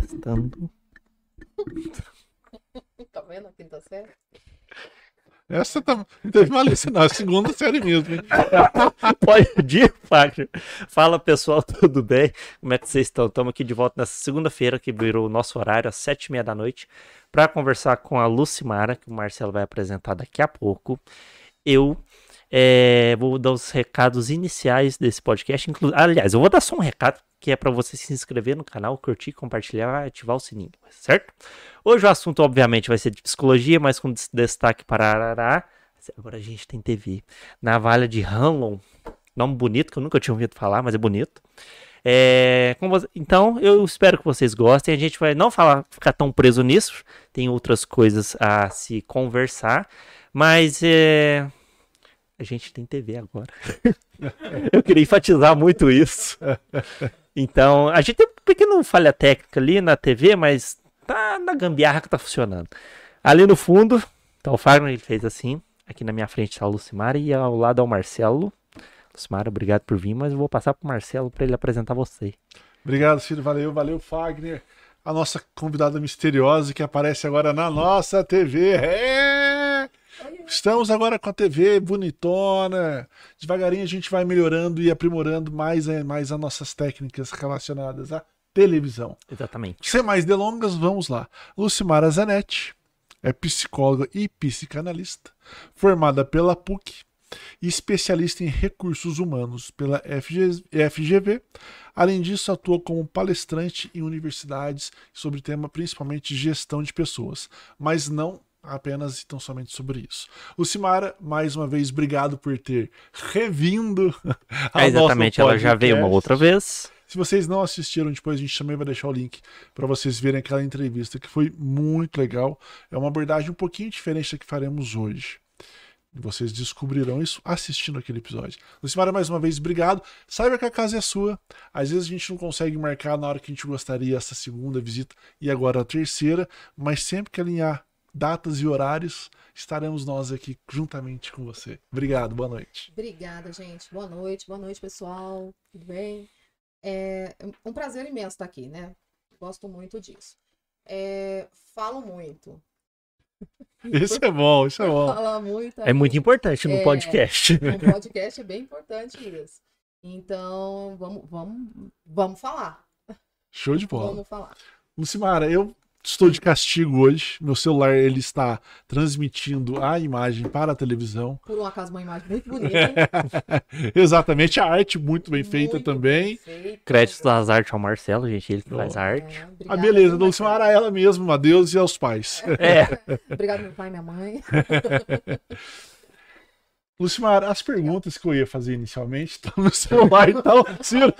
Testando. Tá vendo a quinta série? Essa tá. Não teve malícia, não. É a segunda série mesmo. hein? Pode ir, Fagner. Fala pessoal, tudo bem? Como é que vocês estão? Estamos aqui de volta nessa segunda-feira, que virou o nosso horário, às sete e meia da noite, para conversar com a Lucimara, que o Marcelo vai apresentar daqui a pouco. Eu é, vou dar os recados iniciais desse podcast. Inclu... Aliás, eu vou dar só um recado, que é para você se inscrever no canal, curtir, compartilhar ativar o sininho, certo? Hoje o assunto, obviamente, vai ser de psicologia, mas com des- destaque para Arará. Agora a gente tem TV. Navalha de Hanlon. Nome bonito, que eu nunca tinha ouvido falar, mas é bonito. É, Então, eu espero que vocês gostem. A gente vai não falar, ficar tão preso nisso. Tem outras coisas a se conversar. Mas é, a gente tem TV agora. eu queria enfatizar muito isso. Então, a gente tem um pequeno falha técnica ali na TV, mas tá na gambiarra que tá funcionando. Ali no fundo, tá o Fagner, ele fez assim. Aqui na minha frente tá o Lucimar e ao lado é o Marcelo. Lucimar, obrigado por vir, mas eu vou passar pro Marcelo para ele apresentar você. Obrigado, Ciro. Valeu, valeu, Fagner. A nossa convidada misteriosa que aparece agora na nossa TV. É! Estamos agora com a TV bonitona. Devagarinho a gente vai melhorando e aprimorando mais e mais as nossas técnicas relacionadas à televisão. Exatamente. Sem mais delongas, vamos lá. Lucimara Zanetti é psicóloga e psicanalista, formada pela PUC e especialista em recursos humanos pela FG FGV. Além disso, atua como palestrante em universidades sobre tema principalmente gestão de pessoas, mas não apenas e tão somente sobre isso. Lucimara, mais uma vez, obrigado por ter revindo. É, exatamente, ela já veio uma outra vez. Se vocês não assistiram, depois a gente também vai deixar o link para vocês verem aquela entrevista que foi muito legal. É uma abordagem um pouquinho diferente da que faremos hoje. E Vocês descobrirão isso assistindo aquele episódio. Lucimara, mais uma vez, obrigado. Saiba que a casa é sua. Às vezes a gente não consegue marcar na hora que a gente gostaria essa segunda visita e agora a terceira, mas sempre que alinhar datas e horários, estaremos nós aqui juntamente com você. Obrigado, boa noite. Obrigada, gente. Boa noite, boa noite, pessoal. Tudo bem? É um prazer imenso estar aqui, né? Gosto muito disso. É, falo muito. Isso é bom, isso é bom. Fala muito. É muito importante no É. podcast. Um podcast é bem importante isso. Então, vamos, vamos, vamos falar. Show de bola. Vamos falar. Lucimara, eu estou de castigo hoje. Meu celular ele está transmitindo a imagem para a televisão. Por um acaso, uma imagem muito bonita. Exatamente, a arte muito bem feita muito também. bem feita. Créditos das artes ao Marcelo, gente, ele que faz Boa. a arte. É, A obrigada, beleza Lucimara é ela mesma, a Deus e aos pais. É, Obrigado, meu pai e minha mãe. Lucimara, as perguntas que eu ia fazer inicialmente estão no celular, então, Ciro,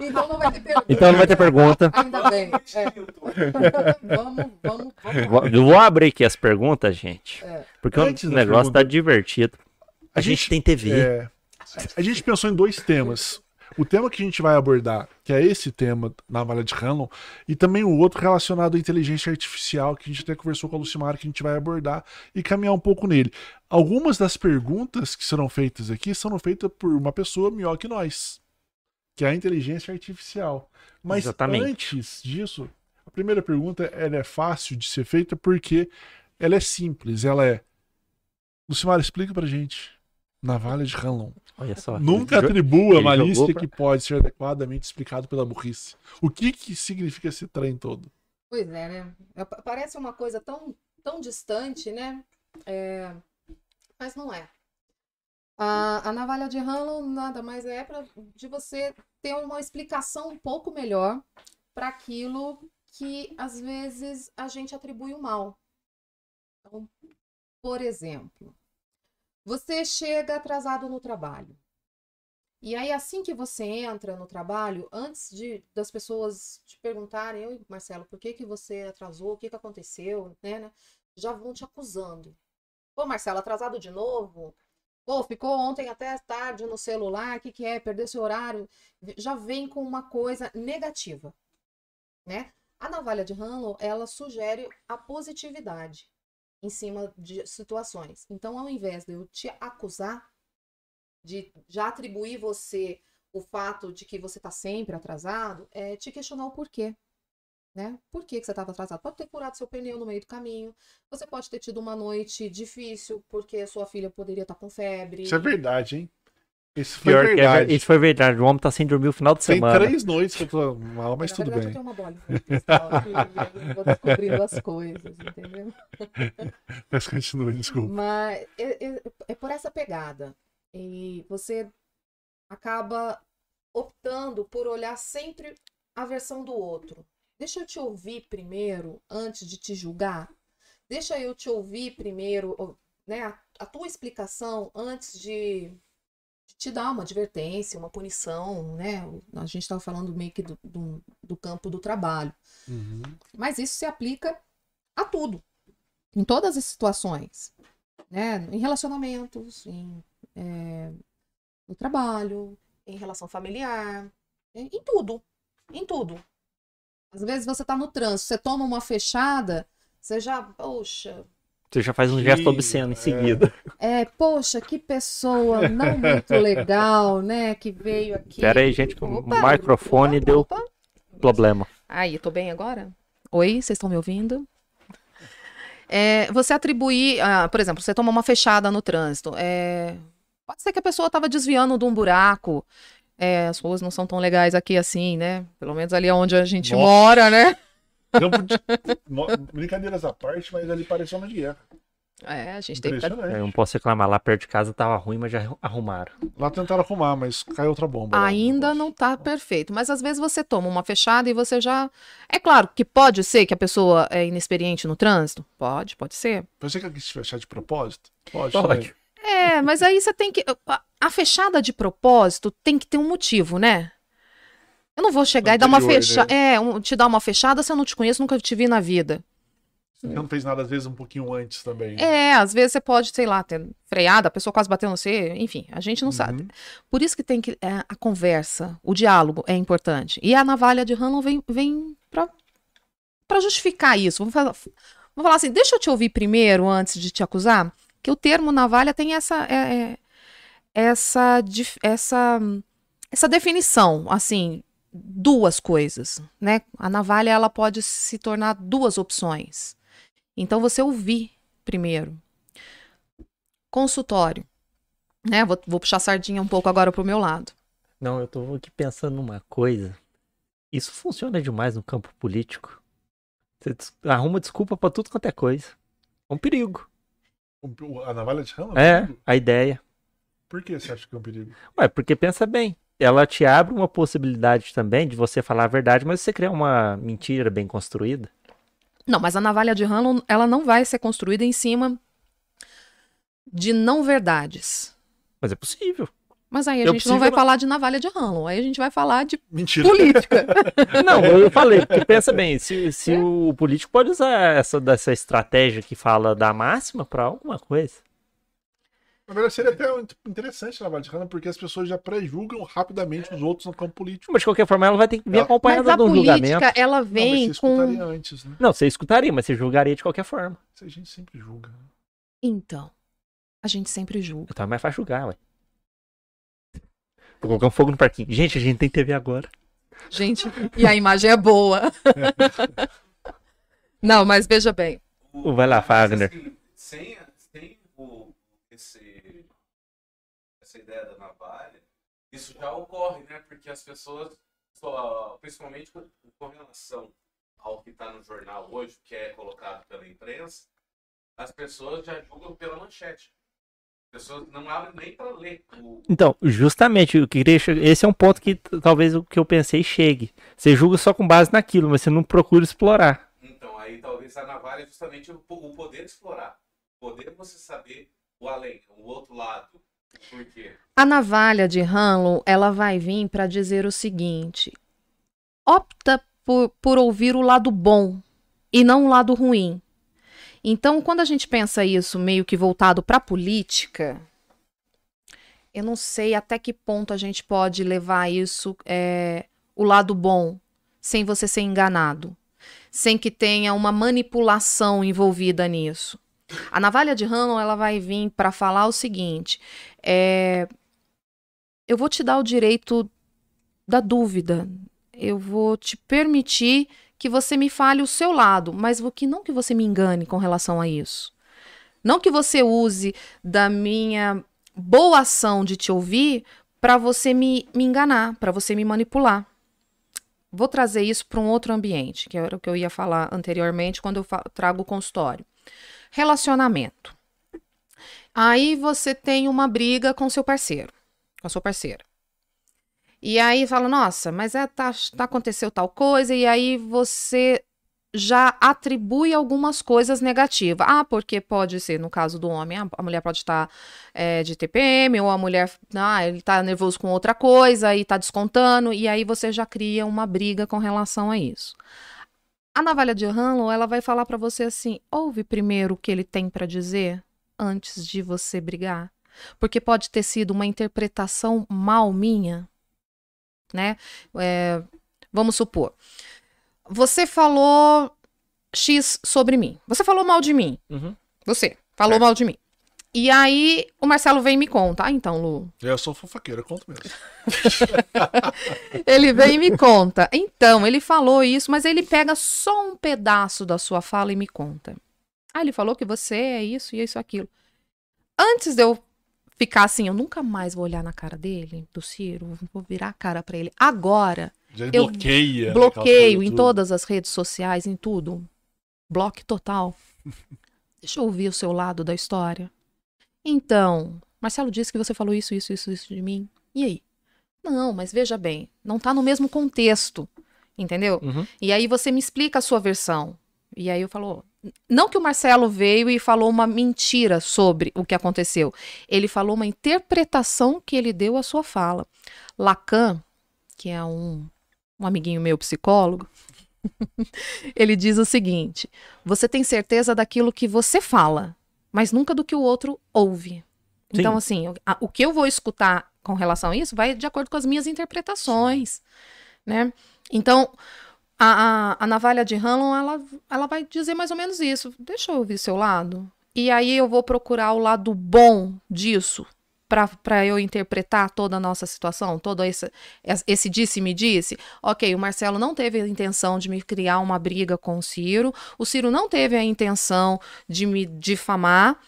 Então não vai ter pergunta. então não vai ter pergunta. Ainda bem. É. vamos, vamos, vamos. Vou- Eu vou abrir aqui as perguntas, gente. É. Porque Antes o negócio pergunta- tá divertido. A, A gente, gente- tem TV. É, a gente pensou em dois temas. O tema que a gente vai abordar, que é esse tema na Malha de Hanlon, e também o outro relacionado à inteligência artificial, que a gente até conversou com a Lucimara, que a gente vai abordar e caminhar um pouco nele. Algumas das perguntas que serão feitas aqui são feitas por uma pessoa melhor que nós, que é a inteligência artificial. Mas Exatamente. antes disso, a primeira pergunta ela é fácil de ser feita porque ela é simples, ela é... Lucimara, explica pra gente. Navalha de Hanlon. Olha só. Nunca atribua a ele malícia jogou pra- que pode ser adequadamente explicado pela burrice. O que que significa esse trem todo? Pois é, né? É, pa- Parece uma coisa tão, tão distante, né? É, Mas não é. A, a navalha de Hanlon nada mais é para de você ter uma explicação um pouco melhor para aquilo que às vezes a gente atribui o mal. Então, por exemplo, você chega atrasado no trabalho. E aí, assim que você entra no trabalho, antes de das pessoas te perguntarem, eu, Marcelo, por que, que você atrasou? O que, que aconteceu? Né, né? Já vão te acusando. Pô, Marcelo, atrasado de novo? Pô, ficou ontem até tarde no celular, o que, que é? Perdeu seu horário? Já vem com uma coisa negativa, né? A navalha de Hanlon, ela sugere a positividade em cima de situações. Então, ao invés de eu te acusar, de já atribuir você o fato de que você está sempre atrasado é te questionar o porquê. Né? Por que, que você estava atrasado? Pode ter furado seu pneu no meio do caminho. Você pode ter tido uma noite difícil porque a sua filha poderia estar tá com febre. Isso é verdade, hein? Isso foi Pior que é verdade. ver- isso foi verdade. O homem tá sem dormir o final de Tem semana. três noites que eu tô mal, mas Na tudo verdade, bem. eu tenho uma bola que eu vou descobrindo as coisas, entendeu? Mas continue, desculpa. Mas é, é- é por essa pegada. E você acaba optando por olhar sempre a versão do outro. Deixa eu te ouvir primeiro antes de te julgar. Deixa eu te ouvir primeiro, né, a, a tua explicação antes de, de te dar uma advertência, uma punição, né? A gente estava falando meio que do, do, do campo do trabalho. Uhum. Mas isso se aplica a tudo, em todas as situações, né? Em relacionamentos, em, é, no trabalho, em relação familiar, em, em tudo, em tudo. Às vezes você tá no trânsito, você toma uma fechada, você já, poxa, Você já faz um Sim, gesto obsceno em é. seguida. é, poxa, que pessoa não muito legal, né? Que veio aqui. Pera aí, gente, que o microfone opa, deu opa. problema. Aí, tô bem agora? Oi, vocês estão me ouvindo? É, você atribuir, ah, por exemplo, você toma uma fechada no trânsito. é, pode ser que a pessoa estava desviando de um buraco. é, as ruas não são tão legais aqui assim, né? Pelo menos ali onde a gente Nossa. mora, né? Campo de- Brincadeiras à parte, mas ali pareceu uma de guerra. É, a gente tem que Impressionante. Eu não posso reclamar. Lá perto de casa tava ruim, mas já arrumaram. Lá tentaram arrumar, mas caiu outra bomba. Ainda não tá perfeito, mas às vezes você toma uma fechada e você já. É claro que pode ser que a pessoa é inexperiente no trânsito. Pode, pode ser. Você quer que se fechar de propósito? Pode. Pode. também. É, mas aí você tem que. a- A fechada de propósito tem que ter um motivo, né? Eu não vou chegar e dar uma Anterior, fechada. É, um- te dar uma fechada se eu não te conheço, nunca te vi na vida. Você não fez nada, às vezes, um pouquinho antes também. É, às vezes você pode, sei lá, ter freado, a pessoa quase bateu no você, enfim, a gente não sabe. Uhum. Por isso que tem que. é, a conversa, o diálogo é importante. E a navalha de Hanlon vem, vem pra, pra justificar isso. Vamos falar, vamos falar assim, deixa eu te ouvir primeiro antes de te acusar, que o termo navalha tem essa. é, é, essa, essa, essa definição, assim, duas coisas, né? A navalha ela pode se tornar duas opções. Então você ouvir primeiro. Consultório, né? Vou, vou puxar a sardinha um pouco agora pro meu lado. Não, eu tô aqui pensando numa coisa. Isso funciona demais no campo político. Você des- arruma desculpa pra tudo quanto é coisa. É um perigo. A navalha de rama? É, a ideia. Por que você acha que é um perigo? Ué, porque pensa bem. Ela te abre uma possibilidade também de você falar a verdade, mas você criar uma mentira bem construída. Não, mas a navalha de Hanlon, ela não vai ser construída em cima de não verdades. Mas é possível. Mas aí a Eu gente não vai possível- falar de navalha de Hanlon, aí a gente vai falar de Mentira. política. Não, eu falei, porque pensa bem, se, se o político pode usar essa, dessa estratégia que fala da máxima pra alguma coisa. Na verdade, seria até interessante a navalha de rama, porque as pessoas já pré-julgam rapidamente os outros no campo político. Mas de qualquer forma, ela vai ter que vir Ela- Mas acompanhada a de um política, julgamento. ela Não, mas vem você com. escutaria antes, né? Não, você escutaria, mas você julgaria de qualquer forma. Isso a gente sempre julga. né? Então, a gente sempre julga. Então é mais fácil julgar, ué. Vou colocar um fogo no parquinho. Gente, a gente tem TV agora. Gente, e a imagem é boa. Não, mas veja bem. O- vai lá, Mas, Fagner. assim, sem, sem o, esse, essa ideia da navalha, isso já ocorre, né? Porque as pessoas, só, principalmente com, com relação ao que está no jornal hoje, que é colocado pela imprensa, as pessoas já julgam pela manchete. As pessoas não abrem nem para ler o, Então, justamente, eu queria esse é um ponto que talvez o que eu pensei chegue. Você julga só com base naquilo, mas você não procura explorar. Então, aí talvez a navalha é justamente o, o poder explorar. O poder você saber o além, o outro lado. Por quê? A navalha de Hanlon, ela vai vir para dizer o seguinte: opta por, por ouvir o lado bom e não o lado ruim. Então, quando a gente pensa isso meio que voltado para a política, eu não sei até que ponto a gente pode levar isso, é, o lado bom, sem você ser enganado, sem que tenha uma manipulação envolvida nisso. A navalha de Hanlon, ela vai vir para falar o seguinte: é, eu vou te dar o direito da dúvida. Eu vou te permitir que você me fale o seu lado, mas que não que você me engane com relação a isso. Não que você use da minha boa ação de te ouvir para você me, me enganar, para você me manipular. Vou trazer isso para um outro ambiente, que era o que eu ia falar anteriormente quando eu trago o consultório. Relacionamento. Aí você tem uma briga com seu parceiro, com a sua parceira. E aí fala, nossa, mas é, tá, tá aconteceu tal coisa, e aí você já atribui algumas coisas negativas. Ah, porque pode ser, no caso do homem, a mulher pode estar é, de TPM, ou a mulher, ah, ele tá nervoso com outra coisa e tá descontando, e aí você já cria uma briga com relação a isso. A navalha de Hanlon, ela vai falar para você assim: ouve primeiro o que ele tem para dizer antes de você brigar. Porque pode ter sido uma interpretação mal minha, né? É, vamos supor. Você falou X sobre mim. Você falou mal de mim. Uhum. Você falou é. mal de mim. E aí o Marcelo vem e me conta. Ah, então, Lu. Eu sou fofoqueira, eu conto mesmo. ele vem e me conta. Então, ele falou isso, mas ele pega só um pedaço da sua fala e me conta. Ah, ele falou que você é isso e isso aquilo. Antes de eu ficar assim, eu nunca mais vou olhar na cara dele, do Ciro, vou virar a cara para ele. Agora, já eu bloqueia. Né, bloqueio em todas as redes sociais, em tudo. Bloque total. Deixa eu ouvir o seu lado da história. Então, Marcelo disse que você falou isso, isso, isso, isso de mim. E aí? Não, mas veja bem, não tá no mesmo contexto. Entendeu? Uhum. E aí você me explica a sua versão. E aí eu falo, não que o Marcelo veio e falou uma mentira sobre o que aconteceu. Ele falou uma interpretação que ele deu à sua fala. Lacan, que é um um amiguinho meu psicólogo, ele diz o seguinte: você tem certeza daquilo que você fala, mas nunca do que o outro ouve. Sim. Então, assim, o, a, o que eu vou escutar com relação a isso vai de acordo com as minhas interpretações, né? Então, a, a, a navalha de Hanlon, ela, ela vai dizer mais ou menos isso. Deixa eu ouvir seu lado. E aí eu vou procurar o lado bom disso, para eu interpretar toda a nossa situação, todo esse, esse disse-me-disse? Ok, o Marcelo não teve a intenção de me criar uma briga com o Ciro, o Ciro não teve a intenção de me difamar.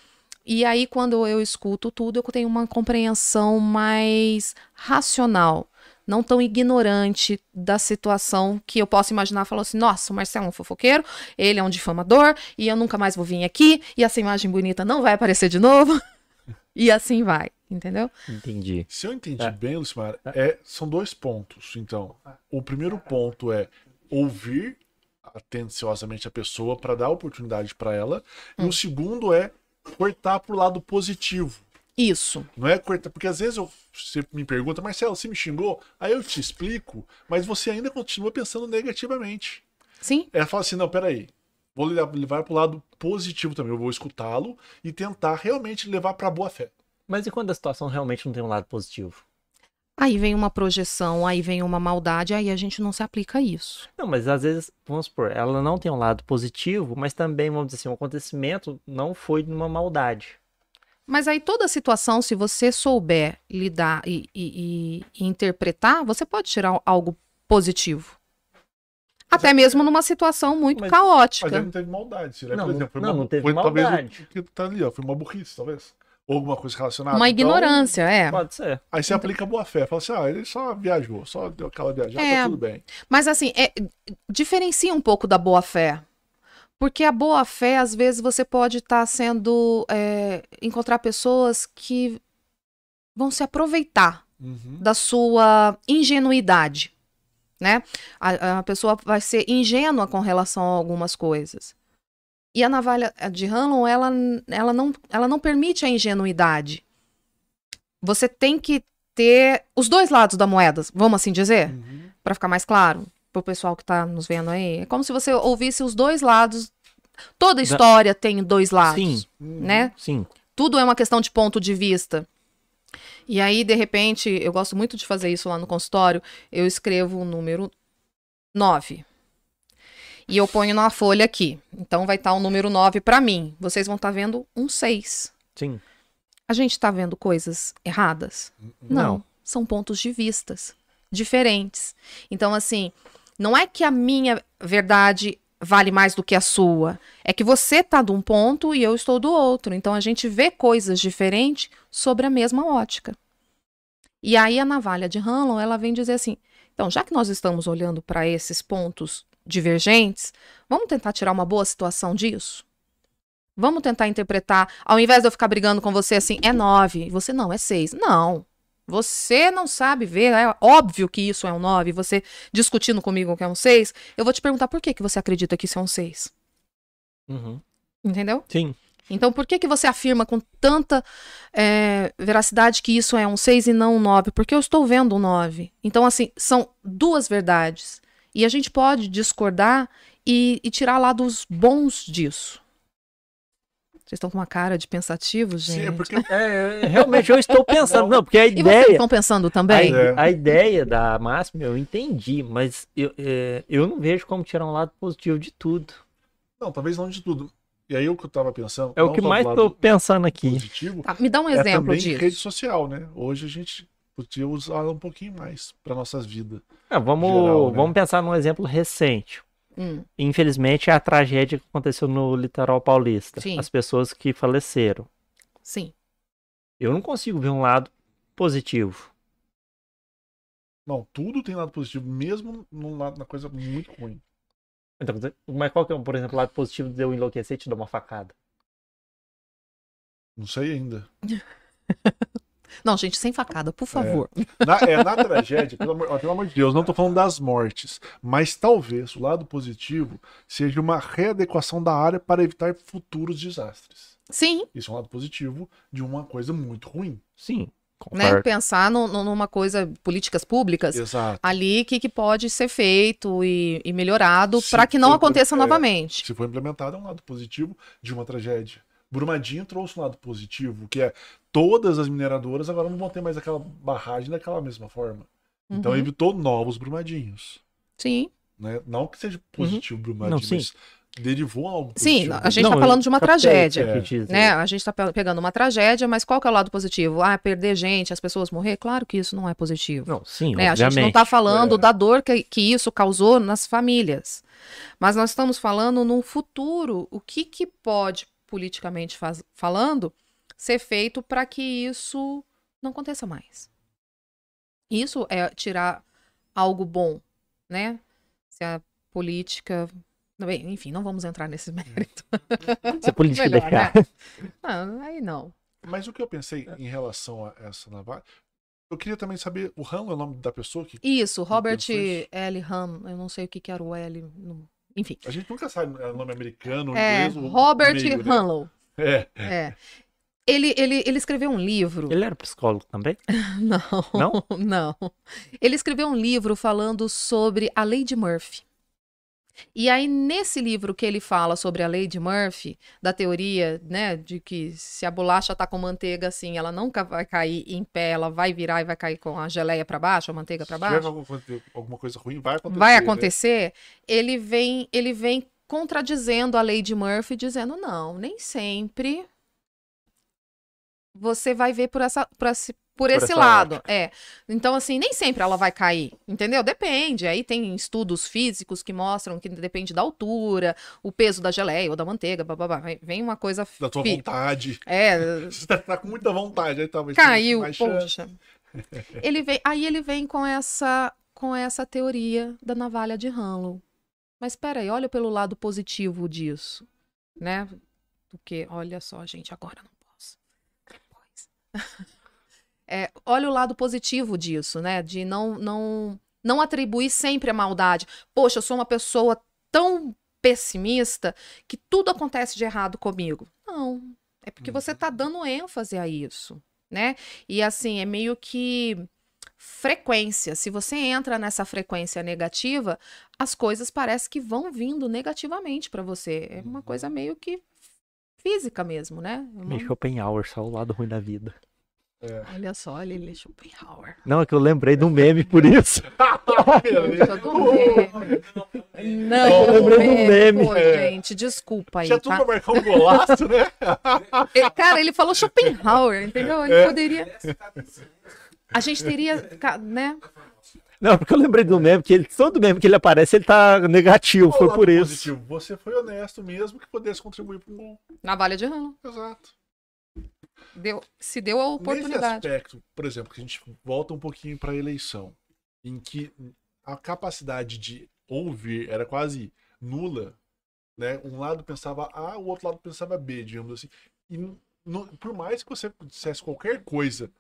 E aí, quando eu escuto tudo, eu tenho uma compreensão mais racional, não tão ignorante da situação que eu posso imaginar. Falou assim: nossa, o Marcelo é um fofoqueiro, ele é um difamador, e eu nunca mais vou vir aqui, e essa imagem bonita não vai aparecer de novo. e assim vai. Entendeu? Entendi. Se eu entendi é. bem, Lucimar, é, são dois pontos. Então, o primeiro ponto é ouvir atenciosamente a pessoa para dar oportunidade para ela. Hum. E o segundo é cortar pro lado positivo. Isso. Não é cortar, porque às vezes eu, você me pergunta, Marcelo, você me xingou? Aí eu te explico, mas você ainda continua pensando negativamente. Sim. Ela fala assim: não, peraí, vou levar para o lado positivo também. Eu vou escutá-lo e tentar realmente levar para boa fé. Mas e quando a situação realmente não tem um lado positivo? Aí vem uma projeção, aí vem uma maldade, aí a gente não se aplica a isso. Não, mas às vezes, vamos supor, ela não tem um lado positivo, mas também, vamos dizer assim, o acontecimento não foi numa maldade. Mas aí toda situação, se você souber lidar e, e, e, interpretar, você pode tirar algo positivo. Até mesmo numa situação muito mas, caótica. Mas não teve maldade. Né? Não, Por exemplo, foi não, uma, não teve foi, maldade. Talvez que tá ali, ó, foi uma burrice, talvez. Ou alguma coisa relacionada. Uma então, ignorância, é. Pode ser. Aí você então... aplica boa fé. Fala assim, ah, ele só viajou, só deu aquela viajada, tá é, tá tudo bem. Mas assim, é, diferencia um pouco da boa fé. Porque a boa fé, às vezes, você pode estar tá sendo. É, encontrar pessoas que vão se aproveitar uhum. da sua ingenuidade. Né? A, a pessoa vai ser ingênua com relação a algumas coisas. E a navalha de Hanlon, ela, ela, não, ela não permite a ingenuidade. Você tem que ter os dois lados da moeda, vamos assim dizer, uhum. para ficar mais claro pro pessoal que tá nos vendo aí. É como se você ouvisse os dois lados. Toda história da... tem dois lados, Sim. né? Sim. Tudo é uma questão de ponto de vista. E aí, de repente, eu gosto muito de fazer isso lá no consultório, eu escrevo o número 9 e eu ponho na folha aqui. Então vai estar o número 9 para mim. Vocês vão estar tá vendo um 6. Sim. A gente está vendo coisas erradas? Não. Não. São pontos de vistas. diferentes. Então, assim, não é que a minha verdade vale mais do que a sua. É que você tá de um ponto e eu estou do outro. Então a gente vê coisas diferentes sobre a mesma ótica. E aí a navalha de Hanlon, ela vem dizer assim: então, já que nós estamos olhando para esses pontos divergentes, vamos tentar tirar uma boa situação disso? Vamos tentar interpretar, ao invés de eu ficar brigando com você assim, é nove, você não, é seis. Não. Você não sabe ver, é óbvio que isso é um nove, você discutindo comigo que é um seis, eu vou te perguntar por que, que você acredita que isso é um seis. Uhum. Entendeu? Sim. Então, por que, que você afirma com tanta é, veracidade que isso é um 6 e não um 9? Porque eu estou vendo um 9. Então, assim, são duas verdades. E a gente pode discordar e, e tirar lá dos bons disso. Vocês estão com uma cara de pensativo, gente? Sim, é porque É, realmente eu estou pensando. Não, porque a E vocês ideia. estão pensando A, também? É. a ideia da máxima eu entendi, mas eu, é, eu não vejo como tirar um lado positivo de tudo. Não, talvez não de tudo. E aí o que eu tava pensando. É o que mais tô pensando aqui. positivo, Tá, me dá um é exemplo também disso. rede social, né? Hoje a gente podia usar ela um pouquinho mais para nossas vidas. Ah, vamos, Geral, né? vamos pensar num exemplo recente. Hum, Infelizmente, é a tragédia que aconteceu no litoral paulista. Sim. As pessoas que faleceram. sim. Eu não consigo ver um lado positivo. Não, tudo tem lado positivo, mesmo num lado, na coisa muito ruim. Então, mas qual que é, por exemplo, o lado positivo de eu enlouquecer e te dar uma facada? Não sei ainda. Não, gente, sem facada, por favor. Na, é, na tragédia, pelo amor, pelo amor de Deus, não tô falando das mortes, mas talvez o lado positivo seja uma readequação da área para evitar futuros desastres. Sim, Isso é um lado positivo de uma coisa muito ruim. Sim, né? Pensar no- no- numa coisa, políticas públicas, Exato. ali que, que pode ser feito e, e melhorado para que não for- aconteça é, novamente. Se for implementado, é um lado positivo de uma tragédia. Brumadinho trouxe um lado positivo, que é todas as mineradoras agora não vão ter mais aquela barragem daquela mesma forma. Então Uhum. evitou novos brumadinhos. Né? Né? Não que seja positivo brumadinho, Não, sim. mas derivou algo Sim, a gente está falando de uma tragédia. dizer. Né? A gente está pegando uma tragédia, mas qual que é o lado positivo? Ah, perder gente, as pessoas morrer? Claro que isso não é positivo. Não, sim, né? A gente não está falando É. da dor que, que isso causou nas famílias. Mas nós estamos falando num futuro, o que, que pode, politicamente faz- falando, ser feito para que isso não aconteça mais. Isso é tirar algo bom, né? Se a política. Bem, enfim, não vamos entrar nesse mérito. Se a política Melhor, deixar. né? Não, aí não. Mas o que eu pensei em relação a essa navalha, eu queria também saber, o Han é o nome da pessoa que Isso, Robert isso? L. Ham, eu não sei o que, que era o L. no- Enfim. a gente nunca sabe é o nome americano, É, inglês, o Robert meio, né? Hanlow. É, É. Ele, ele, ele escreveu um livro. Ele era psicólogo também? Não, Não? não. Ele escreveu um livro falando sobre a lei de Murphy. E aí, nesse livro que ele fala sobre a lei de Murphy, da teoria, né, de que se a bolacha tá com manteiga assim, ela nunca vai cair em pé, ela vai virar e vai cair com a geleia para baixo, a manteiga para se tiver baixo. alguma coisa, ruim, vai acontecer. vai né? acontecer, ele vem, ele vem contradizendo a lei de Murphy, dizendo não, nem sempre você vai ver por essa, por esse, por esse lado. É. Então, assim, nem sempre ela vai cair, entendeu? Depende. Aí tem estudos físicos que mostram que depende da altura, o peso da geleia ou da manteiga, bababá. Vem- Vem uma coisa. Da tua fi- vontade. É, Você tá, tá com muita vontade, aí talvez caiu, poxa. Ele vem, aí ele vem com essa com essa teoria da navalha de Hanlow. Mas espera aí, olha pelo lado positivo disso, né? Porque, olha só, gente, agora não posso. Depois. É, olha o lado positivo disso, né? De não não não atribuir sempre a maldade. Poxa, eu sou uma pessoa tão pessimista que tudo acontece de errado comigo. Não, é porque você tá dando ênfase a isso, né? E assim, é meio que frequência. Se você entra nessa frequência negativa, as coisas parecem que vão vindo negativamente para você. É uma coisa meio que física mesmo, né? Meio Schopenhauer, só o lado ruim da vida. Olha só, ele Schopenhauer. Não, é que eu lembrei do meme por isso. Puxa, do meme. Não, Eu lembrei do meme. Pô, É. gente, desculpa aí, Já tu tá? pra marcar um golaço, né? Ele- Cara, ele falou Schopenhauer, entendeu? Ele É. poderia. A gente teria, né? Não, porque eu lembrei do meme, que ele, todo meme que ele aparece, ele tá negativo, Qual foi por isso. positivo? Você foi honesto mesmo que pudesse contribuir para um gol. Navalha de ramo. Exato. Deu, se deu a oportunidade. Nesse aspecto, por exemplo, que a gente volta um pouquinho para a eleição, em que a capacidade de ouvir era quase nula, né? Um lado pensava A, o outro lado pensava B, digamos assim. E no- por mais que você dissesse qualquer coisa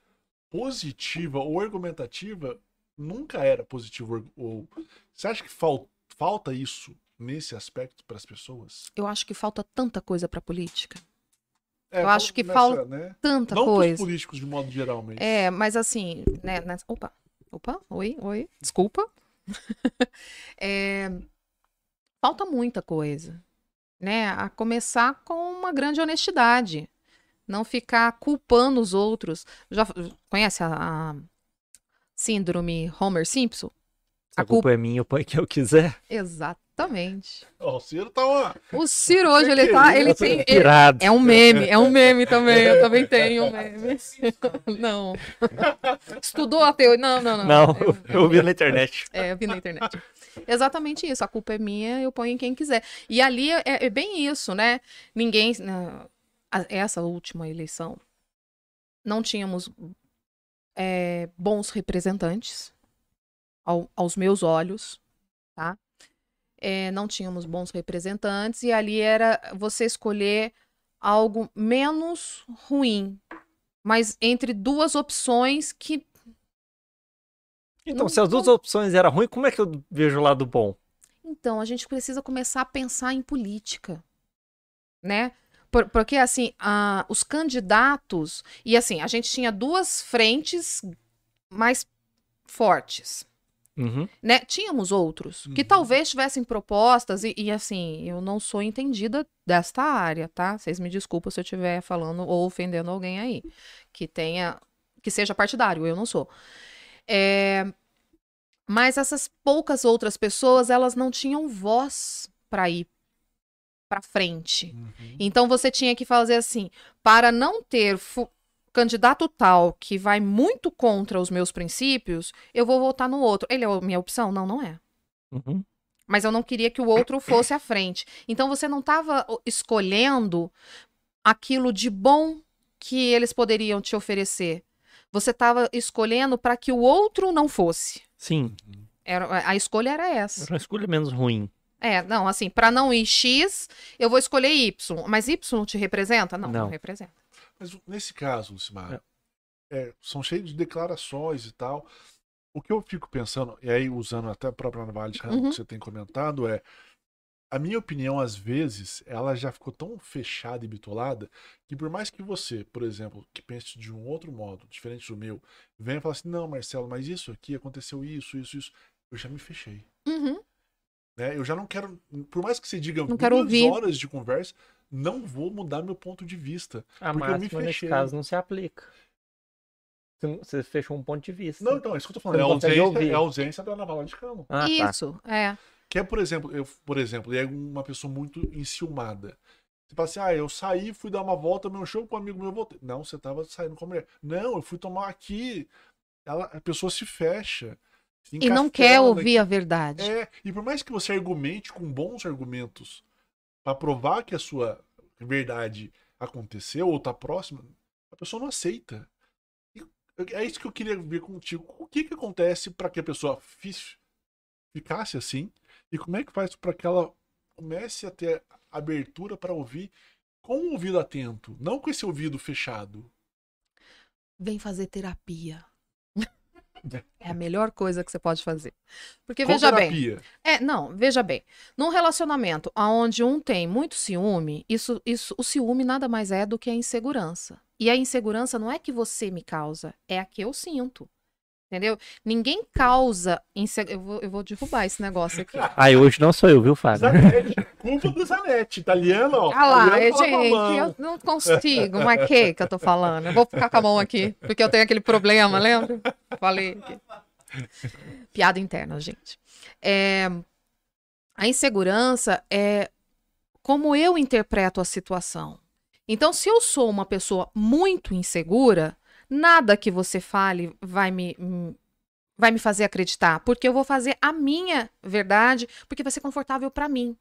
positiva ou argumentativa, nunca era positivo ou você acha que fal- falta isso nesse aspecto para as pessoas? Eu acho que falta tanta coisa pra política. É, Eu acho que nessa, falta né? Tanta Não coisa. políticos de modo geral, mas É, mas assim, né, nessa- Opa, opa, oi, oi, desculpa. É, falta muita coisa, né? A começar com uma grande honestidade. Não ficar culpando os outros. Já conhece a, a síndrome Homer Simpson? A culpa é minha, eu ponho quem eu quiser. Exatamente. Ó, o Ciro tá uma. O Ciro hoje, ele tá. Ele tem, ele- Irado. é um meme, é um meme também. Eu também tenho um meme. Não. Estudou a teoria. Não, não, não. Não, Eu- eu vi na internet. É, eu vi na internet. Exatamente isso. A culpa é minha, eu ponho em quem quiser. E ali é, é bem isso, né? Ninguém. Essa última eleição, não tínhamos é, bons representantes ao- aos meus olhos, tá? É, não tínhamos bons representantes e ali era você escolher algo menos ruim, mas entre duas opções que Então, Não- se as duas opções eram ruins, como é que eu vejo o lado bom? Então, a gente precisa começar a pensar em política, né? Por- porque, assim, a- os candidatos... E, assim, a gente tinha duas frentes mais fortes, Uhum. né? Tínhamos outros que Uhum. talvez tivessem propostas e, e, assim, eu não sou entendida desta área, tá? Vocês me desculpem se eu estiver falando ou ofendendo alguém aí que tenha... Que seja partidário, eu não sou. É, Mas essas poucas outras pessoas, elas não tinham voz para ir para frente. Uhum. Então você tinha que fazer assim, para não ter fu- candidato tal que vai muito contra os meus princípios, eu vou votar no outro. Ele é a minha opção? Não, não é. Uhum. Mas eu não queria que o outro fosse à frente. Então você não estava escolhendo aquilo de bom que eles poderiam te oferecer. Você estava escolhendo para que o outro não fosse. Sim, Era, a escolha era essa. era uma escolha menos ruim. É, não, assim, para não ir X, eu vou escolher Y. Mas Y te representa? Não, não, Não. representa. Mas nesse caso, Lucimar, é, são cheios de declarações e tal. O que eu fico pensando, e aí usando até a própria Navalha Uhum. que você tem comentado, é a minha opinião, às vezes, ela já ficou tão fechada e bitolada que por mais que você, por exemplo, que pense de um outro modo, diferente do meu, venha e fale assim, não, Marcelo, mas isso aqui aconteceu isso, isso, isso, eu já me fechei. Uhum. né? Eu já não quero, por mais que você diga Não duas quero ouvir. horas de conversa, não vou mudar meu ponto de vista. A Porque eu me máxima, nesse caso, não se aplica. Você fechou um ponto de vista. Não, então, é isso que eu tô falando. É a ausência, é a ausência da navala de cano. Ah, tá. Isso, é. Que é, por exemplo, eu, por exemplo, é uma pessoa muito enciumada. Você fala assim, ah, eu saí, fui dar uma volta, meu show com um amigo meu, voltei. Não, você tava saindo com a mulher. Não, eu fui tomar aqui. Ela, a pessoa se fecha. se E não quer ouvir a verdade. É, e por mais que você argumente com bons argumentos pra provar que a sua verdade aconteceu ou tá próxima, a pessoa não aceita. E é isso que eu queria ver contigo. O que que acontece para que a pessoa ficasse assim? E como é que faz para que ela comece a ter abertura para ouvir com o ouvido atento, não com esse ouvido fechado? Vem fazer terapia. É a melhor coisa que você pode fazer. Porque Com veja bem, terapia. É, não, veja bem. Num relacionamento onde um tem muito ciúme, isso, isso, o ciúme nada mais é do que a insegurança. E a insegurança não é que você me causa, é a que eu sinto. Entendeu? Ninguém causa insegurança. Eu vou, eu vou derrubar esse negócio aqui. Aí hoje não sou eu, viu, Fábio? Culpa do Zanetti, italiano, ó. Ah lá, a gente, eu não consigo. Mas que que eu tô falando? Eu vou ficar com a mão aqui, porque eu tenho aquele problema, lembra? Falei aqui. Piada interna, gente. É, a insegurança é como eu interpreto a situação. Então, se eu sou uma pessoa muito insegura, nada que você fale vai me, me vai me fazer acreditar, porque eu vou fazer a minha verdade, porque vai ser confortável para mim.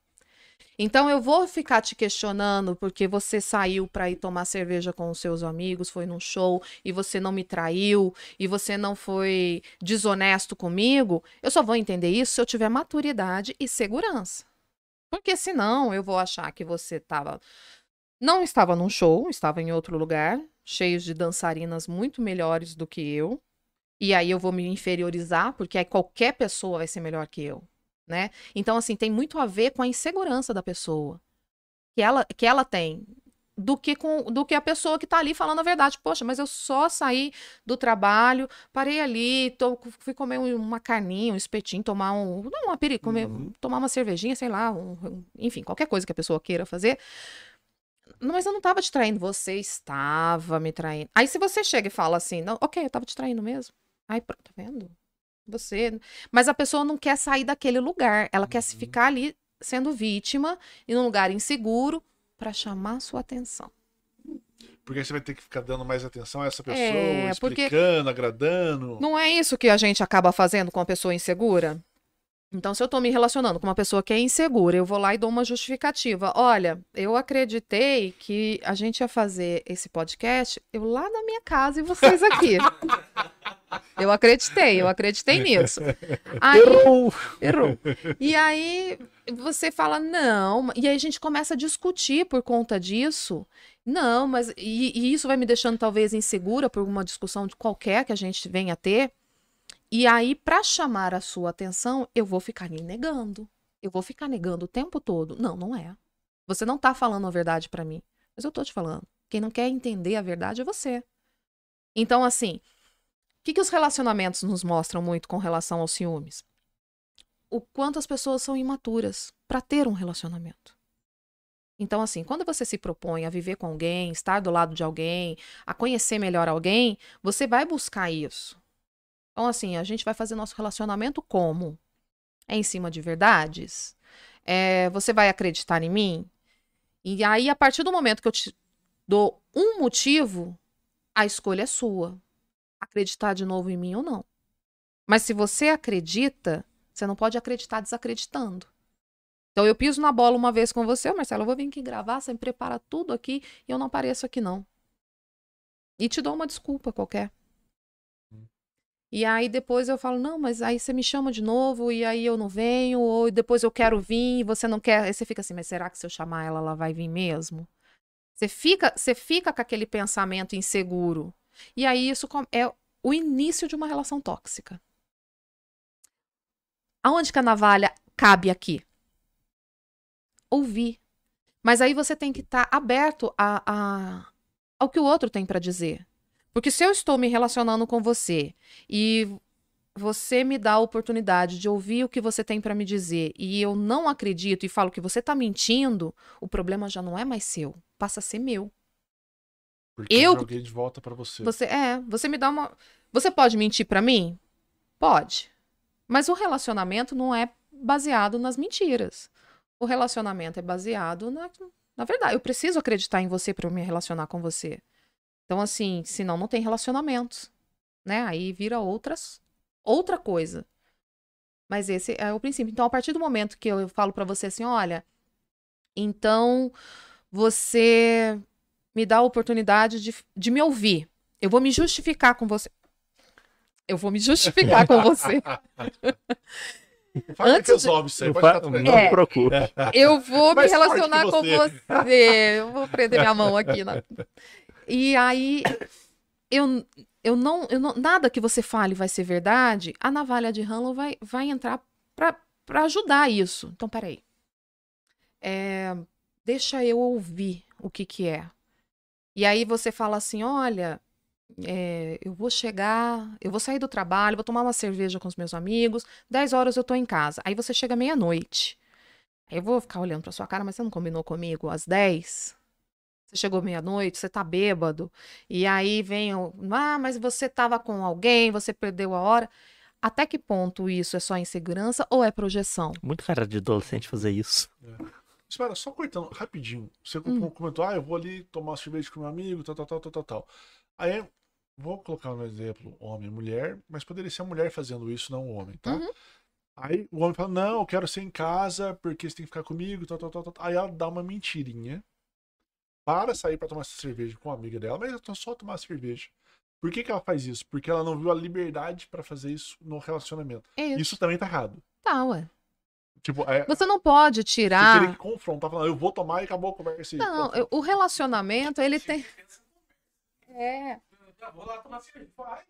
Então eu vou ficar te questionando porque você saiu para ir tomar cerveja com os seus amigos, foi num show e você não me traiu e você não foi desonesto comigo. Eu só vou entender isso se eu tiver maturidade e segurança. Porque senão eu vou achar que você estava não estava num show, estava em outro lugar, cheio de dançarinas muito melhores do que eu. E aí eu vou me inferiorizar, porque aí qualquer pessoa vai ser melhor que eu né? Então, assim, tem muito a ver com a insegurança da pessoa que ela, que ela tem. Do que, com, do que a pessoa que tá ali falando a verdade. Poxa, mas eu só saí do trabalho, parei ali, tô, fui comer uma carninha, um espetinho, tomar um. Não, uma peri, comer, uhum. tomar uma cervejinha, sei lá, um, enfim, qualquer coisa que a pessoa queira fazer. Mas eu não tava te traindo, você estava me traindo. Aí se você chega e fala assim, não, ok, eu tava te traindo mesmo. Aí, tá vendo? Você. Mas a pessoa não quer sair daquele lugar. Ela uhum. quer se uhum. ficar ali sendo vítima em um lugar inseguro para chamar sua atenção. Porque você vai ter que ficar dando mais atenção a essa pessoa, é, explicando, agradando. Não é isso que a gente acaba fazendo com a pessoa insegura? Então, se eu estou me relacionando com uma pessoa que é insegura, eu vou lá e dou uma justificativa. Olha, eu acreditei que a gente ia fazer esse podcast eu lá na minha casa e vocês aqui. eu acreditei, eu acreditei nisso. Aí, errou! Errou. E aí você fala, não, e aí a gente começa a discutir por conta disso. Não, mas. E, e isso vai me deixando talvez insegura por uma discussão de qualquer que a gente venha a ter. E aí, para chamar a sua atenção, eu vou ficar me negando. Eu vou ficar negando o tempo todo. Não, não é. Você não tá falando a verdade para mim. Mas eu tô te falando. Quem não quer entender a verdade é você. Então, assim, que, que os relacionamentos nos mostram muito com relação aos ciúmes? O quanto as pessoas são imaturas para ter um relacionamento. Então, assim, quando você se propõe a viver com alguém, estar do lado de alguém, a conhecer melhor alguém, você vai buscar isso. Então, assim, a gente vai fazer nosso relacionamento como? É em cima de verdades? É, você vai acreditar em mim? E aí, a partir do momento que eu te dou um motivo, a escolha é sua. Acreditar de novo em mim ou não. Mas se você acredita, você não pode acreditar desacreditando. Então eu piso na bola uma vez com você, Marcelo, eu vou vir aqui gravar, você me prepara tudo aqui e eu não apareço aqui não. E te dou uma desculpa qualquer. E aí depois eu falo, não, mas aí você me chama de novo e aí eu não venho, ou depois eu quero vir e você não quer. Aí você fica assim, mas será que se eu chamar ela, ela vai vir mesmo? Você fica, você fica com aquele pensamento inseguro. E aí isso é o início de uma relação tóxica. Aonde que a navalha cabe aqui? Ouvir. Mas aí você tem que estar tá aberto a, a, ao que o outro tem para dizer. Porque se eu estou me relacionando com você e você me dá a oportunidade de ouvir o que você tem para me dizer e eu não acredito e falo que você está mentindo, o problema já não é mais seu, passa a ser meu. Porque eu joguei de volta para você. Você é, você me dá uma Você pode mentir para mim? Pode. Mas o relacionamento não é baseado nas mentiras. O relacionamento é baseado na, na verdade. Eu preciso acreditar em você para eu me relacionar com você. Então, assim, senão não tem relacionamentos, né? Aí vira outras, outra coisa. Mas esse é o princípio. Então, a partir do momento que eu falo para você assim, olha, então você me dá a oportunidade de, de me ouvir. Eu vou me justificar com você. Eu vou me justificar com você. Fala Antes resolve isso aí, pode Não é, procura. Eu vou me relacionar com você. Eu vou prender minha mão aqui. Na... E aí, eu, eu, não, eu não. Nada que você fale vai ser verdade. A navalha de Hanlon vai, vai entrar para ajudar isso. Então, peraí. É, deixa eu ouvir o que, que é. E aí você fala assim: olha, é, eu vou chegar, eu vou sair do trabalho, vou tomar uma cerveja com os meus amigos, 10 horas eu tô em casa. Aí você chega meia-noite. Aí eu vou ficar olhando pra sua cara, mas você não combinou comigo às 10? Você chegou meia-noite, você tá bêbado, e aí vem o. Ah, mas você tava com alguém, você perdeu a hora. Até que ponto isso é só insegurança ou é projeção? Muito cara de adolescente fazer isso. É. Espera, só cortando rapidinho. Você hum. comentou, ah, eu vou ali tomar cerveja com meu amigo, tal, tal, tal, tal, tal, tal. Aí Vou colocar um exemplo, homem e mulher, mas poderia ser a mulher fazendo isso, não o homem, tá? Uhum. Aí o homem fala, não, eu quero ser em casa porque você tem que ficar comigo, tal, tal, tal, tal. Aí ela dá uma mentirinha para sair para tomar essa cerveja com a amiga dela, mas é só tomar cerveja. Por que, que ela faz isso? Porque ela não viu a liberdade para fazer isso no relacionamento. É isso. Isso também tá errado. Tá, ué. Tipo, é, Você não pode você tirar. teria que confrontar, falando, eu vou tomar e acabou a conversa. Não, eu- o relacionamento, ele tem. É. Já vou lá tomar cerveja. Vai.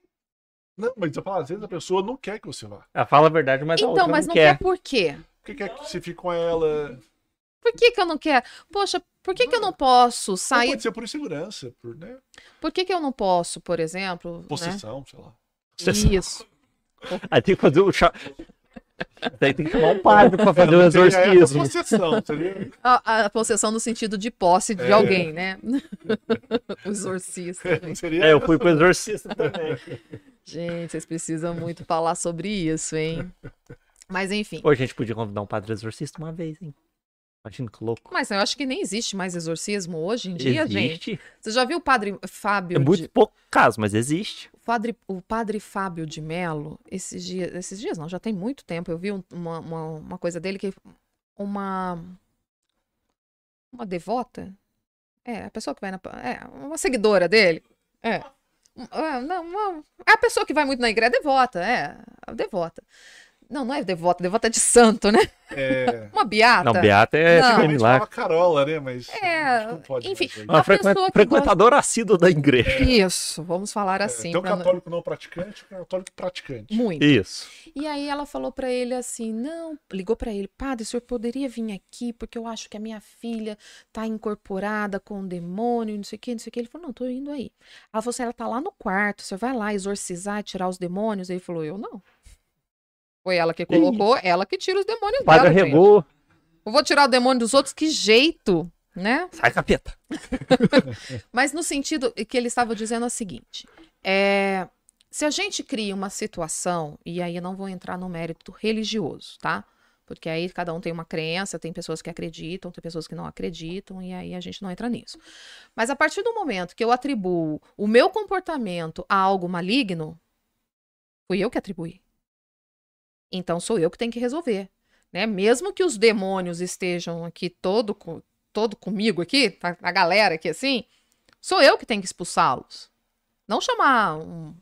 Não, mas eu falo, às vezes a pessoa não quer que você vá. Ela fala a verdade, mas a Então, outra mas não não quer. quer por quê? Por que quer que você fique com ela? Por que, que eu não quero? Poxa, por que, que eu não posso sair? pode ser por insegurança, por né, Por que, que eu não posso, por exemplo? né? possessão, sei lá. Possessão. Isso. Aí tem que fazer o chá. Daí tem que chamar um padre pra fazer o Não seria essa exorcismo. possessão, seria... A, a possessão no sentido de posse de É. alguém, né? o exorcista. É, eu fui pro exorcista também. Gente, vocês precisam muito falar sobre isso, hein? Mas enfim. Pô, a gente podia convidar um padre exorcista uma vez, hein? Imagina que louco. Mas eu acho que nem existe mais exorcismo hoje em dia, gente. existe. Você já viu o padre Fábio É muito de, pouco caso, mas existe. O padre, o padre Fábio de Mello, esses dias, esses dias não, já tem muito tempo, eu vi um- uma, uma, uma coisa dele que uma uma devota, é, a pessoa que vai na, é, uma seguidora dele, é, é, não, uma- é a pessoa que vai muito na igreja, é devota, é, a devota. Não, não é devota, devota é de santo, né? É... Uma beata. Não, Beata é Não. Antigamente lá. falava Carola, né? Mas É, acho que não pode enfim. mais hoje. Uma A frequen- pessoa que frequentador assíduo da igreja. Isso, vamos falar É, assim. tem um não- católico não praticante e um católico praticante. Muito. Isso. E aí ela falou pra ele assim: "Não, ligou pra ele, padre, o senhor poderia vir aqui porque eu acho que a minha filha tá incorporada com o demônio, não sei o que, não sei o que". Ele falou: "Não, tô indo aí". Ela falou assim: "Ela tá lá no quarto, você vai lá exorcizar, tirar os demônios". Ele falou: "Eu não". Foi ela que colocou, ela que tira os demônios O padre dela. gente. arregou. Eu vou tirar o demônio dos outros, que jeito, né? Sai, capeta. Mas no sentido que ele estava dizendo é o seguinte: é, se a gente cria uma situação, e aí eu não vou entrar no mérito religioso, tá? Porque aí cada um tem uma crença, tem pessoas que acreditam, tem pessoas que não acreditam, e aí a gente não entra nisso. Mas a partir do momento que eu atribuo o meu comportamento a algo maligno, fui eu que atribuí. Então sou eu que tenho que resolver. Né? Mesmo que os demônios estejam aqui todo, todo comigo aqui, a, a galera aqui assim, sou eu que tenho que expulsá-los. Não chamar um.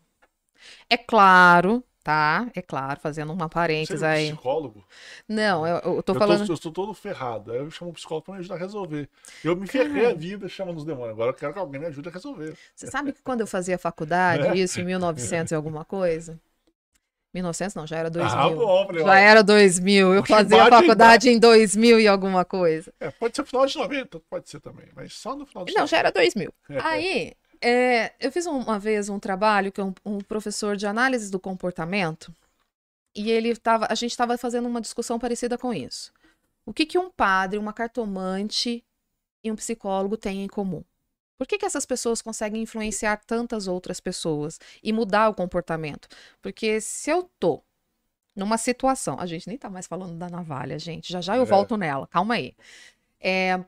É claro, tá? É claro, fazendo uma Você parênteses é um aí. psicólogo? Não, eu, eu tô eu, falando. tô, eu tô todo ferrado. Aí eu chamo um psicólogo pra me ajudar a resolver. Eu me ferrei a vida chamando os demônios. Agora eu quero que alguém me ajude a resolver. Você sabe que quando eu fazia faculdade, isso em 1900 e alguma coisa? 1900 não, já era 2000. Ah, bom, Já era 2000. Eu fazia a faculdade em 2000 e alguma coisa. é, pode ser no final de 90, pode ser também. Mas só no final de Não, já era 2000. É. Aí, é, eu fiz um- uma vez um trabalho que é um, um professor de análise do comportamento e ele tava, a gente estava fazendo uma discussão parecida com isso. O que, que um padre, uma cartomante e um psicólogo têm em comum? Por que, que essas pessoas conseguem influenciar tantas outras pessoas e mudar o comportamento? Porque se eu tô numa situação, a gente nem tá mais falando da navalha, gente, já já eu É. volto nela, calma aí. É,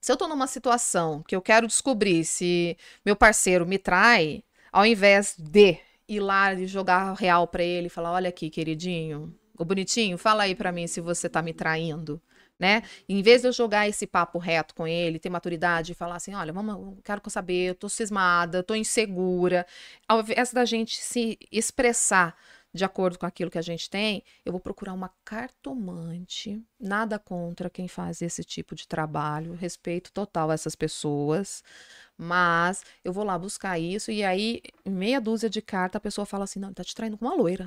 se eu tô numa situação que eu quero descobrir se meu parceiro me trai, ao invés de ir lá e jogar real pra ele e falar: olha aqui, queridinho, ô bonitinho, fala aí pra mim se você tá me traindo. Né? Em vez de eu jogar esse papo reto com ele, ter maturidade e falar assim: olha, vamos, quero saber, eu tô cismada, tô insegura. Ao invés da gente se expressar de acordo com aquilo que a gente tem, eu vou procurar uma cartomante. Nada contra quem faz esse tipo de trabalho, respeito total a essas pessoas. Mas eu vou lá buscar isso e aí, meia dúzia de carta, a pessoa fala assim: não, tá te traindo com uma loira.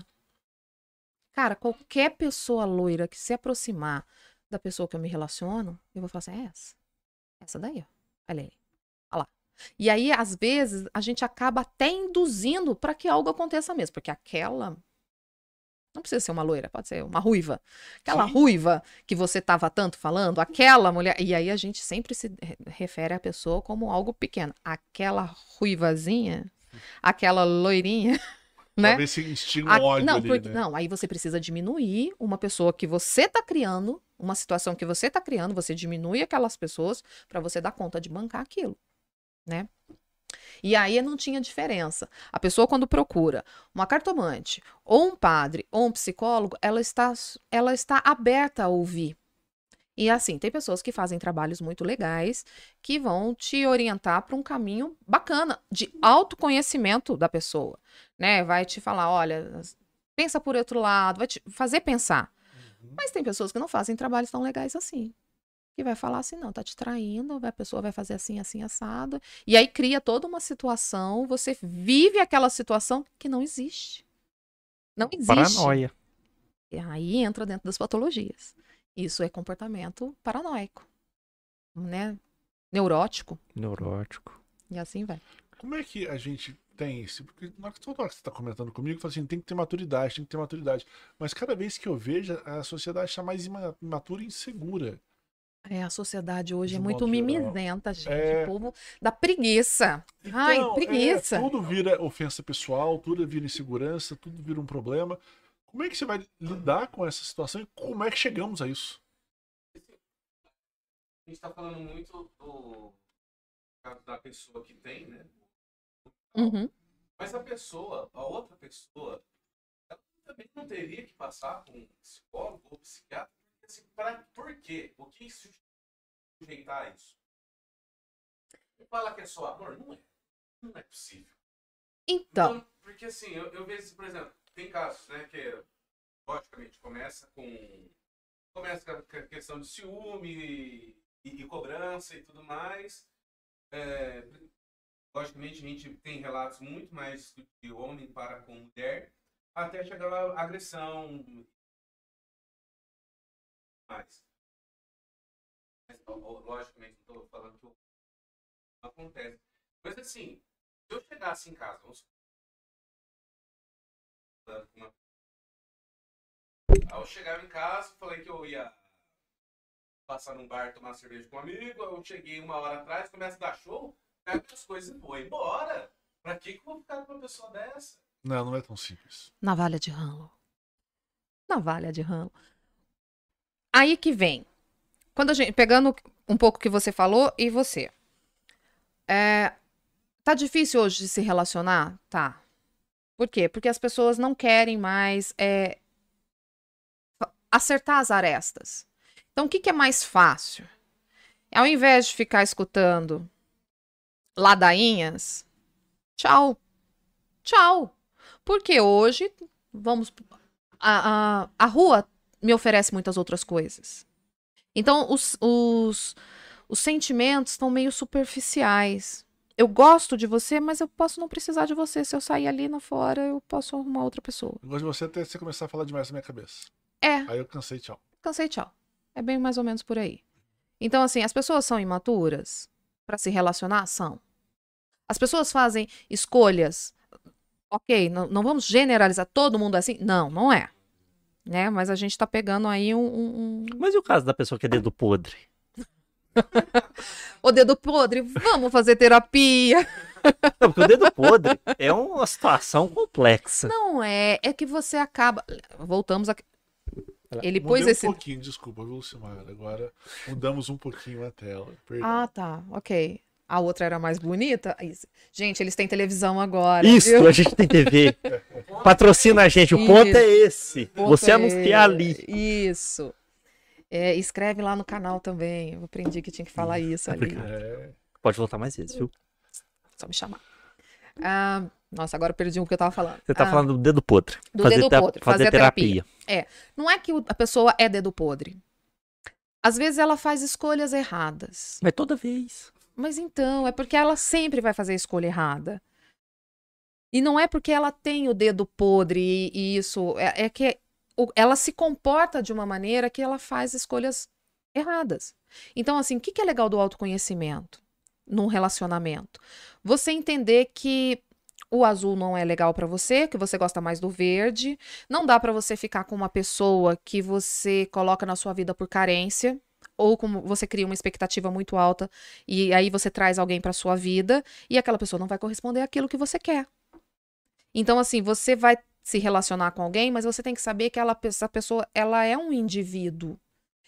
Cara, qualquer pessoa loira que se aproximar da pessoa que eu me relaciono, eu vou falar assim: é essa. Essa daí, ó. Olha aí. Olha lá. E aí, às vezes, a gente acaba até induzindo para que algo aconteça mesmo, porque aquela. Não precisa ser uma loira, pode ser uma ruiva. Aquela Sim. ruiva que você estava tanto falando, aquela mulher. E aí a gente sempre se re- refere à pessoa como algo pequeno. Aquela ruivazinha, aquela loirinha, né? Ver se instiga um A- ódio não, ali, porque- né? não, aí você precisa diminuir uma pessoa que você tá criando, uma situação que você tá criando, você diminui aquelas pessoas para você dar conta de bancar aquilo, né? E aí não tinha diferença. A pessoa, quando procura uma cartomante, ou um padre, ou um psicólogo, ela está, ela está aberta a ouvir. E assim, tem pessoas que fazem trabalhos muito legais que vão te orientar para um caminho bacana de autoconhecimento da pessoa, né? Vai te falar, olha, pensa por outro lado, vai te fazer pensar. Uhum. Mas tem pessoas que não fazem trabalhos tão legais assim. Que vai falar assim, não, tá te traindo, a pessoa vai fazer assim, assim, assado. E aí cria toda uma situação, você vive aquela situação que não existe. Não existe. Paranoia. E aí entra dentro das patologias. Isso é comportamento paranoico, né? Neurótico, Neurótico. e assim vai. Como é que a gente tem isso? Porque na hora que toda hora que você está comentando comigo, fala assim, tem que ter maturidade, tem que ter maturidade. Mas cada vez que eu vejo, a sociedade está mais ima- imatura e insegura. É, a sociedade hoje De é muito mimizenta, gente. É. O povo da preguiça. Ai, Então, preguiça. é, tudo vira ofensa pessoal, tudo vira insegurança, tudo vira um problema. Como é que você vai lidar com essa situação e como é que chegamos a isso? A gente tá falando muito do caso da pessoa que tem, né? Uhum. Mas a pessoa, a outra pessoa, ela também não teria que passar por um psicólogo ou psiquiatra. porque, Assim, pra, por quê? O que sujeitar a isso? E fala que é só amor? Não é. Não é possível. Então, porque assim, eu, eu vejo, por exemplo, tem casos, né, que logicamente começa com. Começa com a questão de ciúme e, e cobrança e tudo mais. É, logicamente a gente tem relatos muito mais de homem para com mulher, até chegar à agressão. Mas, ó, logicamente, não estou falando que acontece. Mas assim, se eu chegasse em casa, vamos uma- Aí eu chegava em casa, falei que eu ia passar num bar tomar cerveja com um amigo, eu cheguei uma hora atrás, começa a dar show, pega as coisas e vou embora. Pra que, que eu vou ficar com uma pessoa dessa? Não, não é tão simples. navalha de ralo. Navalha de ralo. Aí que vem. Quando a gente. Pegando um pouco o que você falou e você. É, tá difícil hoje de se relacionar? Tá. Por quê? Porque as pessoas não querem mais é, acertar as arestas. Então, o que, que é mais fácil? Ao invés de ficar escutando ladainhas, tchau. Tchau. Porque hoje, vamos. A, a, a rua me oferece muitas outras coisas. Então, os, os, os sentimentos estão meio superficiais. Eu gosto de você, mas eu posso não precisar de você. Se eu sair ali na fora, eu posso arrumar outra pessoa. Eu gosto de você até você começar a falar demais na minha cabeça. É, Aí eu cansei, tchau. cansei, tchau. É bem mais ou menos por aí. Então, assim, as pessoas são imaturas para se relacionar? São. As pessoas fazem escolhas. Ok, não, não vamos generalizar todo mundo assim? Não, não é. Né? Mas a gente tá pegando aí um, um- um- Mas e o caso da pessoa que é dedo podre? O dedo podre, vamos fazer terapia. Não, porque o dedo podre é uma situação complexa. Não é, é que você acaba. Voltamos a. Ele Mudei pôs um esse. pouquinho, desculpa, viu, Lucimara? Agora mudamos um pouquinho a tela. Perdão. Ah, tá, ok. A outra era mais bonita? Isso. Gente, eles têm televisão agora. Isso, viu? a gente tem TV. Patrocina a gente. O ponto é esse. Ponto Você é- anunciar ali. Isso. É, escreve lá no canal também. Eu aprendi que tinha que falar isso ali. Obrigado. É, Pode voltar mais vezes, viu? Só me chamar. Ah, nossa, agora eu perdi o que eu tava falando. Você tá Ah, falando do dedo podre. do fazer dedo podre, Fazer, fazer terapia. Não é que a pessoa é dedo podre. Às vezes ela faz escolhas erradas. Mas toda vez. Mas então, é porque ela sempre vai fazer a escolha errada. E não é porque ela tem o dedo podre e, isso. É, é que ela se comporta de uma maneira que ela faz escolhas erradas. Então, assim, o que, é legal do autoconhecimento num relacionamento? Você entender que o azul não é legal pra você, que você gosta mais do verde. Não dá pra você ficar com uma pessoa que você coloca na sua vida por carência. Ou como você cria uma expectativa muito alta e aí você traz alguém para sua vida e aquela pessoa não vai corresponder àquilo que você quer. Então, assim, você vai se relacionar com alguém, mas você tem que saber que ela, essa pessoa ela é um indivíduo.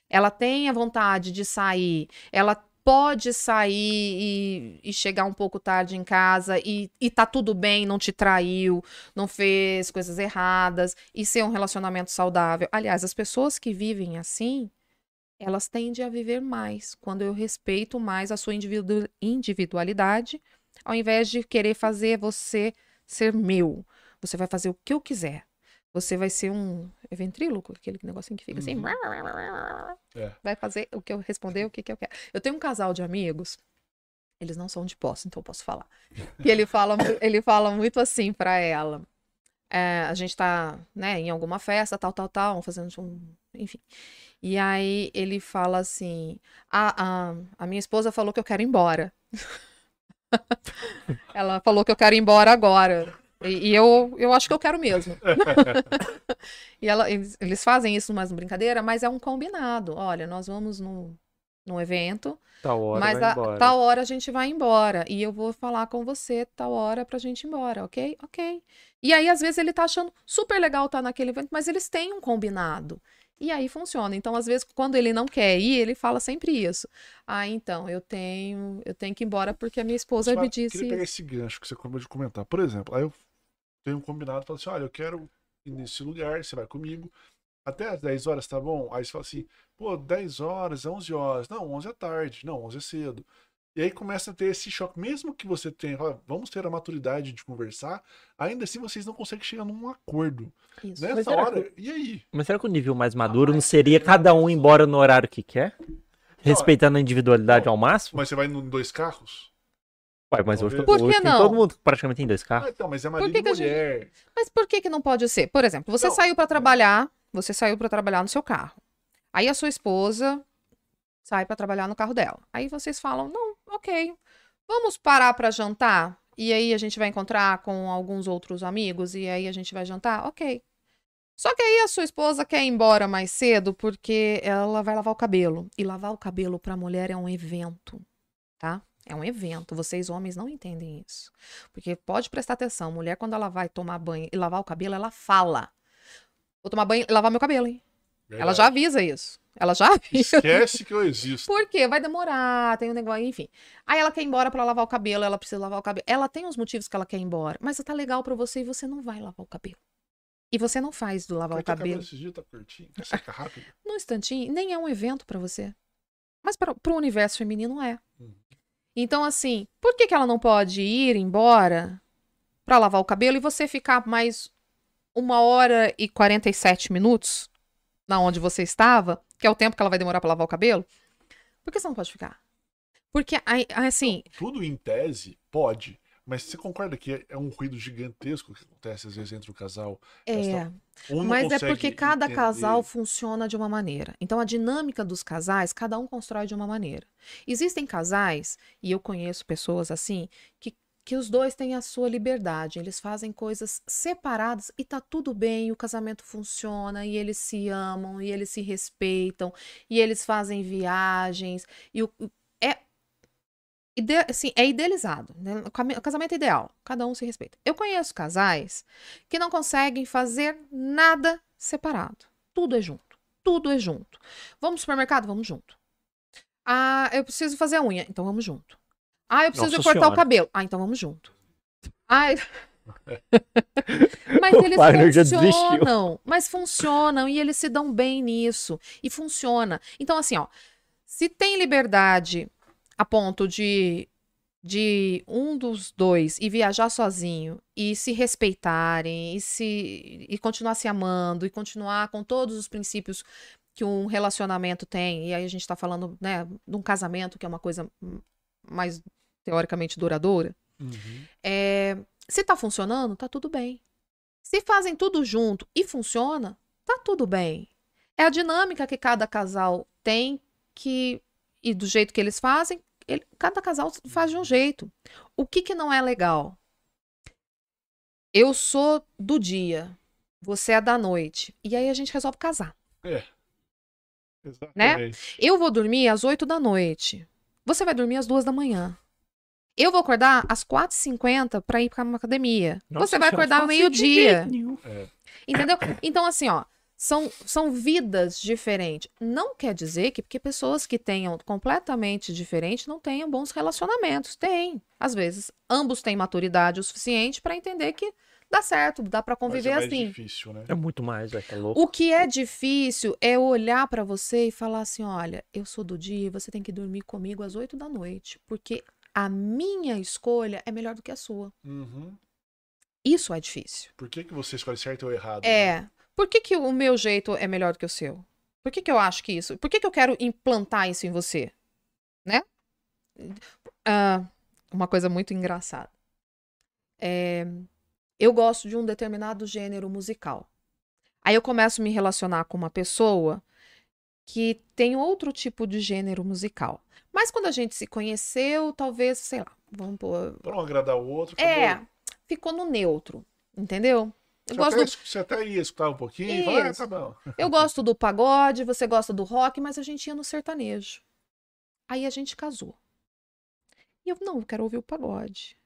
Ela tem a vontade de sair, ela pode sair e, e chegar um pouco tarde em casa e, e tá tudo bem, não te traiu, não fez coisas erradas e ser um relacionamento saudável. Aliás, as pessoas que vivem assim, elas tendem a viver mais quando eu respeito mais a sua individu- individualidade, ao invés de querer fazer você ser meu. Você vai fazer o que eu quiser. Você vai ser um é ventríloco, aquele negocinho que fica assim. Uhum. É. Vai fazer o que eu responder, o que, que eu quero. Eu tenho um casal de amigos, eles não são de posse, então eu posso falar. Que ele fala, ele fala muito assim pra ela. É, a gente tá, né, em alguma festa, tal, tal, tal, fazendo um. Enfim. E aí ele fala assim: a, a, a minha esposa falou que eu quero ir embora. Ela falou que eu quero ir embora agora. E, e eu, eu acho que eu quero mesmo. e ela, eles, eles fazem isso mais uma brincadeira, mas é um combinado. Olha, nós vamos num, num evento, Tal hora mas a, embora. tal hora a gente vai embora. E eu vou falar com você tal hora pra gente ir embora, ok? Ok. E aí, às vezes, ele tá achando super legal estar naquele evento, mas eles têm um combinado. E aí funciona. Então, às vezes, quando ele não quer ir, ele fala sempre isso. Ah, então, eu tenho, eu tenho que ir embora porque a minha esposa Mas, me queria disse. pegar esse gancho que você acabou de comentar. Por exemplo, aí eu tenho um combinado, falo assim, olha, eu quero ir nesse lugar, você vai comigo. Até às 10 horas, tá bom? Aí você fala assim, pô, 10 horas, 11 horas. Não, 11 é tarde. Não, 11 é cedo. E aí começa a ter esse choque. Mesmo que você tenha, vamos ter a maturidade de conversar, ainda assim vocês não conseguem chegar num acordo. Isso. Nessa hora, e aí? Mas será que o nível mais maduro não seria cada um ir embora no horário que quer? Respeitando a individualidade Não. ao máximo? Mas você vai em dois carros? Ué, mas hoje, Por hoje não? todo mundo praticamente tem dois carros. Ah, então, mas é Por marido que e que a gente- mulher. Mas por que que não pode ser? Por exemplo, você Não. saiu pra trabalhar, você saiu pra trabalhar no seu carro. Aí a sua esposa sai pra trabalhar no carro dela. Aí vocês falam: "Não, OK. Vamos parar pra jantar?" E aí a gente vai encontrar com alguns outros amigos e aí a gente vai jantar? OK. Só que aí a sua esposa quer ir embora mais cedo porque ela vai lavar o cabelo. E lavar o cabelo pra mulher é um evento, tá? É um evento. Vocês homens não entendem isso. Porque pode prestar atenção, mulher quando ela vai tomar banho e lavar o cabelo, ela fala: "Vou tomar banho e lavar meu cabelo, hein?" Ela já avisa isso. Ela já avisa. Esquece que eu existo. Por quê? Vai demorar, tem um negócio, enfim. Aí ela quer ir embora pra lavar o cabelo, ela precisa lavar o cabelo. Ela tem os motivos que ela quer ir embora, mas tá legal pra você e você não vai lavar o cabelo. E você não faz do lavar o cabelo esses dias, tá curtinho. Quer secar rápido? num instantinho, nem é um evento pra você. Mas para o universo feminino é. Uhum. Então, assim, por que, que ela não pode ir embora pra lavar o cabelo e você ficar mais uma hora e 47 minutos na onde você estava, que é o tempo que ela vai demorar pra lavar o cabelo? Por que você não pode ficar? Porque, assim, Tudo em tese pode. Mas você concorda que é um ruído gigantesco que acontece às vezes entre o casal? é. Um Mas é porque cada entender. casal funciona de uma maneira. Então, a dinâmica dos casais, cada um constrói de uma maneira. Existem casais, e eu conheço pessoas assim, que, que os dois têm a sua liberdade. Eles fazem coisas separadas e tá tudo bem, o casamento funciona, e eles se amam, e eles se respeitam, e eles fazem viagens, e o- é. Ide- assim, é idealizado, né? O o casamento é ideal, cada um se respeita. Eu conheço casais que não conseguem fazer nada separado. Tudo é junto. Tudo é junto. Vamos pro supermercado? Vamos junto. Ah, eu preciso fazer a unha. Então vamos junto. Ah, eu preciso Nossa cortar o Senhora. cabelo. Ah, então vamos junto. Ah, mas O eles funcionam. Mas funcionam e eles se dão bem nisso. E funciona. Então, assim, ó. Se tem liberdade a ponto de de um dos dois ir viajar sozinho e se respeitarem e se e continuar se amando e continuar com todos os princípios que um relacionamento tem e aí a gente tá falando né de um casamento que é uma coisa mais teoricamente duradoura Uhum. é, se tá funcionando tá tudo bem se fazem tudo junto e funciona tá tudo bem é a dinâmica que cada casal tem que e do jeito que eles fazem ele- cada casal faz de um jeito. O que que não é legal? Eu sou do dia, você é da noite. E aí a gente resolve casar. Exatamente. Eu vou dormir às 8 da noite. Você vai dormir às 2 da manhã. Eu vou acordar às 4h50 para ir para uma academia. Nossa você vai acordar meio-dia. nenhum. Entendeu? Então, assim, ó. São, são vidas diferentes. Não quer dizer que porque pessoas que tenham completamente diferente não tenham bons relacionamentos. Tem. Às vezes, ambos têm maturidade o suficiente para entender que dá certo, dá para Mas conviver é mais assim. difícil, né? É muito mais, é, é louco. O que é difícil é olhar para você e falar assim: olha, eu sou do dia e você tem que dormir comigo às 8 da noite, porque a minha escolha é melhor do que a sua. Uhum. Isso é difícil. Por que, que você escolhe certo ou errado? né? É. Por que, que o meu jeito é melhor do que o seu? Por que, que eu acho que isso? Por que, que eu quero implantar isso em você? Né? Ah, uma coisa muito engraçada. É, eu gosto de um determinado gênero musical. Aí eu começo a me relacionar com uma pessoa que tem outro tipo de gênero musical. Mas quando a gente se conheceu, talvez, sei lá, vamos pôr. Pra um agradar o outro. É, acabou. ficou no neutro, entendeu? Eu Você, gosto até, do você até ia escutar um pouquinho e fala, ah, tá bom. Eu gosto do pagode, você gosta do rock, mas a gente ia no sertanejo. Aí a gente casou. E eu, não, eu quero ouvir o pagode.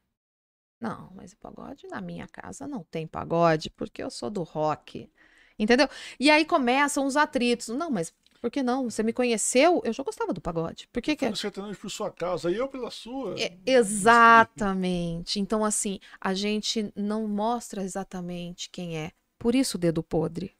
Não, mas o pagode na minha casa não tem pagode, porque eu sou do rock. Entendeu? E aí começam os atritos. Não, mas por que não? Você me conheceu, eu já gostava do pagode. Por que que Foi é? sertanejo por sua causa, e eu pela sua. É, exatamente. Então, assim, a gente não mostra exatamente quem é. Por isso o dedo podre.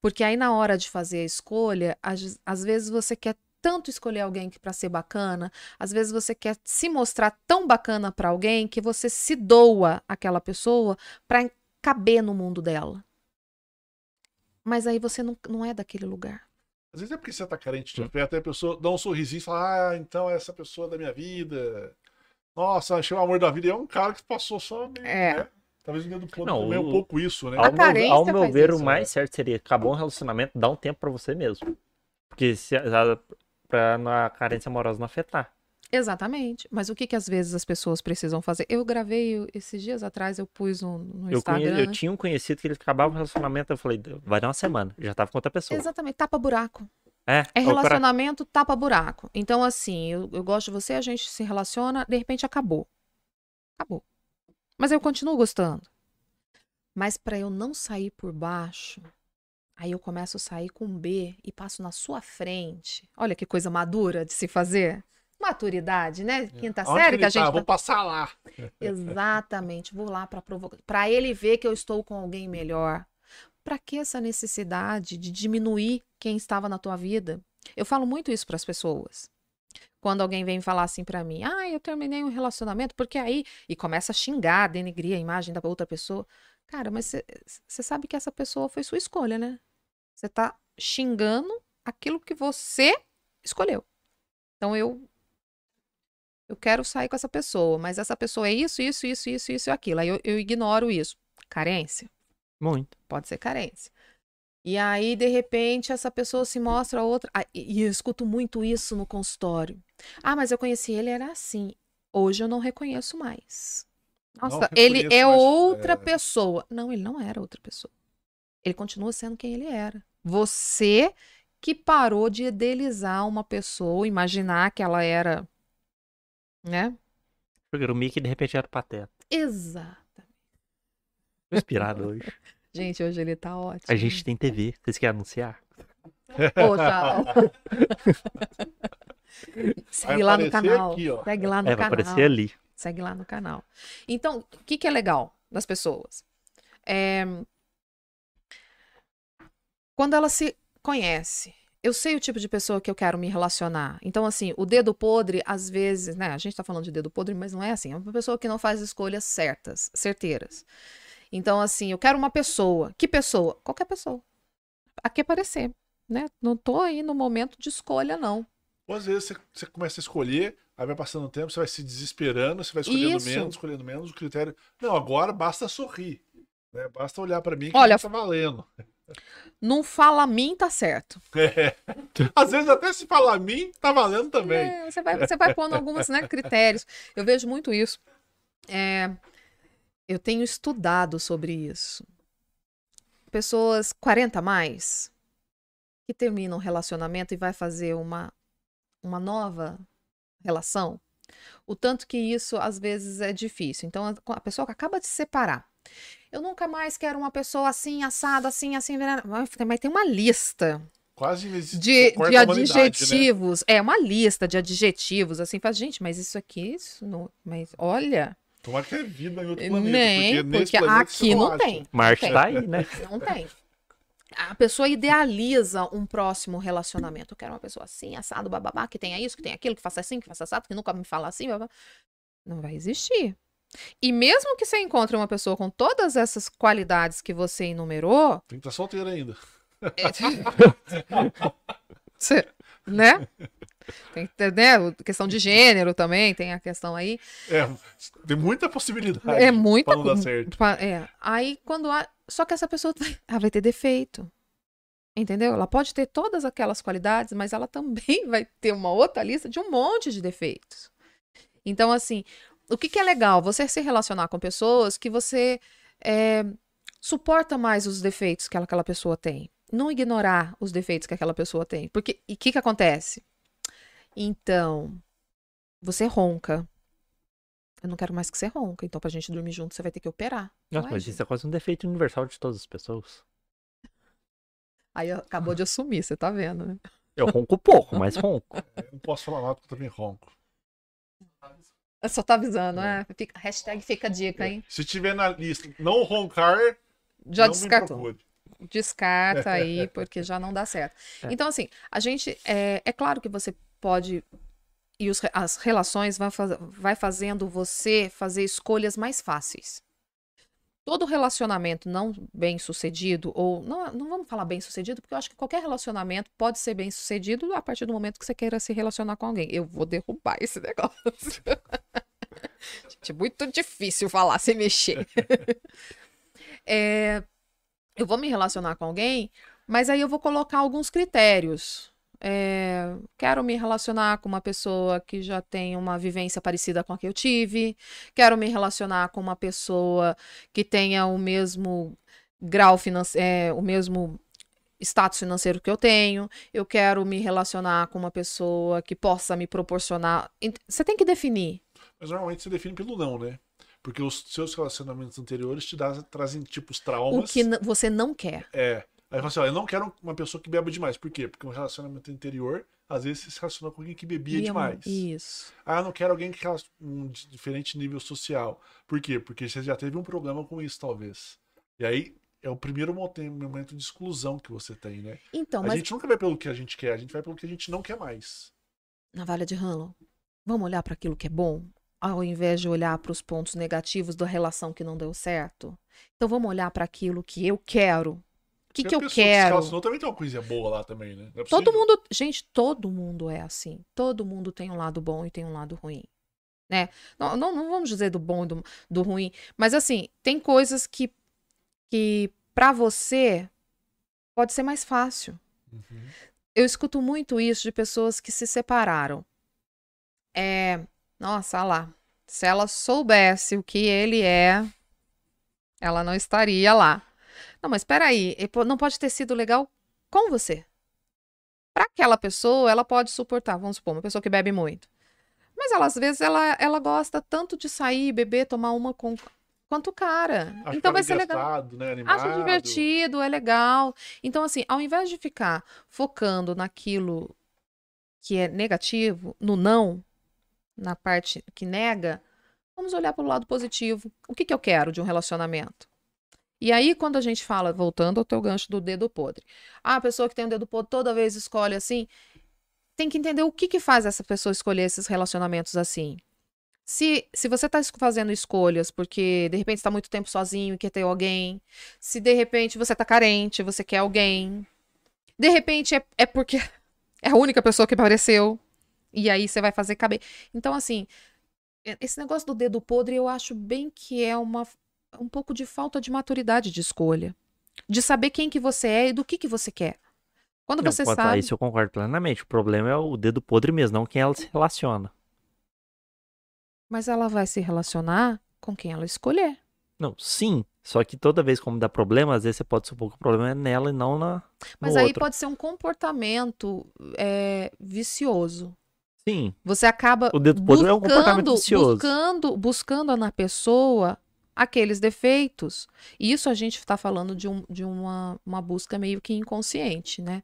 Porque aí, na hora de fazer a escolha, às, às vezes você quer tanto escolher alguém que para ser bacana, às vezes você quer se mostrar tão bacana para alguém que você se doa àquela pessoa para caber no mundo dela. Mas aí você não, não é daquele lugar. Às vezes é porque você tá carente de perto, aí a pessoa dá um sorrisinho e fala, ah, então é essa pessoa da minha vida. Nossa, achei o amor da vida. E é um cara que passou só meio, É. né? Talvez o dedo podre Não, também é um o- pouco isso, né? Ao meu, ao meu ver, isso, o mais é. certo seria acabar um relacionamento, dar um tempo pra você mesmo. Porque se a, pra a carência amorosa não afetar. Exatamente. Mas o que que às vezes as pessoas precisam fazer? Eu gravei esses dias atrás, eu pus no, no Eu, conhe- Instagram. eu tinha um conhecido que ele acabava o relacionamento, eu falei, vai dar uma semana, já tava com outra pessoa. Exatamente, tapa buraco. É, É cara- relacionamento tapa buraco. Então, assim, eu, eu gosto de você, a gente se relaciona, de repente acabou. Acabou. Mas eu continuo gostando. Mas pra eu não sair por baixo, aí eu começo a sair com B e passo na sua frente. Olha que coisa madura de se fazer. Maturidade, né? Quinta Onde série ele que a gente. tá? tá- Vou passar lá. Exatamente, vou lá para provocar, para ele ver que eu estou com alguém melhor. Para que essa necessidade de diminuir quem estava na tua vida? Eu falo muito isso para as pessoas. Quando alguém vem falar assim para mim: "Ah, eu terminei um relacionamento porque aí" e começa a xingar, denegrir a imagem da outra pessoa. Cara, mas você sabe que essa pessoa foi sua escolha, né? Você tá xingando aquilo que você escolheu. Então eu eu quero sair com essa pessoa, mas essa pessoa é isso, isso, isso, isso, isso e aquilo. Aí eu, eu ignoro isso. Carência? Muito. Pode ser carência. E aí, de repente, essa pessoa se mostra outra. Ah, e eu escuto muito isso no consultório. Ah, mas eu conheci ele, era assim. Hoje eu não reconheço mais. Nossa, ele reconheço é mais, outra é. pessoa. Não, ele não era outra pessoa. Ele continua sendo quem ele era. Você que parou de idealizar uma pessoa, imaginar que ela era. Né? Porque o Mickey de repente era pateta. Exato. Tô inspirado hoje. Gente, hoje ele tá ótimo. A gente tem TV, vocês querem anunciar? Tchau. Segue lá no canal. aqui, ó. Segue lá no É, vai canal. aparecer ali. Segue lá no canal. Então, o que, que é legal das pessoas? É... Quando ela se conhece, eu sei o tipo de pessoa que eu quero me relacionar. Então, assim, o dedo podre, às vezes, né? A gente tá falando de dedo podre, mas não é assim. É uma pessoa que não faz escolhas certas, certeiras. Então, assim, eu quero uma pessoa. Que pessoa? Qualquer pessoa. A que aparecer, né? Não tô aí no momento de escolha, não. Ou às vezes você, você começa a escolher, aí vai passando o tempo, você vai se desesperando, você vai escolhendo Isso. menos, escolhendo menos, o critério. Não, agora basta sorrir. Né? Basta olhar pra mim que Olha, tá valendo. Não fala mim, tá certo. É. Às vezes até se falar a mim, tá valendo também. É, você vai, você vai pondo alguns né, critérios. Eu vejo muito isso. É, eu tenho estudado sobre isso. Pessoas 40 a mais que terminam um relacionamento e vai fazer uma, uma nova relação. O tanto que isso às vezes é difícil. Então, a a pessoa que acaba de se separar, Eu nunca mais quero uma pessoa assim, assada, assim, assim. Mas tem uma lista Quase de, de né? adjetivos. É uma lista de adjetivos, assim, faz, gente, mas isso aqui, isso não, mas olha, Tomara que é vida em outro planeta. nem, porque, porque planeta aqui não acha. tem. Marte tá aí, né? Não tem. A pessoa idealiza um próximo relacionamento. Eu quero uma pessoa assim, assado, bababá, que tenha isso, que tenha aquilo, que faça assim, que faça assado, que nunca me fala assim, babá. Não vai existir. E mesmo que você encontre uma pessoa com todas essas qualidades que você enumerou, Tem que estar solteiro ainda. Cê- né? Tem que ter, né? Questão de gênero também, tem a questão aí. É, tem muita possibilidade. É muita Pra não dar certo. É. Aí quando há... Só que essa pessoa vai, ela vai ter defeito. Entendeu? Ela pode ter todas aquelas qualidades, mas ela também vai ter uma outra lista de um monte de defeitos. Então, assim, o que, que é legal? Você se relacionar com pessoas que você é, suporta mais os defeitos que aquela, pessoa tem. Não ignorar os defeitos que aquela pessoa tem. Porque, e o que, que acontece? Então, você ronca. Eu não quero mais que você ronca. Então, pra gente dormir junto, você vai ter que operar. Nossa, Não é, mas gente? isso é quase um defeito universal de todas as pessoas. Aí acabou de assumir, você tá vendo, né? Eu ronco pouco, mas ronco. Eu não posso falar nada porque eu também ronco. Eu só tá avisando, né? Fica, hashtag fica a dica, hein? Se tiver na lista não roncar, Já não descartou. Descarta aí, porque já não dá certo. É. Então, assim, a gente. É, é claro que você pode. E os as relações vai, faz, vai fazendo você fazer escolhas mais fáceis. Todo relacionamento não bem sucedido, ou não, não vamos falar bem sucedido, porque eu acho que qualquer relacionamento pode ser bem sucedido a partir do momento que você queira se relacionar com alguém. Eu vou derrubar esse negócio. Gente, é muito difícil falar sem mexer. É, eu vou me relacionar com alguém, mas aí eu vou colocar alguns critérios. É, quero me relacionar com uma pessoa que já tem uma vivência parecida com a que eu tive. Quero me relacionar com uma pessoa que tenha o mesmo grau financeiro, o mesmo status financeiro que eu tenho. Eu quero me relacionar com uma pessoa que possa me proporcionar. Você tem que definir. Mas normalmente se define pelo não, né? Porque os seus relacionamentos anteriores te dá- trazem tipos O traumas. que n- você não quer. É. Aí fala assim, ó, eu não quero uma pessoa que beba demais. Por quê? Porque um relacionamento anterior, às vezes você se relaciona com alguém que bebia demais. Isso. Ah, eu não quero alguém que um di- diferente nível social. Por quê? Porque você já teve um problema com isso, talvez. E aí é o primeiro momento de exclusão que você tem, né? Então, a mas gente nunca vai pelo que a gente quer, a gente vai pelo que a gente não quer mais. navalha de Hanlon, vamos olhar para aquilo que é bom, ao invés de olhar para os pontos negativos da relação que não deu certo? Então vamos olhar para aquilo que eu quero. O que, que eu quero? relacionou também tem uma coisinha boa lá também, né? É Todo mundo, gente, todo mundo é assim. Todo mundo tem um lado bom e tem um lado ruim. Né? Não, não, não vamos dizer do bom e do, do ruim, mas assim, tem coisas que, que para você pode ser mais fácil. Uhum. eu escuto muito isso de pessoas que se separaram. É, nossa, olha lá. Se ela soubesse o que ele é, ela não estaria lá. Não, mas peraí, e po- não pode ter sido legal com você. Para aquela pessoa, ela pode suportar, vamos supor, uma pessoa que bebe muito. Mas ela, às vezes ela, ela gosta tanto de sair, beber, tomar uma com quanto o cara. Acho então vai ser legal. Né? Animado. Acho divertido, é legal. Então, assim, ao invés de ficar focando naquilo que é negativo, no não, na parte que nega, vamos olhar para o lado positivo. O que, que eu quero de um relacionamento? E aí, quando a gente fala, voltando ao teu gancho do dedo podre, ah, a pessoa que tem um dedo podre toda vez escolhe assim, tem que entender o que, que faz essa pessoa escolher esses relacionamentos assim. Se, se você está fazendo escolhas porque de repente está muito tempo sozinho e quer ter alguém, se de repente você está carente, você quer alguém, de repente é, é porque é a única pessoa que apareceu e aí você vai fazer caber. Então, assim, esse negócio do dedo podre eu acho bem que é uma, um pouco de falta de maturidade de escolha, de saber quem que você é e do que que você quer. Quando Não, você quanto a sabe. isso eu concordo plenamente. O problema é o dedo podre mesmo, não quem ela se relaciona. Mas ela vai se relacionar com quem ela escolher. Não, sim. Só que toda vez como dá problema, às vezes você pode supor que o problema é nela e não na. Mas aí outro. pode ser um comportamento é, vicioso. Sim. Você acaba O dedo podre é um comportamento vicioso. buscando, buscando na pessoa aqueles defeitos. E isso a gente está falando de, um, de uma, uma busca meio que inconsciente, né?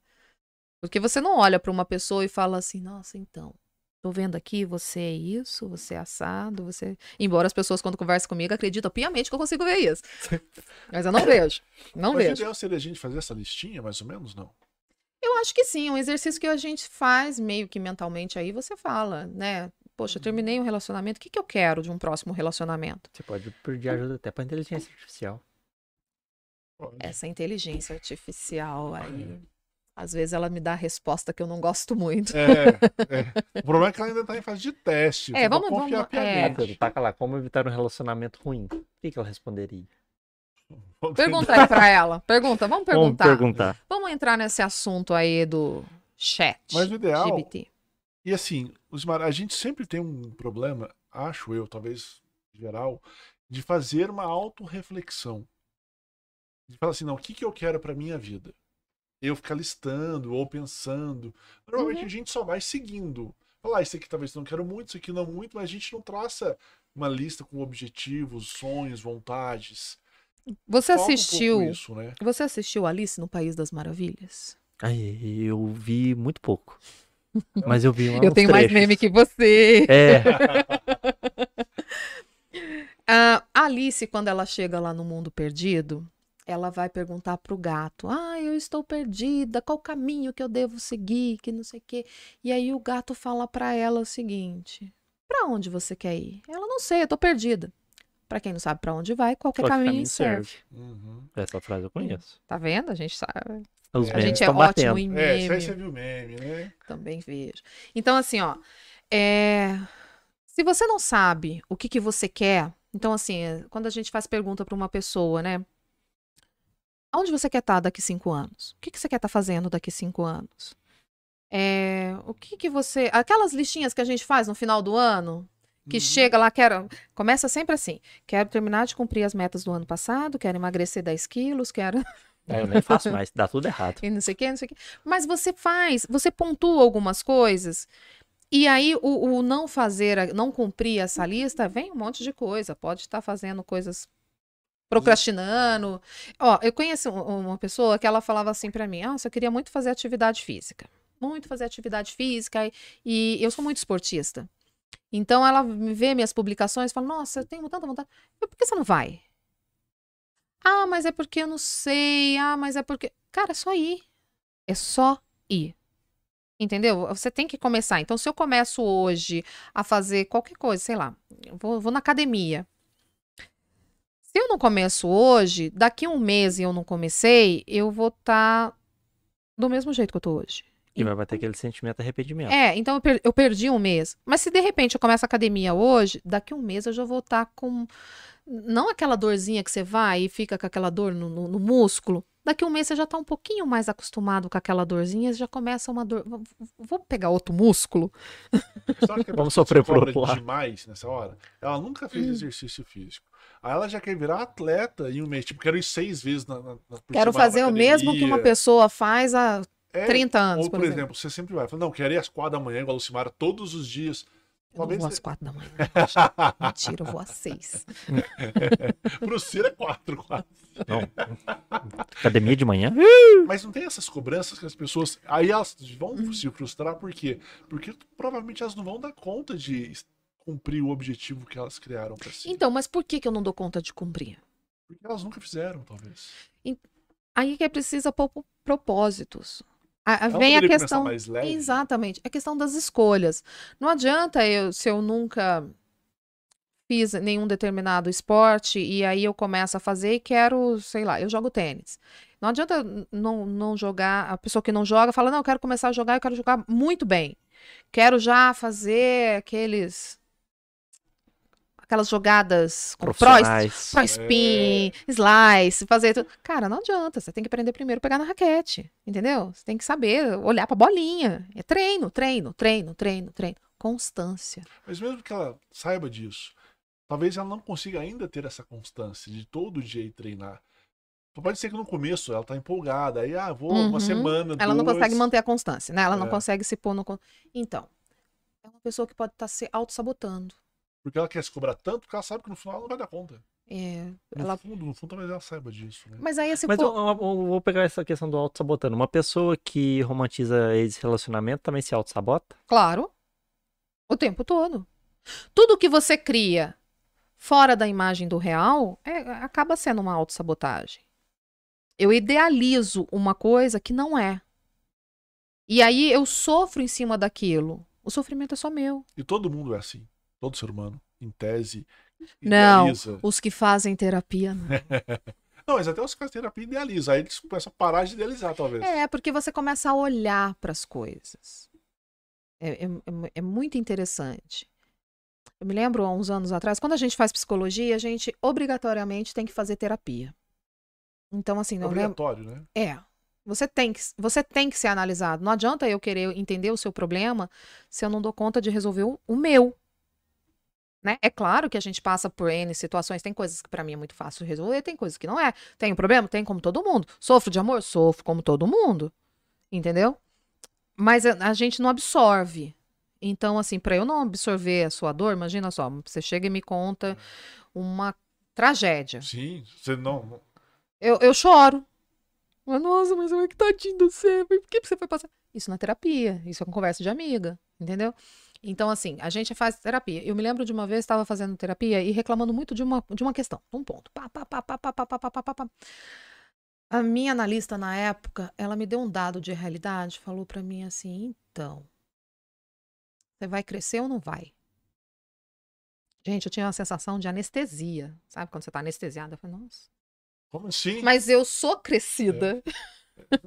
Porque você não olha para uma pessoa e fala assim, nossa, então, tô vendo aqui, você é isso, você é assado, você. Embora as pessoas, quando conversam comigo, acreditam piamente que eu consigo ver isso. Mas eu não vejo. Não Mas o vejo. ideal seria a gente fazer essa listinha, mais ou menos, não? Eu acho que sim, um exercício que a gente faz meio que mentalmente aí, você fala, né? Poxa, eu terminei um relacionamento, o que, que eu quero de um próximo relacionamento? Você pode pedir ajuda até pra inteligência artificial. Essa inteligência artificial aí. Às vezes ela me dá a resposta que eu não gosto muito. É, é. O problema é que ela ainda tá em fase de teste. É, vamos- confiar vamos- é. piamente. Pedro, taca lá, como evitar um relacionamento ruim? O que, que ela responderia? Pergunta aí pra ela. Pergunta, vamos Vamos perguntar. perguntar. Vamos entrar nesse assunto aí do chat. Mas o ideal- GBT. E assim, os mar- a gente sempre tem um problema, acho eu, talvez geral, de fazer uma autorreflexão. De falar assim, não, o que, que eu quero pra minha vida? Eu ficar listando ou pensando. Normalmente Uhum. a gente só vai seguindo. Falar, ah, isso aqui talvez não quero muito, isso aqui não muito, mas a gente não traça uma lista com objetivos, sonhos, vontades. Você um pouco assistiu. isso, né? Você assistiu Alice no País das Maravilhas? Ai, eu vi muito pouco. Mas eu vi uma, eu tenho mais trechos. meme que você. É, Ah, a Alice, quando ela chega lá no mundo perdido, ela vai perguntar pro gato: Ah, eu estou perdida, qual caminho que eu devo seguir? Que não sei o quê. E aí o gato fala pra ela o seguinte: Pra onde você quer ir? Ela não sei, eu tô perdida. Pra quem não sabe pra onde vai, qualquer qualquer caminho, caminho serve. serve. Uhum. Essa frase eu conheço. Tá vendo? A gente sabe. Os É. A gente é ótimo batendo. em É, isso aí meme. você viu meme, né? Também vejo. Então, assim, ó. é, Se você não sabe o que, que você quer, então, assim, é, quando a gente faz pergunta para uma pessoa, né? Onde você quer estar daqui cinco anos? O que, que você quer estar fazendo daqui cinco anos? É, o que, que você. Aquelas listinhas que a gente faz no final do ano, que Uhum. chega lá, quero. Começa sempre assim: quero terminar de cumprir as metas do ano passado, quero emagrecer 10 quilos, quero. É, eu nem faço mais, dá tudo errado. e não sei o que, não sei o que. Mas você faz, você pontua algumas coisas. E aí, o, o não fazer, não cumprir essa lista, vem um monte de coisa. Pode estar fazendo coisas procrastinando. Ó, eu conheci um- uma pessoa que ela falava assim pra mim: Nossa, eu queria muito fazer atividade física. Muito fazer atividade física. E eu sou muito esportista. Então ela vê minhas publicações e fala: Nossa, eu tenho tanta vontade. Eu, Por que você não vai? Ah, mas é porque eu não sei. Ah, mas é porque. Cara, é só ir. É só ir. Entendeu? Você tem que começar. Então, se eu começo hoje a fazer qualquer coisa, sei lá, eu vou, vou na academia. Se eu não começo hoje, daqui um mês e eu não comecei, eu vou estar do mesmo jeito que eu tô hoje. E vai bater aquele sentimento de arrependimento. É, então eu, per- eu perdi um mês. Mas se de repente eu começo a academia hoje, daqui um mês eu já vou estar com. Não aquela dorzinha que você vai e fica com aquela dor no, no- no músculo. Daqui um mês você já está um pouquinho mais acostumado com aquela dorzinha, já começa uma dor. Vou pegar outro músculo? Vamos sofrer por outro lado. demais nessa hora? Ela nunca Hum. fez exercício físico. Aí ela já quer virar atleta em um mês. Tipo, quero ir seis vezes na, na, na- por Quero fazer na o mesmo que uma pessoa faz há É, 30 anos, Ou, por, por exemplo. exemplo, você sempre vai. Fala, não, quero ir às quatro da manhã, igual a Lucimara, todos os dias. Eu não vou você- às quatro da manhã. Mentira, eu vou às seis. Pro Ciro é quatro, quatro. Não. Academia de manhã? Mas não tem essas cobranças que as pessoas. Aí elas vão Uhum. se frustrar, por quê? Porque provavelmente elas não vão dar conta de cumprir o objetivo que elas criaram pra si. Então, mas por que, que eu não dou conta de cumprir? Porque elas nunca fizeram, talvez. Aí que é preciso pôr propósitos. A- Ela vem a questão. Exatamente. A questão das escolhas. Não adianta eu, se eu nunca fiz nenhum determinado esporte e aí eu começo a fazer e quero, sei lá, eu jogo tênis. Não adianta não, não jogar, a pessoa que não joga fala, não, eu quero começar a jogar, eu quero jogar muito bem. Quero já fazer aqueles aquelas jogadas com pro, spin, slice, fazer tudo. Cara, não adianta. Você tem que aprender primeiro a pegar na raquete. Entendeu? Você tem que saber olhar pra bolinha. É treino, treino, treino, treino, treino. Constância. Mas mesmo que ela saiba disso, talvez ela não consiga ainda ter essa constância de todo dia ir treinar. Pode ser que no começo ela tá empolgada, aí, ah, vou Uhum. uma semana, Ela não consegue manter a constância, né? Ela não É. consegue se pôr no. Então, é uma pessoa que pode estar se auto-sabotando. Porque ela quer se cobrar tanto, porque ela sabe que no final ela não vai dar conta. É, No ela... fundo, no fundo, talvez ela saiba disso, né? Mas aí, se Mas for... eu, eu- eu vou pegar essa questão do auto-sabotando. Uma pessoa que romantiza esse relacionamento também se auto-sabota? Claro. O tempo todo. Tudo que você cria fora da imagem do real é- acaba sendo uma autossabotagem. Eu idealizo uma coisa que não é. E aí eu sofro em cima daquilo. O sofrimento é só meu. E todo mundo é assim. Todo ser humano, em tese, Não. idealiza. Os que fazem terapia, não. Não, mas até os que fazem terapia idealiza. Aí eles começam a parar de idealizar, talvez. É, porque você começa a olhar para as coisas. É, é- é- é muito interessante. Eu me lembro há uns anos atrás, quando a gente faz psicologia, a gente obrigatoriamente tem que fazer terapia. Então, assim, não lembro. Obrigatório, né? É. Você tem, que, você tem que ser analisado. Não adianta eu querer entender o seu problema se eu não dou conta de resolver o, o meu. Né? É claro que a gente passa por N situações. Tem coisas que pra mim é muito fácil resolver, tem coisas que não é. Tem um problema? Tem como todo mundo. Sofro de amor? Sofro como todo mundo. Entendeu? Mas a, a gente não absorve. Então, assim, pra eu não absorver a sua dor, imagina só, você chega e me conta uma tragédia. Sim, você não. Eu, eu choro. Mas, nossa, mas eu que tadinho do você. Por que você foi passar? Isso na terapia. Isso é com conversa de amiga. Entendeu? Então, assim, a gente faz terapia. Eu me lembro de uma vez, estava fazendo terapia e reclamando muito de uma, de uma questão. Um ponto. Pá, pá, pá, pá, pá, pá, pá, pá, pá, pá. A minha analista, na época, ela me deu um dado de realidade. Falou pra mim assim, então... Você vai crescer ou não vai? Gente, eu tinha uma sensação de anestesia. Sabe quando você tá anestesiada? Eu falei, nossa... Como assim? Mas eu sou crescida. Eu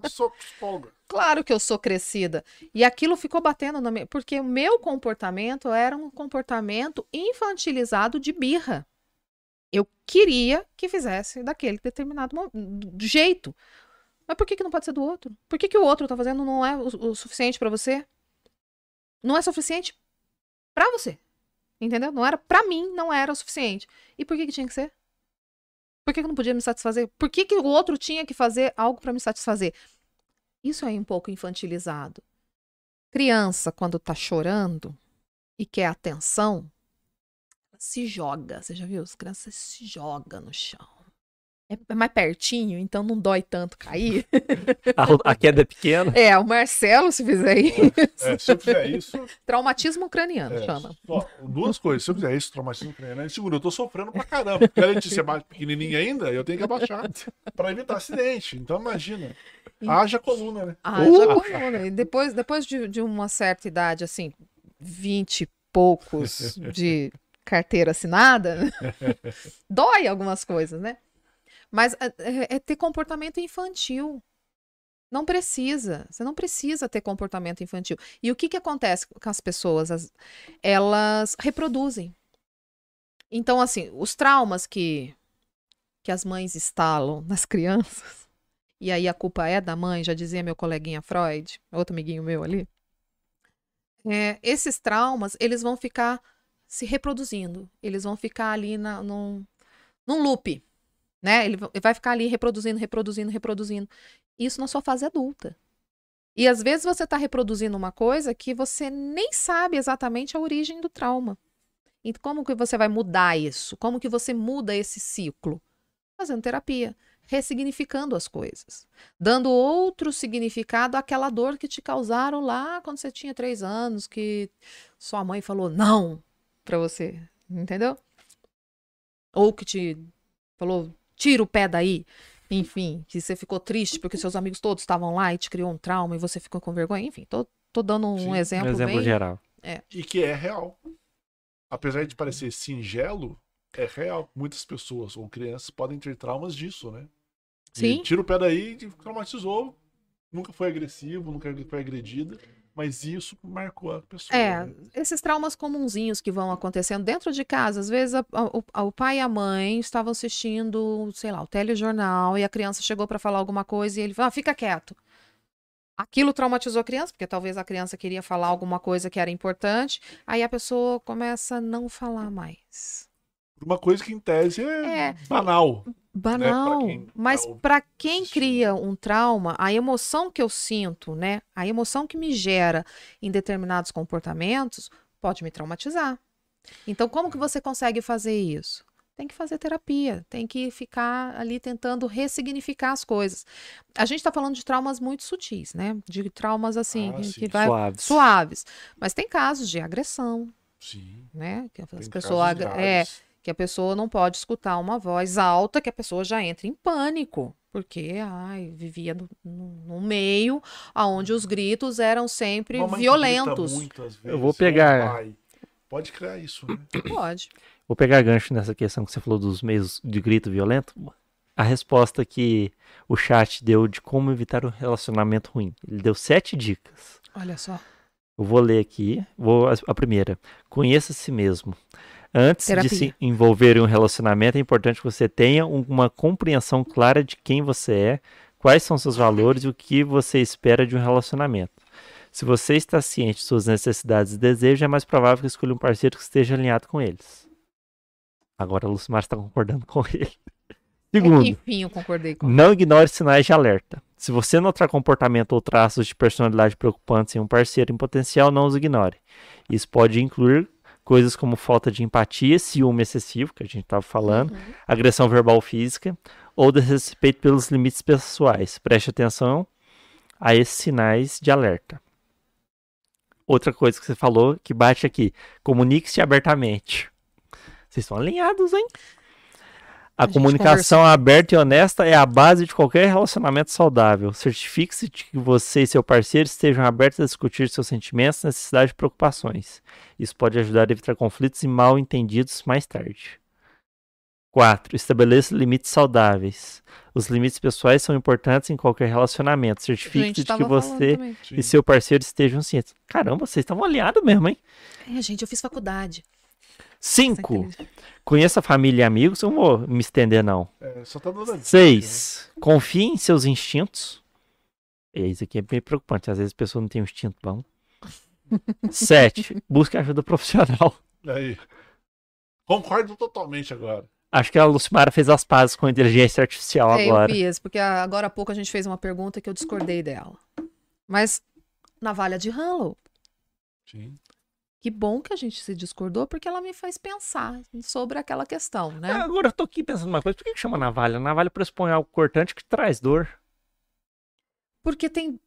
sou psicóloga. Claro que eu sou crescida. E aquilo ficou batendo na minha. Porque o meu comportamento era um comportamento infantilizado de birra. Eu queria que fizesse daquele determinado jeito. Mas por que, que não pode ser do outro? Por que, que o outro tá fazendo não é o, o suficiente pra você? Não é suficiente pra você. Entendeu? Não era pra mim, não era o suficiente. E por que, que tinha que ser? Por que, que eu não podia me satisfazer? Por que, que o outro tinha que fazer algo pra me satisfazer? Isso é um pouco infantilizado. Criança, quando tá chorando e quer atenção, se joga. Você já viu? As crianças se jogam no chão. É é mais pertinho, então não dói tanto cair. A, a queda é pequena? É, o Marcelo, se fizer isso, É, se eu fizer isso. traumatismo ucraniano, é, chama. só duas coisas. Se eu fizer isso, traumatismo craniano, ele segura. Eu tô sofrendo pra caramba. Porque a Letícia é mais pequenininha ainda, eu tenho que abaixar pra evitar acidente. Então, imagina. Haja coluna, né? Ah, Uh! coluna. E depois, depois de, de uma certa idade, assim, vinte e poucos de carteira assinada, dói algumas coisas, né? Mas é, é- é ter comportamento infantil. Não precisa. Você não precisa ter comportamento infantil. E o que, que acontece com as pessoas? As- elas reproduzem. Então, assim, os traumas que, que as mães instalam nas crianças, e aí a culpa é da mãe, já dizia meu coleguinha Freud, outro amiguinho meu ali. É, esses traumas, eles vão ficar se reproduzindo. Eles vão ficar ali na, num, num loop. Né? Ele va- vai ficar ali reproduzindo, reproduzindo, reproduzindo. Isso na sua fase adulta. E às vezes você está reproduzindo uma coisa que você nem sabe exatamente a origem do trauma. E como que você vai mudar isso? Como que você muda esse ciclo? Fazendo terapia, ressignificando as coisas, dando outro significado àquela dor que te causaram lá quando você tinha três anos, que sua mãe falou não pra você, entendeu? Ou que te falou tira o pé daí. Enfim, que você ficou triste porque seus amigos todos estavam lá e te criou um trauma e você ficou com vergonha. Enfim, tô, tô dando um Sim, exemplo, Um exemplo bem... geral. E que é real. Apesar de parecer singelo, é real. Muitas pessoas ou crianças podem ter traumas disso, né? E Sim. Tira o pé daí e traumatizou. Nunca foi agressivo, nunca foi agredida. Mas isso marcou a pessoa. É, né? esses traumas comunzinhos que vão acontecendo dentro de casa. Às vezes a- a- o, pai e a mãe estavam assistindo, sei lá, o telejornal e a criança chegou para falar alguma coisa e ele falou, ah, fica quieto. Aquilo traumatizou a criança, porque talvez a criança queria falar alguma coisa que era importante, aí a pessoa começa a não falar mais. Uma coisa que em tese é, É. banal. Banal, quem tá mas para quem cria um trauma, a emoção que eu sinto, né? A emoção que me gera em determinados comportamentos pode me traumatizar. Então, como que você consegue fazer isso? tem que fazer terapia, tem que ficar ali tentando ressignificar as coisas. A gente está falando de traumas muito sutis, né? De traumas assim, Ah, que vai Suaves. suaves. Mas tem casos de agressão, Sim. né? Que as pessoas é. Que a pessoa não pode escutar uma voz alta, que a pessoa já entra em pânico, porque ai, vivia no, no- num meio onde os gritos eram sempre Mamãe violentos. muito, às vezes, Eu vou ou pegar-. Pode criar isso, né? Pode. Vou pegar gancho nessa questão que você falou dos meios de grito violento. A resposta que o chat deu de como evitar um relacionamento ruim. Ele deu sete dicas. Olha só. Eu vou ler aqui. Vou a, a primeira. Conheça a si mesmo. Antes Terapia. de se envolver em um relacionamento, é importante que você tenha um- uma compreensão clara de quem você é, quais são seus valores e o que você espera de um relacionamento. Se você está ciente de suas necessidades e desejos, é mais provável que escolha um parceiro que esteja alinhado com eles. Agora a Lucimar está concordando com ele. Segundo, Enfim, eu concordei com não ignore sinais de alerta. Se você notar comportamento ou traços de personalidade preocupantes em um parceiro em potencial, não os ignore. Isso pode incluir coisas como falta de empatia, ciúme excessivo, que a gente estava falando, Uhum. agressão verbal física, ou desrespeito pelos limites pessoais. Preste atenção a esses sinais de alerta. Outra coisa que você falou, que bate aqui, comunique-se abertamente. Vocês estão alinhados, hein? A, A comunicação aberta e honesta é a base de qualquer relacionamento saudável. Certifique-se de que você e seu parceiro estejam abertos a discutir seus sentimentos, necessidades e preocupações. Isso pode ajudar a evitar conflitos e mal entendidos mais tarde. 4. Estabeleça limites saudáveis. Os limites pessoais são importantes em qualquer relacionamento. Certifique-se de que você e seu parceiro estejam cientes. Caramba, vocês estão aliados mesmo, hein? É, gente, eu fiz faculdade. 5. Conheça a família e amigos. Eu não vou me estender, não. É, só tá dando 6. Confie em seus instintos. E isso aqui é bem preocupante. Às vezes a pessoa não tem um instinto bom. 7. Busque ajuda profissional. Aí. Concordo totalmente agora. Acho que a Lucimara fez as pazes com a inteligência artificial É, eu agora. fiz, porque agora há pouco a gente fez uma pergunta que eu discordei dela. Mas, navalha de Hanlow, Sim. Que bom que a gente se discordou, porque ela me faz pensar sobre aquela questão, né? Ah, Agora eu tô aqui pensando uma coisa. Por que, que chama navalha? Navalha pressupõe algo cortante que traz dor. Porque tem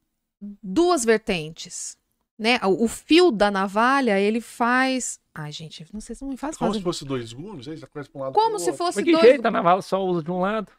duas vertentes, né? O, o fio da navalha, ele faz... Ai, gente, não sei se não me faz Como fazer... se fosse dois gumes, aí já começa pra um lado Como se outro. fosse Mas que dois... jeito? A navalha só usa de um lado.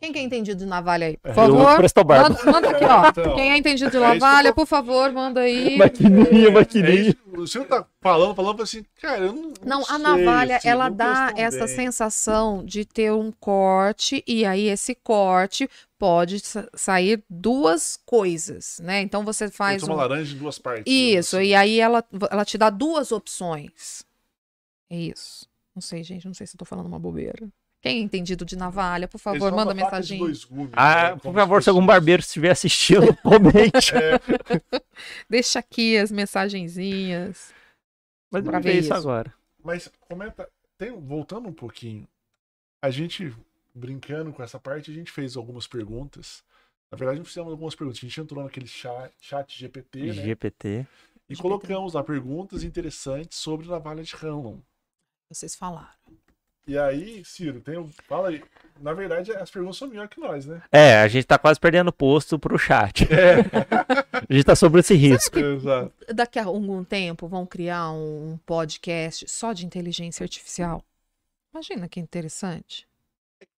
Quem que é entendido de navalha aí? Por É, Eu favor, presto barba. manda, manda aqui, ó. Então, Quem é entendido de é eu navalha, tô- por favor, manda aí. Maquininha, É maquininha. isso, o senhor tá falando, falando falando assim, cara, eu não. Não, sei, a navalha, assim, ela dá essa bem. sensação de ter um corte, e aí esse corte pode sa- sair duas coisas, né? Então você faz uma um... laranja em duas partes. digamos Isso, assim. e aí ela, ela te dá duas opções. É isso. Não sei, gente, não sei se eu tô falando uma bobeira. Quem é entendido de navalha, por favor, manda mensagem. gumes, Ah, né, por favor, se se algum barbeiro estiver assistindo, comente. Deixa aqui as mensagenzinhas. Mas Pra ver isso agora. Mas comenta, tem, voltando um pouquinho, a gente brincando com essa parte, a gente fez algumas perguntas. Na verdade, não fizemos algumas perguntas. A gente entrou naquele chat, chat GPT, né? GPT. E GPT. colocamos lá perguntas interessantes sobre navalha de Hanlon. Vocês falaram. E aí, Ciro, tem um. Fala aí. Na verdade, as perguntas são melhores que nós, né? É, a gente tá quase perdendo o posto pro chat. É, A gente tá sobre esse risco. exato. Daqui a algum tempo vão criar um podcast só de inteligência artificial. Imagina que interessante.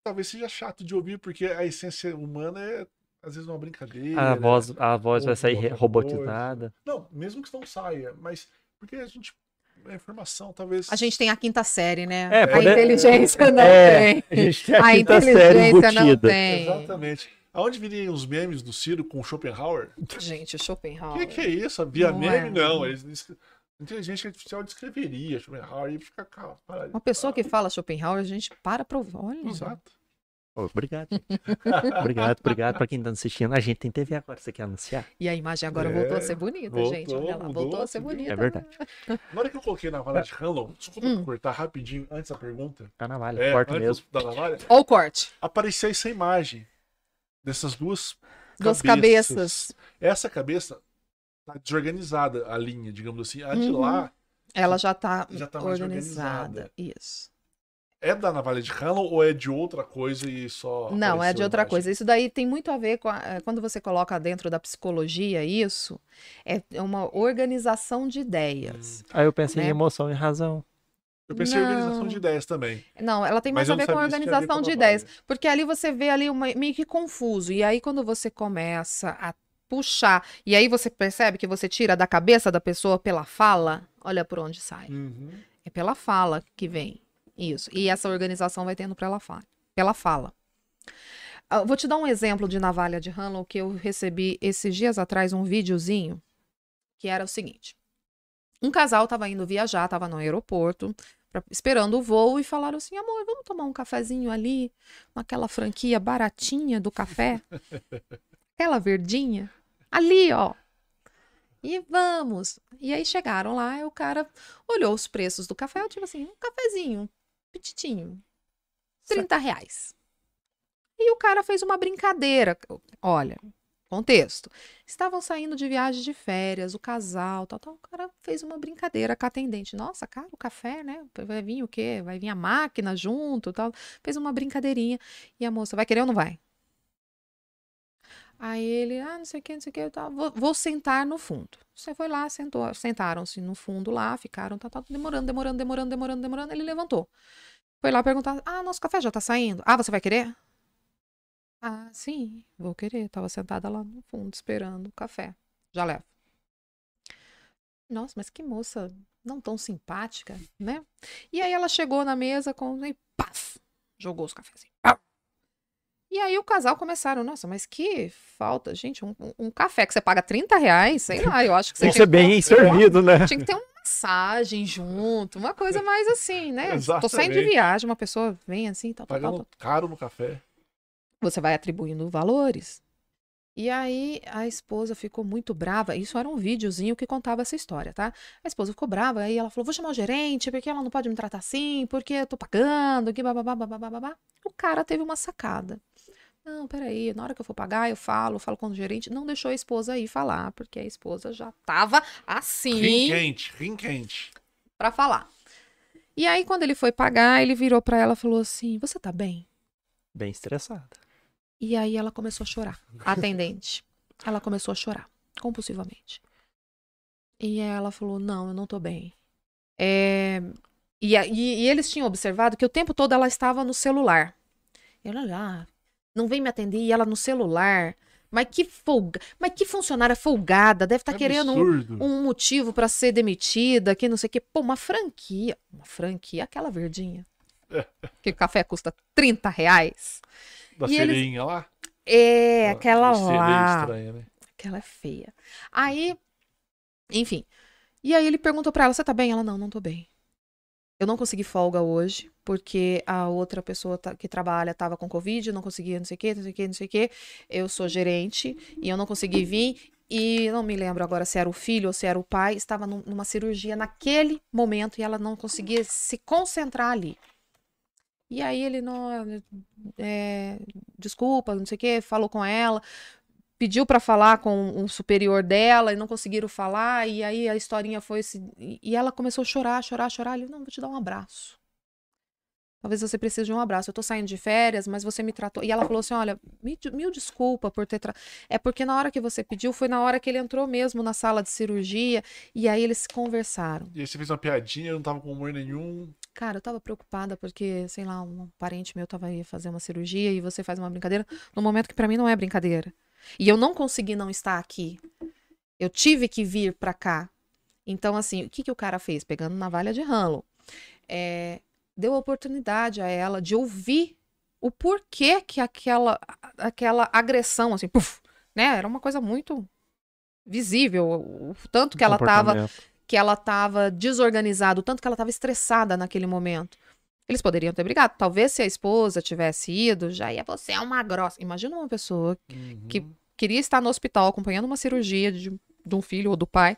Talvez seja chato de ouvir, porque a essência humana é, às vezes, uma brincadeira. A voz, a voz vai sair coisa. robotizada. Não, mesmo que não saia, mas porque a gente. A informação, talvez. A gente tem a quinta série, né? É, a inteligência não É, tem. A gente tem a, A quinta série inteligência não tem. Exatamente. Aonde viriam os memes do Ciro com o Schopenhauer? Gente, o O Schopenhauer. que, que é isso? Via Não meme, é. não. Eles, inteligência artificial descreveria Schopenhauer e fica calma. para- Uma pessoa que fala Schopenhauer, a gente para ouvir. Olha. Exato. Obrigado. obrigado, obrigado pra quem tá assistindo. A gente tem TV agora, você quer anunciar? E a imagem agora É, voltou a ser bonita, voltou, gente. Olha lá, mudou, voltou a ser bonita. É verdade. Na hora que eu coloquei na vala de Hanlon, desculpa Hum. cortar rapidinho antes da pergunta. Tá na malha, É, corta antes mesmo. da navalha, Olha o corte. apareceu essa imagem dessas duas Duas cabeças. Essa cabeça tá desorganizada, a linha, digamos assim. A de Uhum. lá Ela já tá, Já tá mais organizada. organizada. Isso. É da navalha de Hanlon ou é de outra coisa e só. Não, é de outra imagem? coisa. Isso daí tem muito a ver com a- eh, quando você coloca dentro da psicologia isso, é uma organização de ideias. Aí eu pensei em Né? emoção e razão. Eu pensei em organização Não. de ideias também. Não, ela tem mais a não ver com organização com de ideias. Porque ali você vê ali uma- meio que confuso. E aí, quando você começa a puxar, e aí você percebe que você tira da cabeça da pessoa pela fala, olha por onde sai. Uhum. É pela fala que vem. Isso. E essa organização vai tendo pela fala. Pela fala. Ah, Vou te dar um exemplo de navalha de Hanlon que eu recebi esses dias atrás um videozinho que era o seguinte. Um casal estava indo viajar, estava no aeroporto, pra- esperando o voo e falaram assim: amor, vamos tomar um cafezinho ali, naquela franquia baratinha do café? Aquela verdinha? Ali, ó. E vamos. E aí chegaram lá e o cara olhou os preços do café, eu tipo assim, um cafezinho, petitinho, 30 reais. E o cara fez uma brincadeira. Olha, contexto. Estavam saindo de viagem de férias, o casal, tal, tal. O cara fez uma brincadeira com a atendente. Nossa, cara, o café, né? Vai vir o quê? Vai vir a máquina junto, tal. Fez uma brincadeirinha. E a moça, vai querer ou não vai? Aí ele, ah, não sei o que, não sei o que, tal. Vou, vou sentar no fundo. Você foi lá, sentou, sentaram-se no fundo lá, ficaram, tá, tá, demorando, demorando, demorando, demorando, demorando. Ele levantou. Foi lá perguntar, ah, nosso café já tá saindo. Ah, você vai querer? Ah, sim, vou querer. Tava sentada lá no fundo, esperando o café. Já levo. Nossa, mas que moça não tão simpática, né? E aí ela chegou na mesa com e paf, jogou os cafezinhos. Pau. E aí o casal começaram, nossa, mas que falta, gente, um, um- café que você paga 30 reais, sei lá, eu acho que você Tem que tinha ser bem servido, né? tinha que ter uma massagem junto, uma coisa mais assim, né? Tô saindo de Exatamente. viagem, uma pessoa vem assim, tal, tal, tal, Pagando tal. caro no café. Você vai atribuindo valores. E aí a esposa ficou muito brava. Isso era um videozinho que contava essa história, tá? A esposa ficou brava, aí ela falou: vou chamar o gerente, porque ela não pode me tratar assim, porque eu tô pagando, que bababá, bababá, babá. O cara teve uma sacada. Não, peraí, na hora que eu for pagar, eu falo, falo com o gerente. Não deixou a esposa aí falar, porque a esposa já tava assim. Rim quente, rim quente. Pra falar. E aí, quando ele foi pagar, ele virou pra ela e falou assim: Você tá bem? Bem estressada. E aí ela começou a chorar. A atendente. Ela começou a chorar, compulsivamente. E ela falou: Não, eu não tô bem. É, E, e- e eles tinham observado que o tempo todo ela estava no celular. E ela, ah, não vem me atender e ela no celular. Mas que folga... Mas que funcionária folgada, deve estar Que querendo um, um motivo pra ser demitida, que não sei o quê. Pô, uma franquia. Uma franquia, aquela verdinha. Que o café custa 30 reais. Da e eles- sereinha lá. É, aquela Sereia lá. estranha, né? Aquela é feia. Aí, enfim. E aí ele perguntou pra ela: Você tá bem? Ela: Não, não tô bem. Eu não consegui folga hoje, porque a outra pessoa que trabalha tava com Covid, não conseguia, não sei o quê, não sei o quê, não sei o quê. Eu sou gerente e eu não consegui vir. E não me lembro agora se era o filho ou se era o pai, estava num- numa cirurgia naquele momento e ela não conseguia se concentrar ali. E aí ele não. é, desculpa, não sei o quê, falou com ela, pediu para falar com um superior dela e não conseguiram falar, e aí a historinha foi se... e ela começou a chorar, chorar, chorar. Ele, não, vou te dar um abraço. Talvez você precise de um abraço. Eu tô saindo de férias, mas você me tratou. E ela falou assim: olha, me- mil desculpa por ter. Tra... É porque na hora que você pediu, foi na hora que ele entrou mesmo na sala de cirurgia, e aí eles conversaram. E aí você fez uma piadinha, eu não tava com humor nenhum. Cara, eu tava preocupada porque, sei lá, um parente meu tava aí fazer uma cirurgia e você faz uma brincadeira no momento que pra mim não é brincadeira. E eu não consegui não estar aqui. Eu tive que vir pra cá. Então, assim, o que, que o cara fez? Pegando navalha de Hanlon. É, deu oportunidade a ela de ouvir o porquê que aquela, aquela agressão, assim, puf, né? Era uma coisa muito visível. O tanto que ela tava que ela estava desorganizada, o tanto que ela estava estressada naquele momento. Eles poderiam ter brigado. Talvez se a esposa tivesse ido, já ia você é uma grossa. Imagina uma pessoa Uhum. Que- queria estar no hospital acompanhando uma cirurgia de, de um filho ou do pai,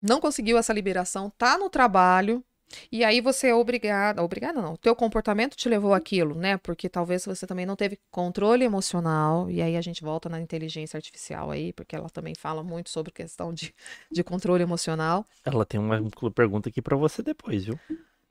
não conseguiu essa liberação, tá no trabalho, e aí você é obrigada, obrigada não, o teu comportamento te levou àquilo, né? Porque talvez você também não teve controle emocional, e aí a gente volta na inteligência artificial aí, porque ela também fala muito sobre questão de, de controle emocional. Ela tem uma pergunta aqui pra você depois, viu?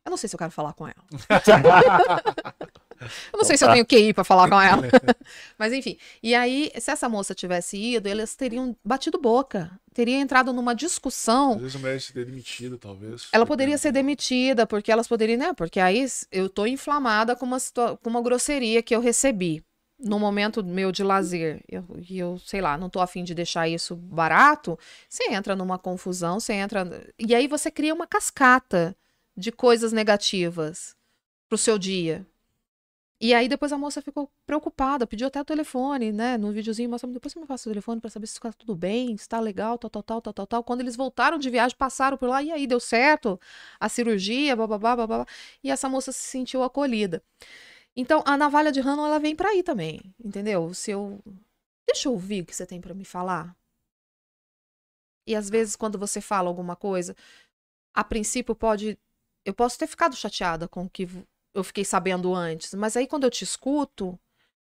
Eu não sei se eu quero falar com ela. eu não sei se eu tenho QI pra falar com ela. Mas enfim. E aí, se essa moça tivesse ido, eles teriam batido boca. Teria entrado numa discussão. Às vezes a mulher ser demitida, talvez. Ela poderia ser demitida, porque elas poderiam, né? Porque aí eu tô inflamada com uma, com uma grosseria que eu recebi no momento meu de lazer. E eu, e eu, sei lá, não tô afim de deixar isso barato. Você entra numa confusão, você entra. E aí você cria uma cascata de coisas negativas pro seu dia. E aí depois a moça ficou preocupada, pediu até o telefone, né? No videozinho, mostra, depois você me passa o telefone pra saber se tá tudo bem, se tá legal, tal, tal, tal, tal, tal, tal. Quando eles voltaram de viagem, passaram por lá, e aí, deu certo? A cirurgia, bababá, babá. E essa moça se sentiu acolhida. Então, a navalha de Hannon, ela vem pra aí também, entendeu? Se eu... Deixa eu ouvir o que você tem pra me falar. E às vezes, quando você fala alguma coisa, a princípio pode... Eu posso ter ficado chateada com o que eu fiquei sabendo antes, mas aí quando eu te escuto,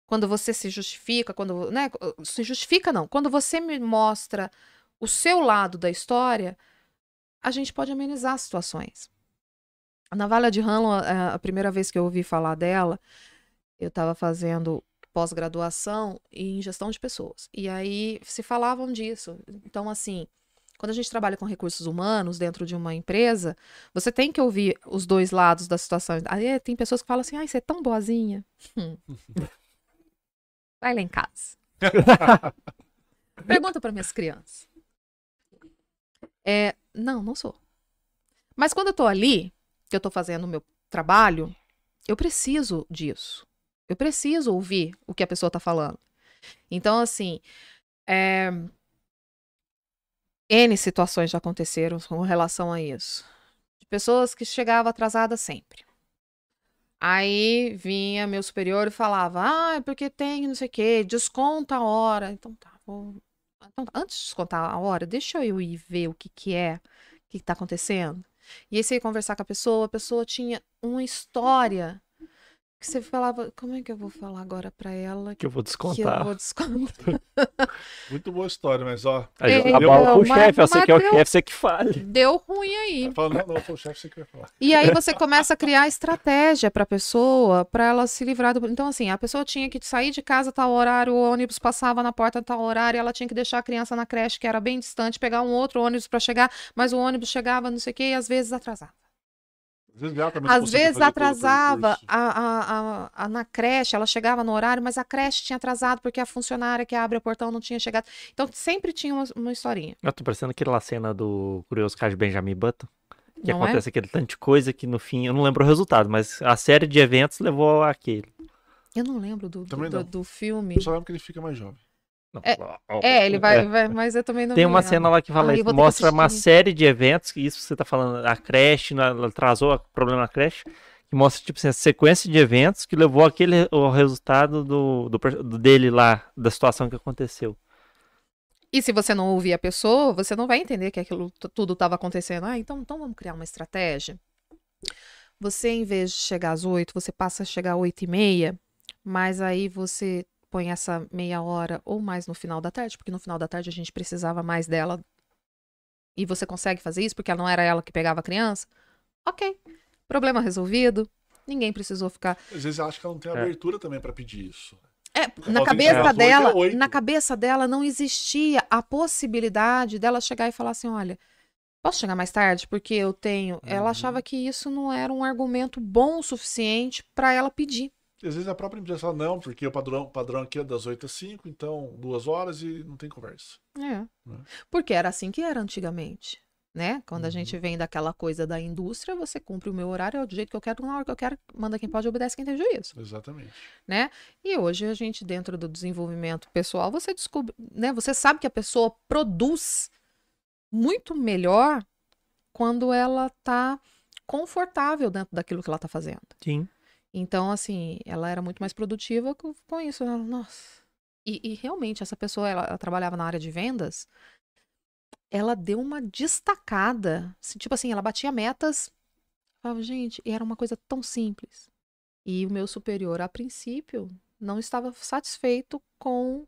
quando você se justifica, quando, né, se justifica não, quando você me mostra o seu lado da história, a gente pode amenizar as situações. A navalha de Hanlon, a a primeira vez que eu ouvi falar dela, eu estava fazendo pós-graduação em gestão de pessoas. E aí se falavam disso. Então, assim, quando a gente trabalha com recursos humanos dentro de uma empresa, você tem que ouvir os dois lados da situação. Aí é, tem pessoas que falam assim, ai, você é tão boazinha. Hum. Vai lá em casa. Pergunta para minhas crianças. É, não, não sou. Mas quando eu tô ali, que eu tô fazendo o meu trabalho, eu preciso disso. Eu preciso ouvir o que a pessoa tá falando. Então, assim, é, N situações já aconteceram com relação a isso. De pessoas que chegavam atrasadas sempre. Aí vinha meu superior e falava: Ah, é porque tem não sei o quê, desconta a hora. Então tá, vou... então, antes de descontar a hora, deixa eu ir ver o que, que é, o que, que tá acontecendo. E aí você ia conversar com a pessoa, a pessoa tinha uma história que você falava: Como é que eu vou falar agora pra ela Que eu vou que eu descontar. vou descontar? Muito boa história, mas ó. Aí É, joga a bola pro mas- chefe, eu sei mas que é o chefe, você que fale. Deu ruim aí. Fala, não, não, eu sou o chefe, você que vai falar. E aí você começa a criar estratégia para a pessoa, para ela se livrar do. Então, assim, a pessoa tinha que sair de casa a tal horário, o ônibus passava na porta a tal horário, ela tinha que deixar a criança na creche, que era bem distante, pegar um outro ônibus para chegar, mas o ônibus chegava, não sei o quê, e às vezes atrasava. Às vezes, atrasava a, a, a, a- na creche, ela chegava no horário, mas a creche tinha atrasado porque a funcionária que abre o portão não tinha chegado. Então sempre tinha uma, uma historinha. Eu tô parecendo aquela cena do Curioso Caso de Benjamin Button. Que Não é? acontece aquele tanto de coisa que no fim, eu não lembro o resultado, mas a série de eventos levou àquele. Eu não lembro do, do, do, não. do filme. Eu só lembro que ele fica mais jovem. Não, É, ó, É, ele vai, é. vai- mas eu também não Tem uma cena lá que fala que mostra uma série de eventos, que isso você tá falando, a creche, ela atrasou o problema na creche, que mostra, tipo assim, a sequência de eventos que levou aquele, o resultado do, do, dele lá, da situação que aconteceu. E se você não ouvir a pessoa, você não vai entender que aquilo tudo estava acontecendo. Ah, então, então vamos criar uma estratégia. Você, em vez de chegar às oito, você passa a chegar às oito e meia, mas aí você põe essa meia hora ou mais no final da tarde, porque no final da tarde a gente precisava mais dela. E você consegue fazer isso porque não era ela que pegava a criança? Ok. Problema resolvido. Ninguém precisou ficar Às vezes ela acha que ela não tem É. abertura também pra pedir isso. É, Ela na cabeça dela, é na cabeça dela não existia a possibilidade dela chegar e falar assim, olha, posso chegar mais tarde porque eu tenho. Ela Uhum. achava que isso não era um argumento bom o suficiente para ela pedir. Às vezes a própria empresa fala, não, porque o padrão, padrão aqui é das 8 às 5, então duas horas e não tem conversa. É. Né? Porque era assim que era antigamente, né? Quando a Uhum. gente vem daquela coisa da indústria, você cumpre o meu horário é do jeito que eu quero, na hora que eu quero, manda quem pode, obedece quem tem juízo. Exatamente. né? E hoje a gente dentro do desenvolvimento pessoal, você descobre, né? Você sabe que a pessoa produz muito melhor quando ela tá confortável dentro daquilo que ela tá fazendo. Sim. Então, assim, ela era muito mais produtiva com, isso. né? Nossa. E, e realmente, essa pessoa, ela, ela trabalhava na área de vendas, ela deu uma destacada. assim, Tipo assim, ela batia metas. Falava, gente, e era uma coisa tão simples. E o meu superior, a princípio, não estava satisfeito com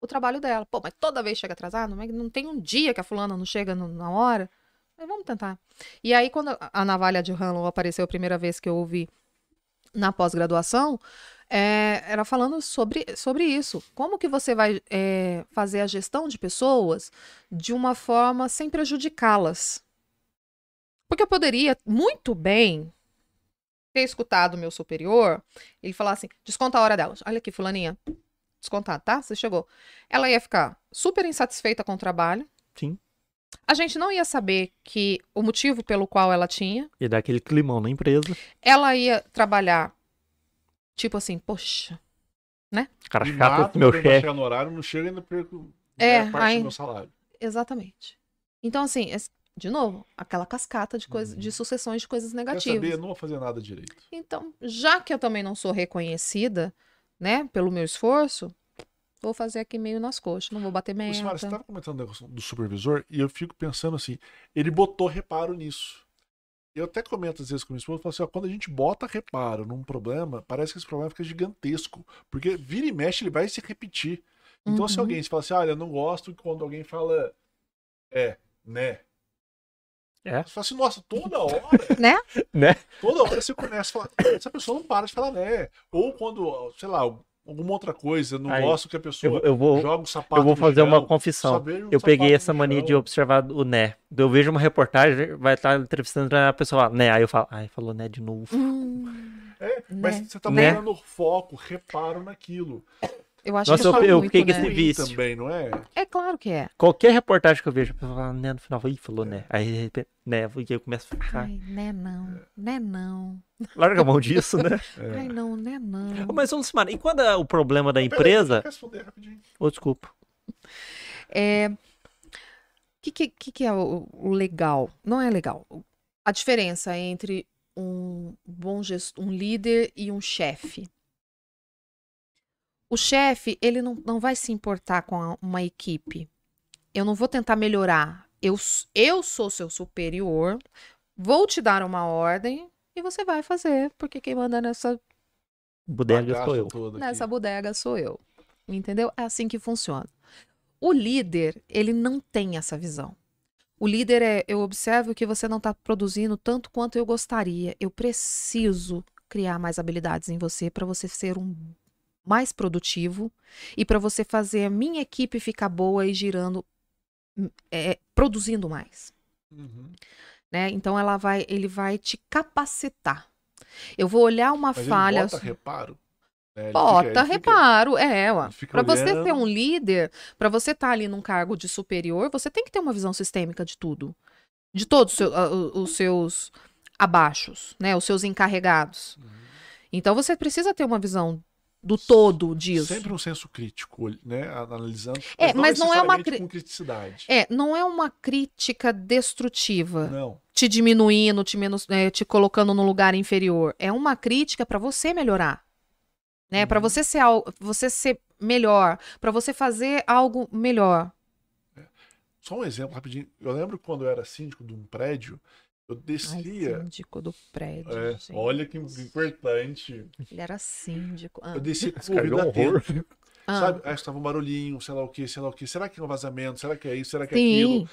o trabalho dela. Pô, mas toda vez chega atrasado? Não, tem um dia que a fulana não chega no- na hora? Mas vamos tentar. E aí, quando a navalha de Hanlon apareceu a primeira vez que eu ouvi na pós-graduação, é, era falando sobre, sobre isso. Como que você vai é, fazer a gestão de pessoas de uma forma sem prejudicá-las? Porque eu poderia muito bem ter escutado o meu superior, ele falar assim, desconta a hora dela. Olha aqui, fulaninha, descontado, tá? Você chegou. Ela ia ficar super insatisfeita com o trabalho. Sim. A gente não ia saber que o motivo pelo qual ela tinha. E dá aquele climão na empresa. Ela ia trabalhar, tipo assim, poxa. Cara Me chato meu chefe. chegar no horário, não chega e ainda perco É, parte aí- do meu salário. Exatamente. Então, assim, de novo, aquela cascata de, coisa, Uhum. de sucessões de coisas Quer negativas. saber? Eu não vou fazer nada direito. Então, já que eu também não sou reconhecida, né, pelo meu esforço, vou fazer aqui meio nas coxas, não vou bater Ô, Simara, você meta. estava comentando o negócio do supervisor e eu fico pensando assim, ele botou reparo nisso. Eu até comento às vezes com minha esposa, eu falo assim, ó, quando a gente bota reparo num problema, parece que esse problema fica gigantesco, porque vira e mexe ele vai se repetir. Então se Uhum. alguém se fala assim, olha, eu não gosto quando alguém fala é, né? É. Você fala assim, nossa, toda hora, Né? Né? toda hora você começa a falar, essa pessoa não para de falar né. Ou quando, sei lá, alguma outra coisa, não Aí, gosto que a Eu, pessoa eu vou, joga o sapato eu vou no fazer uma confissão. um Eu peguei essa mania de observar o né. Eu vejo uma reportagem, vai estar entrevistando a pessoa, né? Aí eu falo, ai, falou né de novo. Hum, É, mas Né? você tá Né? dando foco, reparo naquilo. Eu acho Nossa, que eu- eu muito, fiquei com né? esse vício. também, não é? É claro que é. Qualquer reportagem que eu vejo, a pessoa fala né no final, ih, falou né. Aí de repente, né, e eu começo a ficar, Ai, né não, né não. larga a mão disso, né? É. Ai, não, né não. Mas, ô, Lucimar, e quando é o problema da Peraí, empresa... eu responder rapidinho. Ô, desculpa. É, o que, que, que que é o, o legal? Não é legal. A diferença entre um bom gestor, um líder e um chefe. O chefe, ele não, não vai se importar com a- uma equipe. Eu não vou tentar melhorar. Eu, eu sou seu superior, vou te dar uma ordem e você vai fazer, porque quem manda nessa Bodega sou eu. Nessa bodega sou eu. Entendeu? É assim que funciona. O líder, ele não tem essa visão. O líder é, eu observo que você não está produzindo tanto quanto eu gostaria. Eu preciso criar mais habilidades em você para você ser um mais produtivo e para você fazer a minha equipe ficar boa e girando, hum, é, produzindo mais Uhum. né? Então ela vai, ele vai te capacitar. Eu vou olhar uma Mas falha. ele bota reparo. Ele Bota fica- fica- reparo, é, ué. ele fica Para você ser um líder, para você estar ali num cargo de superior, você tem que ter uma visão sistêmica de tudo. De todos os seu- o- os seus abaixos, né? Os seus encarregados. Uhum. Então você precisa ter uma visão do todo disso. Sempre um senso crítico, né? Analisando. É, mas não é uma cri- com criticidade. É, não é uma crítica destrutiva. Não. te diminuindo, te, menos, é, te colocando no lugar inferior. É uma crítica para você melhorar. Né? Para Uhum. você ser você ser melhor, para você fazer algo melhor. Só um exemplo rapidinho. Eu lembro quando eu era síndico de um prédio, eu Ai, descia. síndico do prédio. É, olha que importante. Ele era síndico. Ah. Eu descia com Esse o cara é um ouvido atento. horror. Ah, Sabe? Aí estava um barulhinho, sei lá o que, sei lá o que. Será que é um vazamento? Será que é isso? Será que é Sim. aquilo?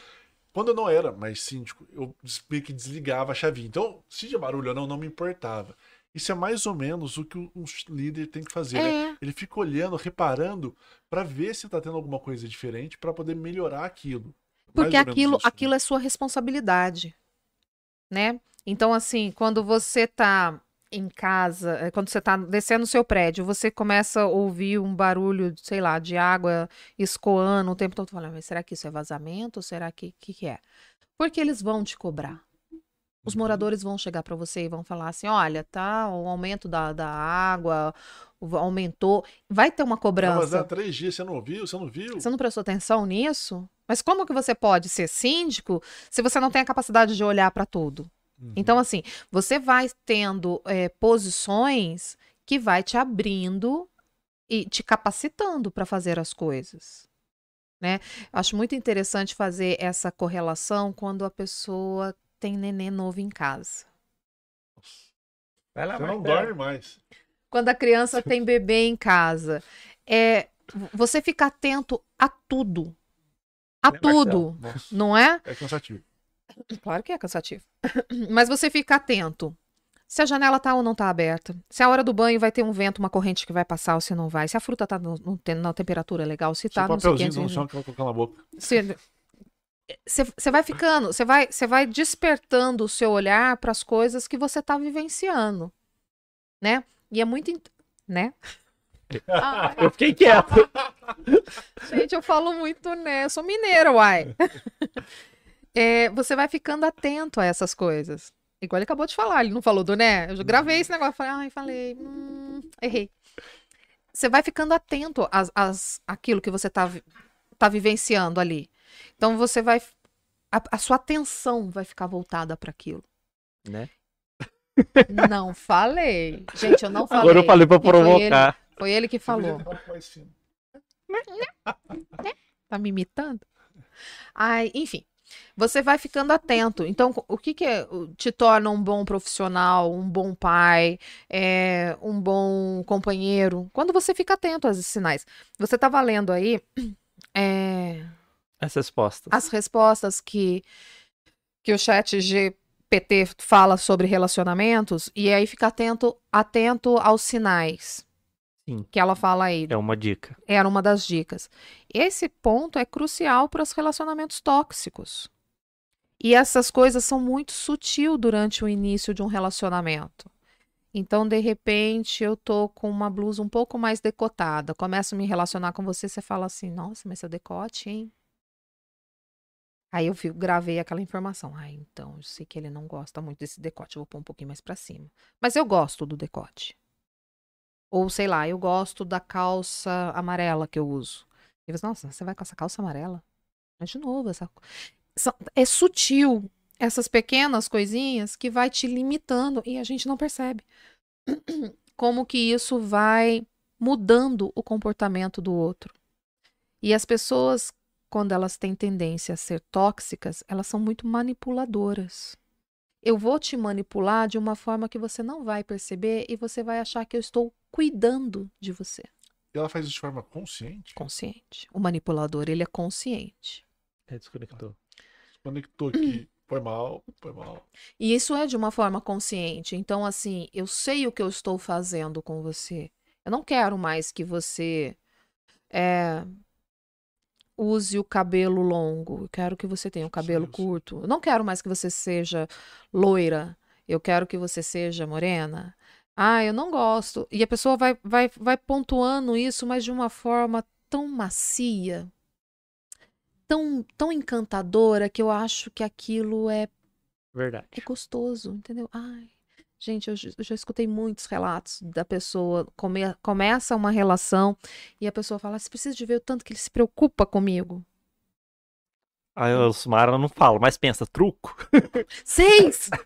Quando eu não era mais síndico, eu meio que desligava a chavinha. Então, se tinha barulho ou não, não me importava. Isso é mais ou menos o que um líder tem que fazer, né? É, Ele fica olhando, reparando, para ver se tá tendo alguma coisa diferente, para poder melhorar aquilo. Mais porque aquilo, isso, né? aquilo é sua responsabilidade, né? Então, assim, quando você tá em casa, é, quando você tá descendo o seu prédio, você começa a ouvir um barulho, sei lá, de água escoando o tempo todo, falando, mas será que isso é vazamento? Será que que, que é? Porque eles vão te cobrar. Os Uhum. moradores vão chegar para você e vão falar assim: olha, tá, o aumento da, da água aumentou. Vai ter uma Não, mas cobrança. há três dias você não ouviu, você não viu? Você não prestou atenção nisso? Mas como que você pode ser síndico se você não tem a capacidade de olhar para tudo? Uhum. Então, assim, você vai tendo é, posições que vai te abrindo e te capacitando para fazer as coisas. Né? Acho muito interessante fazer essa correlação quando a pessoa tem nenê novo em casa. Vai lá, Você não dorme mais. Quando a criança tem bebê em casa, é você fica atento a tudo. A Né, tudo, não é? é cansativo. Claro que é cansativo. Mas você fica atento. Se a janela tá ou não tá aberta. Se a hora do banho vai ter um vento, uma corrente que vai passar ou se não vai. Se a fruta tá no, no na temperatura legal, se Se tá não sei o papelzinho quê, no se- chão que ela colocar na boca. você você vai ficando, você vai, você vai despertando o seu olhar para as coisas que você está vivenciando, né? E é muito, in- né? Ah, Eu fiquei quieto. Gente, eu falo muito, né? Eu sou mineira, uai. É, você vai ficando atento a essas coisas. Igual ele acabou de falar, ele não falou do né? Eu já gravei esse negócio, falei, ai, falei, hum, errei. Você vai ficando atento às, às, àquilo que você está vi- tá vivenciando ali. Então você vai. A, a sua atenção vai ficar voltada para aquilo. Né? Não falei. Gente, eu não falei. Agora eu falei pra E foi ele- provocar. Foi ele que falou. Tá me imitando? Ai, enfim. Você vai ficando atento. Então, o que, que é- te torna um bom profissional, um bom pai, é, um bom companheiro? Quando você fica atento a esses sinais. Você estava lendo aí é, As respostas. as respostas que, que o chat GPT fala sobre relacionamentos, e aí fica atento, atento aos sinais Sim. que ela fala aí. É uma dica. Era uma das dicas. Esse ponto é crucial para os relacionamentos tóxicos. E essas coisas são muito sutil durante o início de um relacionamento. Então, de repente, eu tô com uma blusa um pouco mais decotada, começo a me relacionar com você, você fala assim: "Nossa, mas seu decote, hein?" Aí eu gravei aquela informação. Ah, então, eu sei que ele não gosta muito desse decote, eu vou pôr um pouquinho mais para cima. Mas eu gosto do decote. Ou sei lá, eu gosto da calça amarela que eu uso. E você, nossa, você vai com essa calça amarela? Mas de novo, essa... é sutil essas pequenas coisinhas que vai te limitando e a gente não percebe. Como que isso vai mudando o comportamento do outro. E as pessoas, quando elas têm tendência a ser tóxicas, elas são muito manipuladoras. Eu vou te manipular de uma forma que você não vai perceber e você vai achar que eu estou cuidando de você. E ela faz isso de forma consciente. Consciente. O manipulador, ele é consciente. É, desconectou. Conectou aqui. Foi mal, foi mal. E isso é de uma forma consciente. Então, assim, eu sei o que eu estou fazendo com você. Eu não quero mais que você é, use o cabelo longo. Eu quero que você tenha o cabelo isso. curto. Eu não quero mais que você seja loira. Eu quero que você seja morena. Ah, eu não gosto. E a pessoa vai, vai, vai pontuando isso, mas de uma forma tão macia, tão, tão encantadora, que eu acho que aquilo é Verdade. é gostoso, entendeu? Ai, gente, eu, já- eu já escutei muitos relatos da pessoa come- começa uma relação e a pessoa fala: você precisa de ver o tanto que ele se preocupa comigo. Aí o Sumara não fala, mas pensa, truco? Seis!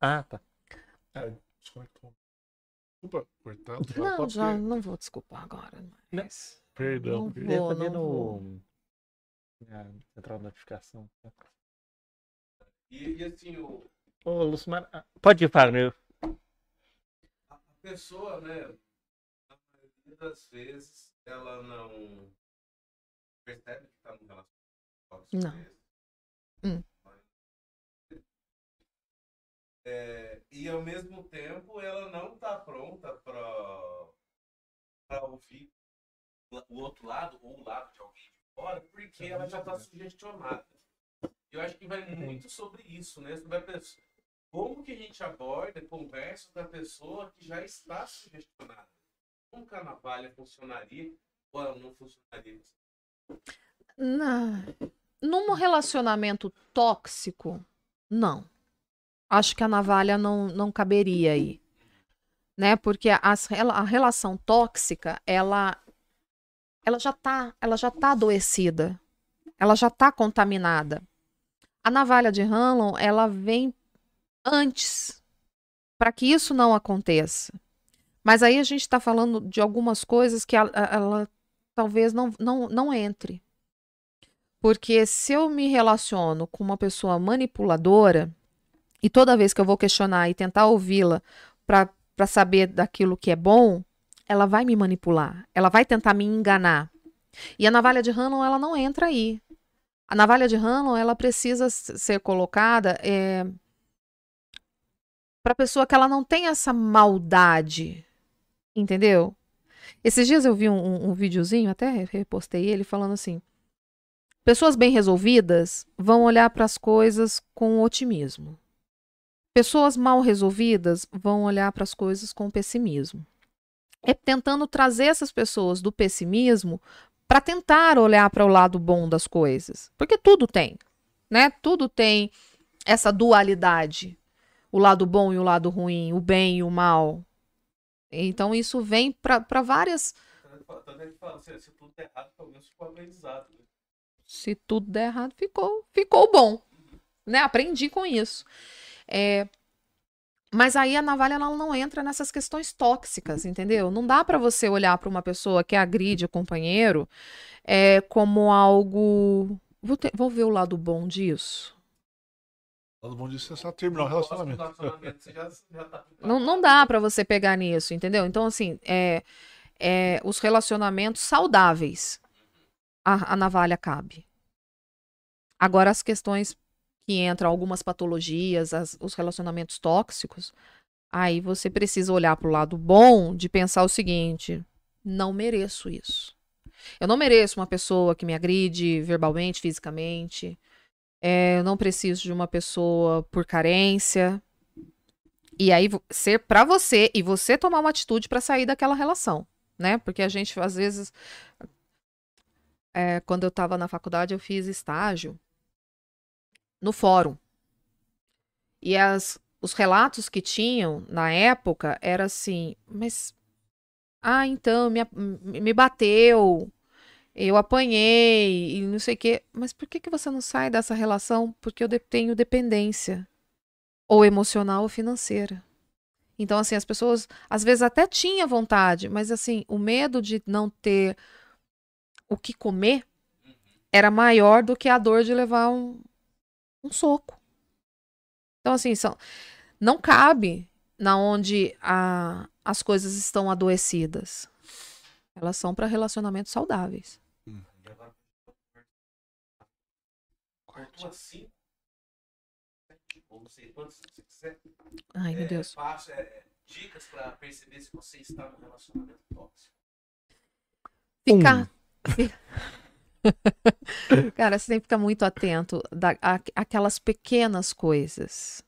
Ah, tá. É. Desculpa, cortar. Não, já não vou desculpar agora. Mas... Perdão. Não perdão. vou. Não vou. no. Na central de notificação. E, e assim, o, Ô, Lucimara. ah, Pode ir, Fagner. a pessoa, né, na maioria das vezes, ela não percebe que está num relacionamento tóxico Não. Hum. É, e ao mesmo tempo ela não está pronta para ouvir o outro lado ou o lado de alguém de fora, porque ela já está sugestionada. Eu acho que vai muito sobre isso, né? Sobre a pessoa. Como que a gente aborda, conversa com a pessoa que já está sugestionada? Como que a navalha funcionaria ou ela não funcionaria? Na... Num relacionamento tóxico, não. Acho que a navalha não, não caberia aí. Né? Porque as, a relação tóxica, ela, ela já tá, ela já tá adoecida. Ela já tá contaminada. A navalha de Hanlon, ela vem antes para que isso não aconteça. Mas aí a gente está falando de algumas coisas que ela, ela talvez não, não, não entre. Porque se eu me relaciono com uma pessoa manipuladora, e toda vez que eu vou questionar e tentar ouvi-la para saber daquilo que é bom, ela vai me manipular, ela vai tentar me enganar. E a navalha de Hanlon, ela não entra aí. A navalha de Hanlon, ela precisa ser colocada é, para pessoa que ela não tem essa maldade, entendeu? Esses dias eu vi um, um, um videozinho, até repostei ele, falando assim: pessoas bem resolvidas vão olhar para as coisas com otimismo. Pessoas mal resolvidas vão olhar para as coisas com pessimismo. É tentando trazer essas pessoas do pessimismo para tentar olhar para o lado bom das coisas, porque tudo tem, né? Tudo tem essa dualidade, o lado bom e o lado ruim, o bem e o mal. Então isso vem para várias. Se, tudo der errado, pelo menos ficou. Né? Se tudo der errado, ficou, ficou bom, né? Aprendi com isso. É, mas aí a navalha ela não entra nessas questões tóxicas, entendeu? Não dá para você olhar para uma pessoa que agride o companheiro é, como algo. Vou, ter- vou ver o lado bom disso. Todo mundo disse é só terminar o relacionamento. tá Não, não dá para você pegar nisso, entendeu? Então, assim, é, é, os relacionamentos saudáveis, a, a navalha cabe. Agora, as questões que entram algumas patologias, as- os relacionamentos tóxicos, aí você precisa olhar para o lado bom de pensar o seguinte: não mereço isso. Eu não mereço uma pessoa que me agride verbalmente, fisicamente. É, eu não preciso de uma pessoa por carência. E aí ser para você e você tomar uma atitude para sair daquela relação, né? Porque a gente às vezes é, quando eu estava na faculdade eu fiz estágio no fórum. E as os relatos que tinham na época era assim, mas ah, então me, me bateu, eu apanhei e não sei o quê. Mas por que que você não sai dessa relação? Porque eu tenho dependência ou emocional ou financeira. Então, assim, as pessoas às vezes até tinham vontade, mas assim, o medo de não ter o que comer era maior do que a dor de levar um, um soco. Então, assim, são, não cabe na onde a, as coisas estão adoecidas. Elas são para relacionamentos saudáveis. E agora. Cortou assim. Ou não sei quantos, se você quiser. Ai, meu É, Deus. é, é, dicas pra perceber se você está num relacionamento tóxico. Ficar. Cara, você tem que ficar muito atento da, a- aquelas pequenas coisas.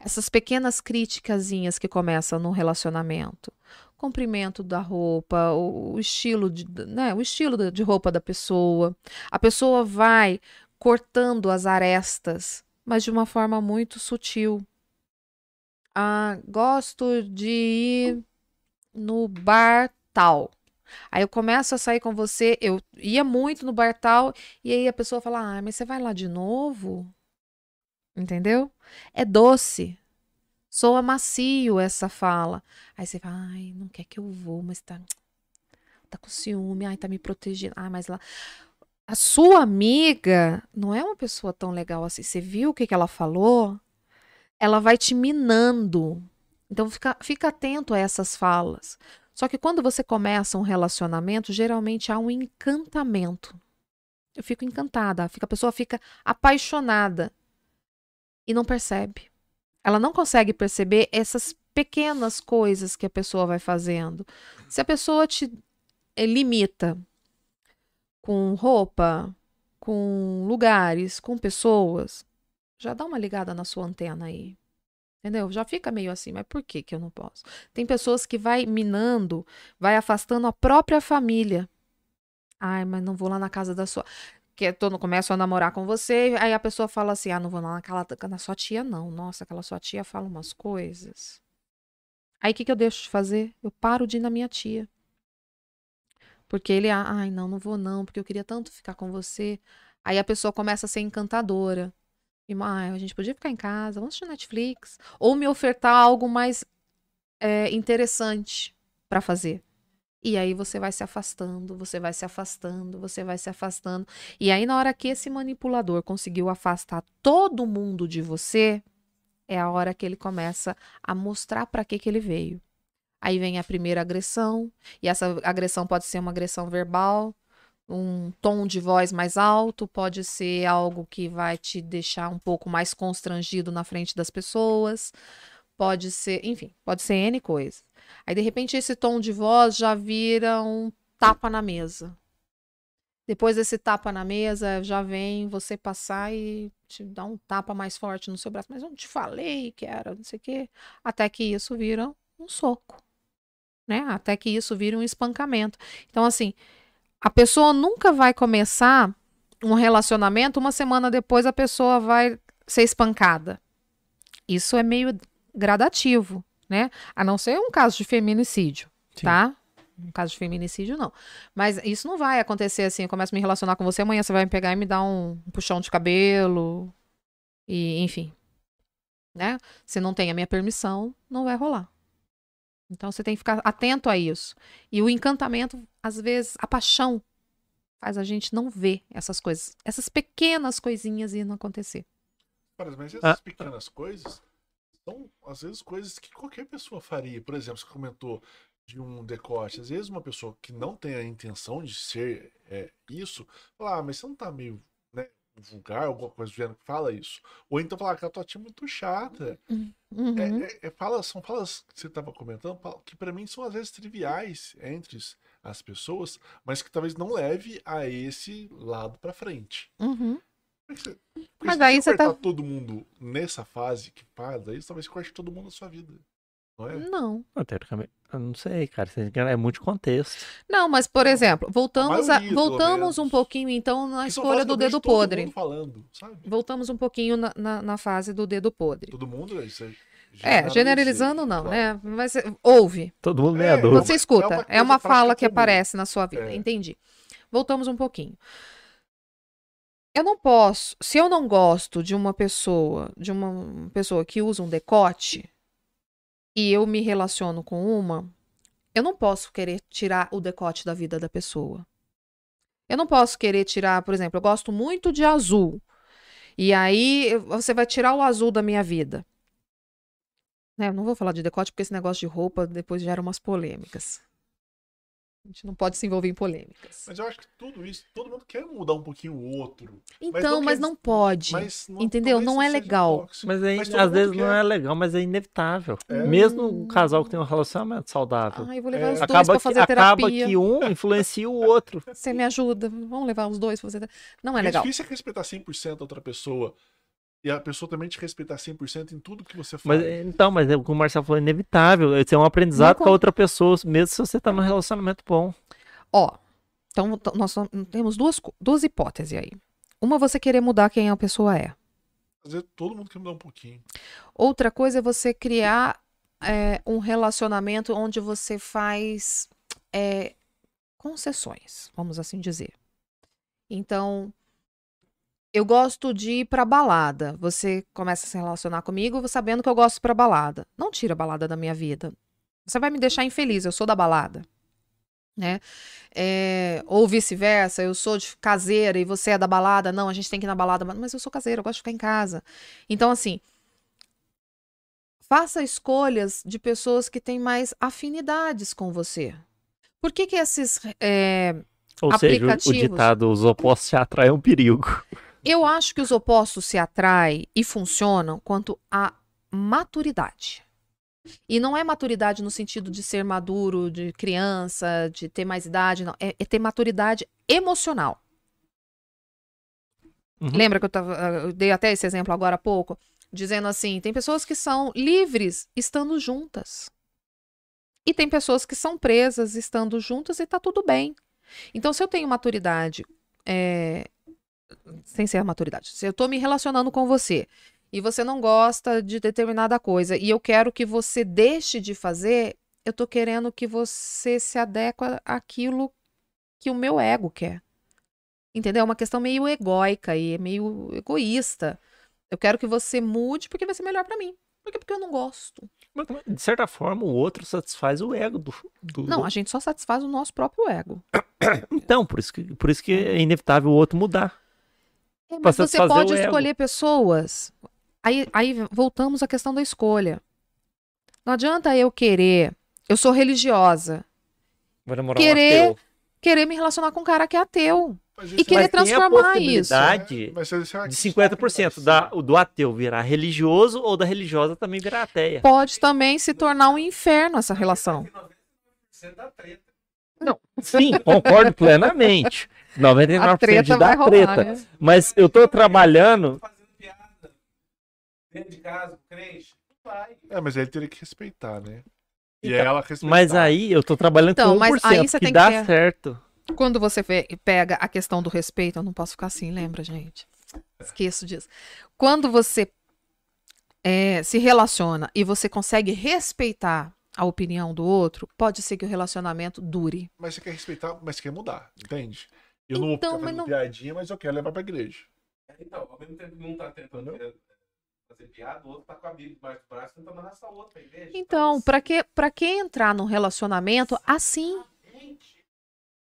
Essas pequenas criticazinhas que começam no relacionamento. Comprimento da roupa, o, o estilo de, né, o estilo de roupa da pessoa. A pessoa vai cortando as arestas, mas de uma forma muito sutil. Ah, gosto de ir no bar tal. Aí eu começo a sair com você, eu ia muito no bar tal, e aí a pessoa fala: Ah, mas você vai lá de novo? Entendeu? É doce. Soa macio essa fala. Aí você fala: Ai, não quer que eu vou, mas tá, tá com ciúme, ai, tá me protegendo. Ah, mas lá. A sua amiga não é uma pessoa tão legal assim. Você viu o que, que ela falou? Ela vai te minando. Então fica, fica atento a essas falas. Só que quando você começa um relacionamento, geralmente há um encantamento. Eu fico encantada, a pessoa fica apaixonada e não percebe. Ela não consegue perceber essas pequenas coisas que a pessoa vai fazendo. Se a pessoa te eh, limita com roupa, com lugares, com pessoas, já dá uma ligada na sua antena aí. Entendeu? Já fica meio assim, mas por que que eu não posso? Tem pessoas que vai minando, vai afastando a própria família. Ai, mas não vou lá na casa da sua. Que tô, começo a namorar com você, aí a pessoa fala assim: ah, não vou lá naquela, na sua tia, não. Nossa, aquela sua tia fala umas coisas. Aí o que, que eu deixo de fazer? Eu paro de ir na minha tia. Porque ele, ah, ai, não, não vou não, porque eu queria tanto ficar com você. Aí a pessoa começa a ser encantadora. E, ah, a gente podia ficar em casa, vamos assistir Netflix. Ou me ofertar algo mais é, interessante para fazer. E aí você vai se afastando, você vai se afastando, você vai se afastando. E aí, na hora que esse manipulador conseguiu afastar todo mundo de você, é a hora que ele começa a mostrar para que, que ele veio. Aí vem a primeira agressão, e essa agressão pode ser uma agressão verbal, um tom de voz mais alto, pode ser algo que vai te deixar um pouco mais constrangido na frente das pessoas, pode ser, enfim, pode ser N coisas. Aí, de repente, esse tom de voz já vira um tapa na mesa. Depois desse tapa na mesa, já vem você passar e te dar um tapa mais forte no seu braço. Mas eu não te falei que era, não sei o quê. Até que isso vira um soco. Né? Até que isso vira um espancamento. Então, assim, a pessoa nunca vai começar um relacionamento, uma semana depois a pessoa vai ser espancada. Isso é meio gradativo, né? A não ser um caso de feminicídio, Sim. tá? Um caso de feminicídio, não. Mas isso não vai acontecer assim. Eu começo a me relacionar com você, amanhã você vai me pegar e me dar um puxão de cabelo. E, enfim. Né? Se não tem a minha permissão, não vai rolar. Então você tem que ficar atento a isso. E o encantamento, às vezes, a paixão faz a gente não ver essas coisas. Essas pequenas coisinhas indo acontecer. Mas, mas essas Ah. pequenas coisas são, às vezes, coisas que qualquer pessoa faria. Por exemplo, você comentou de um decote. Às vezes, uma pessoa que não tem a intenção de ser é, isso, fala, ah, mas você não tá meio vulgar, alguma coisa do gênero que fala isso. Ou então falar que a tua tia é muito chata. Uhum. É, é- é fala- são falas que você estava comentando que pra mim são às vezes triviais entre as pessoas, mas que talvez não leve a esse lado pra frente. Uhum. Você- porque Mas se daí você você tá- todo mundo nessa fase que faz, aí talvez corte todo mundo na sua vida. Não é? Não. Não, teoricamente, eu não sei, cara. você- É muito contexto. Não, mas, por exemplo, voltamos, a, maioria, pelo voltamos um pouquinho, então, na escolha do dedo podre. falando, sabe? Voltamos um pouquinho na, na, na fase do dedo podre. Todo mundo, isso é É, generalizando não, claro. né? Mas ouve. Todo mundo meia É, dúvida. Você escuta. é uma É uma fala que comum. aparece na sua vida. É. Entendi. Voltamos um pouquinho. Eu não posso, se eu não gosto de uma pessoa, de uma pessoa que usa um decote e eu me relaciono com uma, eu não posso querer tirar o decote da vida da pessoa. Eu não posso querer tirar, por exemplo, eu gosto muito de azul. E aí você vai tirar o azul da minha vida. Né, eu não vou falar de decote porque esse negócio de roupa depois gera umas polêmicas. A gente não pode se envolver em polêmicas. Mas eu acho que tudo isso, todo mundo quer mudar um pouquinho o outro. Então, não mas quer não pode. Mas não, Entendeu? Não é legal. tóxico. Mas aí, Mas às vezes não quer. é legal, mas é inevitável. É. Mesmo um casal que tem um relacionamento saudável. Ah, eu vou levar É, os dois acaba pra que, fazer acaba terapia. que um influencia o outro. Você me ajuda. Vamos levar os dois pra fazer terapia. Não é É legal. difícil é respeitar 100% a outra pessoa. E a pessoa também te respeitar 100% em tudo que você faz. Mas, então, mas é o que o Marcelo falou, é inevitável. Esse é um aprendizado com a outra pessoa, mesmo se você tá num relacionamento bom. Ó, então nós só- temos duas, duas hipóteses aí. Uma, você querer mudar quem a pessoa é. Às vezes todo mundo quer mudar um pouquinho. Outra coisa é você criar é, um relacionamento onde você faz é, concessões, vamos assim dizer. Então, eu gosto de ir pra balada. Você começa a se relacionar comigo sabendo que eu gosto pra balada. Não tira a balada da minha vida. Você vai me deixar infeliz, eu sou da balada. Né? É, ou vice-versa, eu sou de caseira e você é da balada. Não, a gente tem que ir na balada, mas eu sou caseira, eu gosto de ficar em casa. Então, assim, faça escolhas de pessoas que têm mais afinidades com você. Por que que esses... é, Ou seja, o- Aplicativos. ditado os opostos se atraem é um perigo. Eu acho que os opostos se atraem e funcionam quanto à maturidade. E não é maturidade no sentido de ser maduro, de criança, de ter mais idade, não. É, é ter maturidade emocional. Uhum. Lembra que eu, tava, eu dei até esse exemplo agora há pouco? Dizendo assim: tem pessoas que são livres estando juntas. E tem pessoas que são presas estando juntas e tá tudo bem. Então, se eu tenho maturidade, é, sem ser a maturidade, se eu tô me relacionando com você e você não gosta de determinada coisa e eu quero que você deixe de fazer, eu tô querendo que você se adequa àquilo que o meu ego quer. Entendeu? É uma questão meio egóica e meio egoísta. Eu quero que você mude porque vai ser melhor pra mim. Por quê? Porque eu não gosto. Mas, de certa forma, o outro satisfaz o ego do. do- Não, a gente só satisfaz o nosso próprio ego. Então, por isso, que, por isso que é inevitável o outro mudar. É, mas você pode o ego. escolher pessoas. Aí, aí voltamos à questão da escolha. Não adianta eu querer. Eu sou religiosa. Vai namorar Querer- um ateu. querer me relacionar com um cara que é ateu. E querer é- Mas tem a transformar isso. possibilidade Mas isso é- de 50% da, do ateu virar religioso ou da religiosa também virar ateia. Pode também se tornar um inferno essa relação. 99% da treta. Sim, concordo plenamente. 99% A treta de vai dar rolar, treta. né? Mas eu tô trabalhando. Fazendo piada dentro de casa, crente. Vai. É, mas ele teria que respeitar, né? E Então, ela respeitar. Mas aí eu tô trabalhando Então, com 1%, mas aí você que tem dá que ter- certo. Quando você vê- pega a questão do respeito, eu não posso ficar assim, lembra, gente? Esqueço disso. Quando você é, se relaciona e você consegue respeitar a opinião do outro, pode ser que o relacionamento dure. Mas você quer respeitar, mas você quer mudar, entende? Eu não vou Então, ficar mas fazendo não- piadinha, mas eu quero levar pra igreja. Então, ao mesmo tempo que um tá tentando é, fazer piada, o outro tá com a Bíblia debaixo do braço tentando arrastar o outro pra igreja. Então, pra que, pra que entrar num relacionamento assim?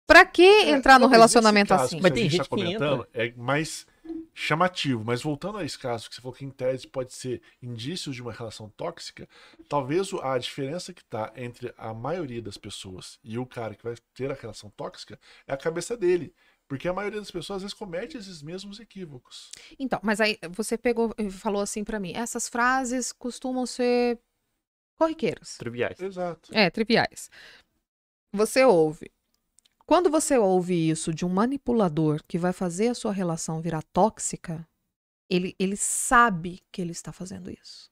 Pra que entrar num Não, mas relacionamento caso assim? que Mas a tem gente tá gente que comentando, É mais chamativo. Mas voltando a esse caso que você falou que em tese pode ser indícios de uma relação tóxica, talvez a diferença que tá entre a maioria das pessoas e o cara que vai ter a relação tóxica é a cabeça dele. Porque a maioria das pessoas às vezes comete esses mesmos equívocos. Então, mas aí você pegou e falou assim pra mim: essas frases costumam ser corriqueiras. Triviais. Exato. É, triviais. Você ouve. Quando você ouve isso de um manipulador que vai fazer a sua relação virar tóxica, ele, ele sabe que ele está fazendo isso.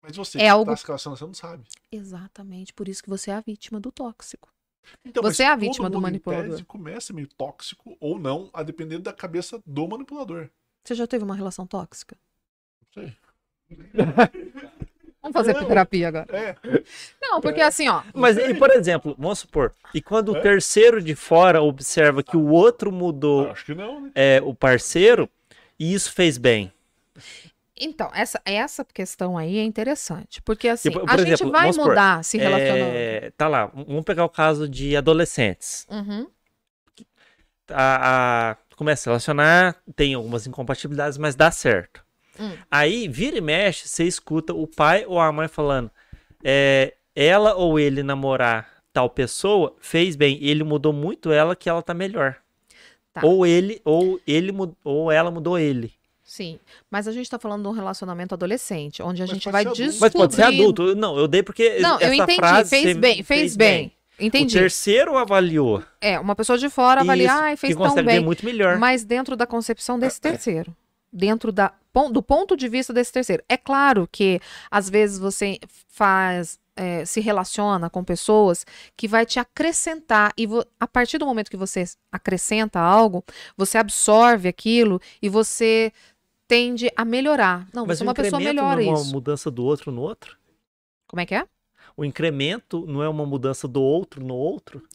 Mas você É que algo- tá se relacionando, você não sabe. Exatamente, por isso que você é a vítima do tóxico. Então, Você é a vítima do manipulador. tese, começa meio tóxico ou não, a depender da cabeça do manipulador. Você já teve uma relação tóxica? Não sei. Vamos fazer Não. terapia agora. É, Não, porque assim, ó. Mas, e, por exemplo, vamos supor, e quando É? o terceiro de fora observa que o outro mudou acho que não, né? é, o parceiro, e isso fez bem. Então, essa, essa questão aí é interessante. Porque assim, a por gente exemplo, vai vamos supor, mudar se relacionando. É, tá lá, vamos pegar o caso de adolescentes. Uhum. a, a- começa a se relacionar, tem algumas incompatibilidades, mas dá certo. Hum. Aí, vira e mexe, você escuta o pai ou a mãe falando, é, ela ou ele namorar tal pessoa fez bem, ele mudou muito ela que ela tá melhor. Tá. Ou ele, ou ele, ou ela mudou ele. Sim, mas a gente tá falando de um relacionamento adolescente, onde a Mas gente vai descobrir... Mas pode ser adulto. Não, eu dei porque Não, eu essa entendi, frase fez bem, fez bem. Entendi. O terceiro avaliou. É, uma pessoa de fora avalia, Isso, ai, fez que tão consegue bem. ver muito melhor. Mas dentro da concepção desse terceiro. Dentro da, do ponto de vista desse terceiro. É claro que, às vezes, você faz. é, se relaciona com pessoas que vai te acrescentar e a partir do momento que você acrescenta algo, você absorve aquilo e você tende a melhorar. Não, Mas você é uma pessoa melhora não é uma isso. mudança do outro no outro? Como é que é? O incremento não é uma mudança do outro no outro?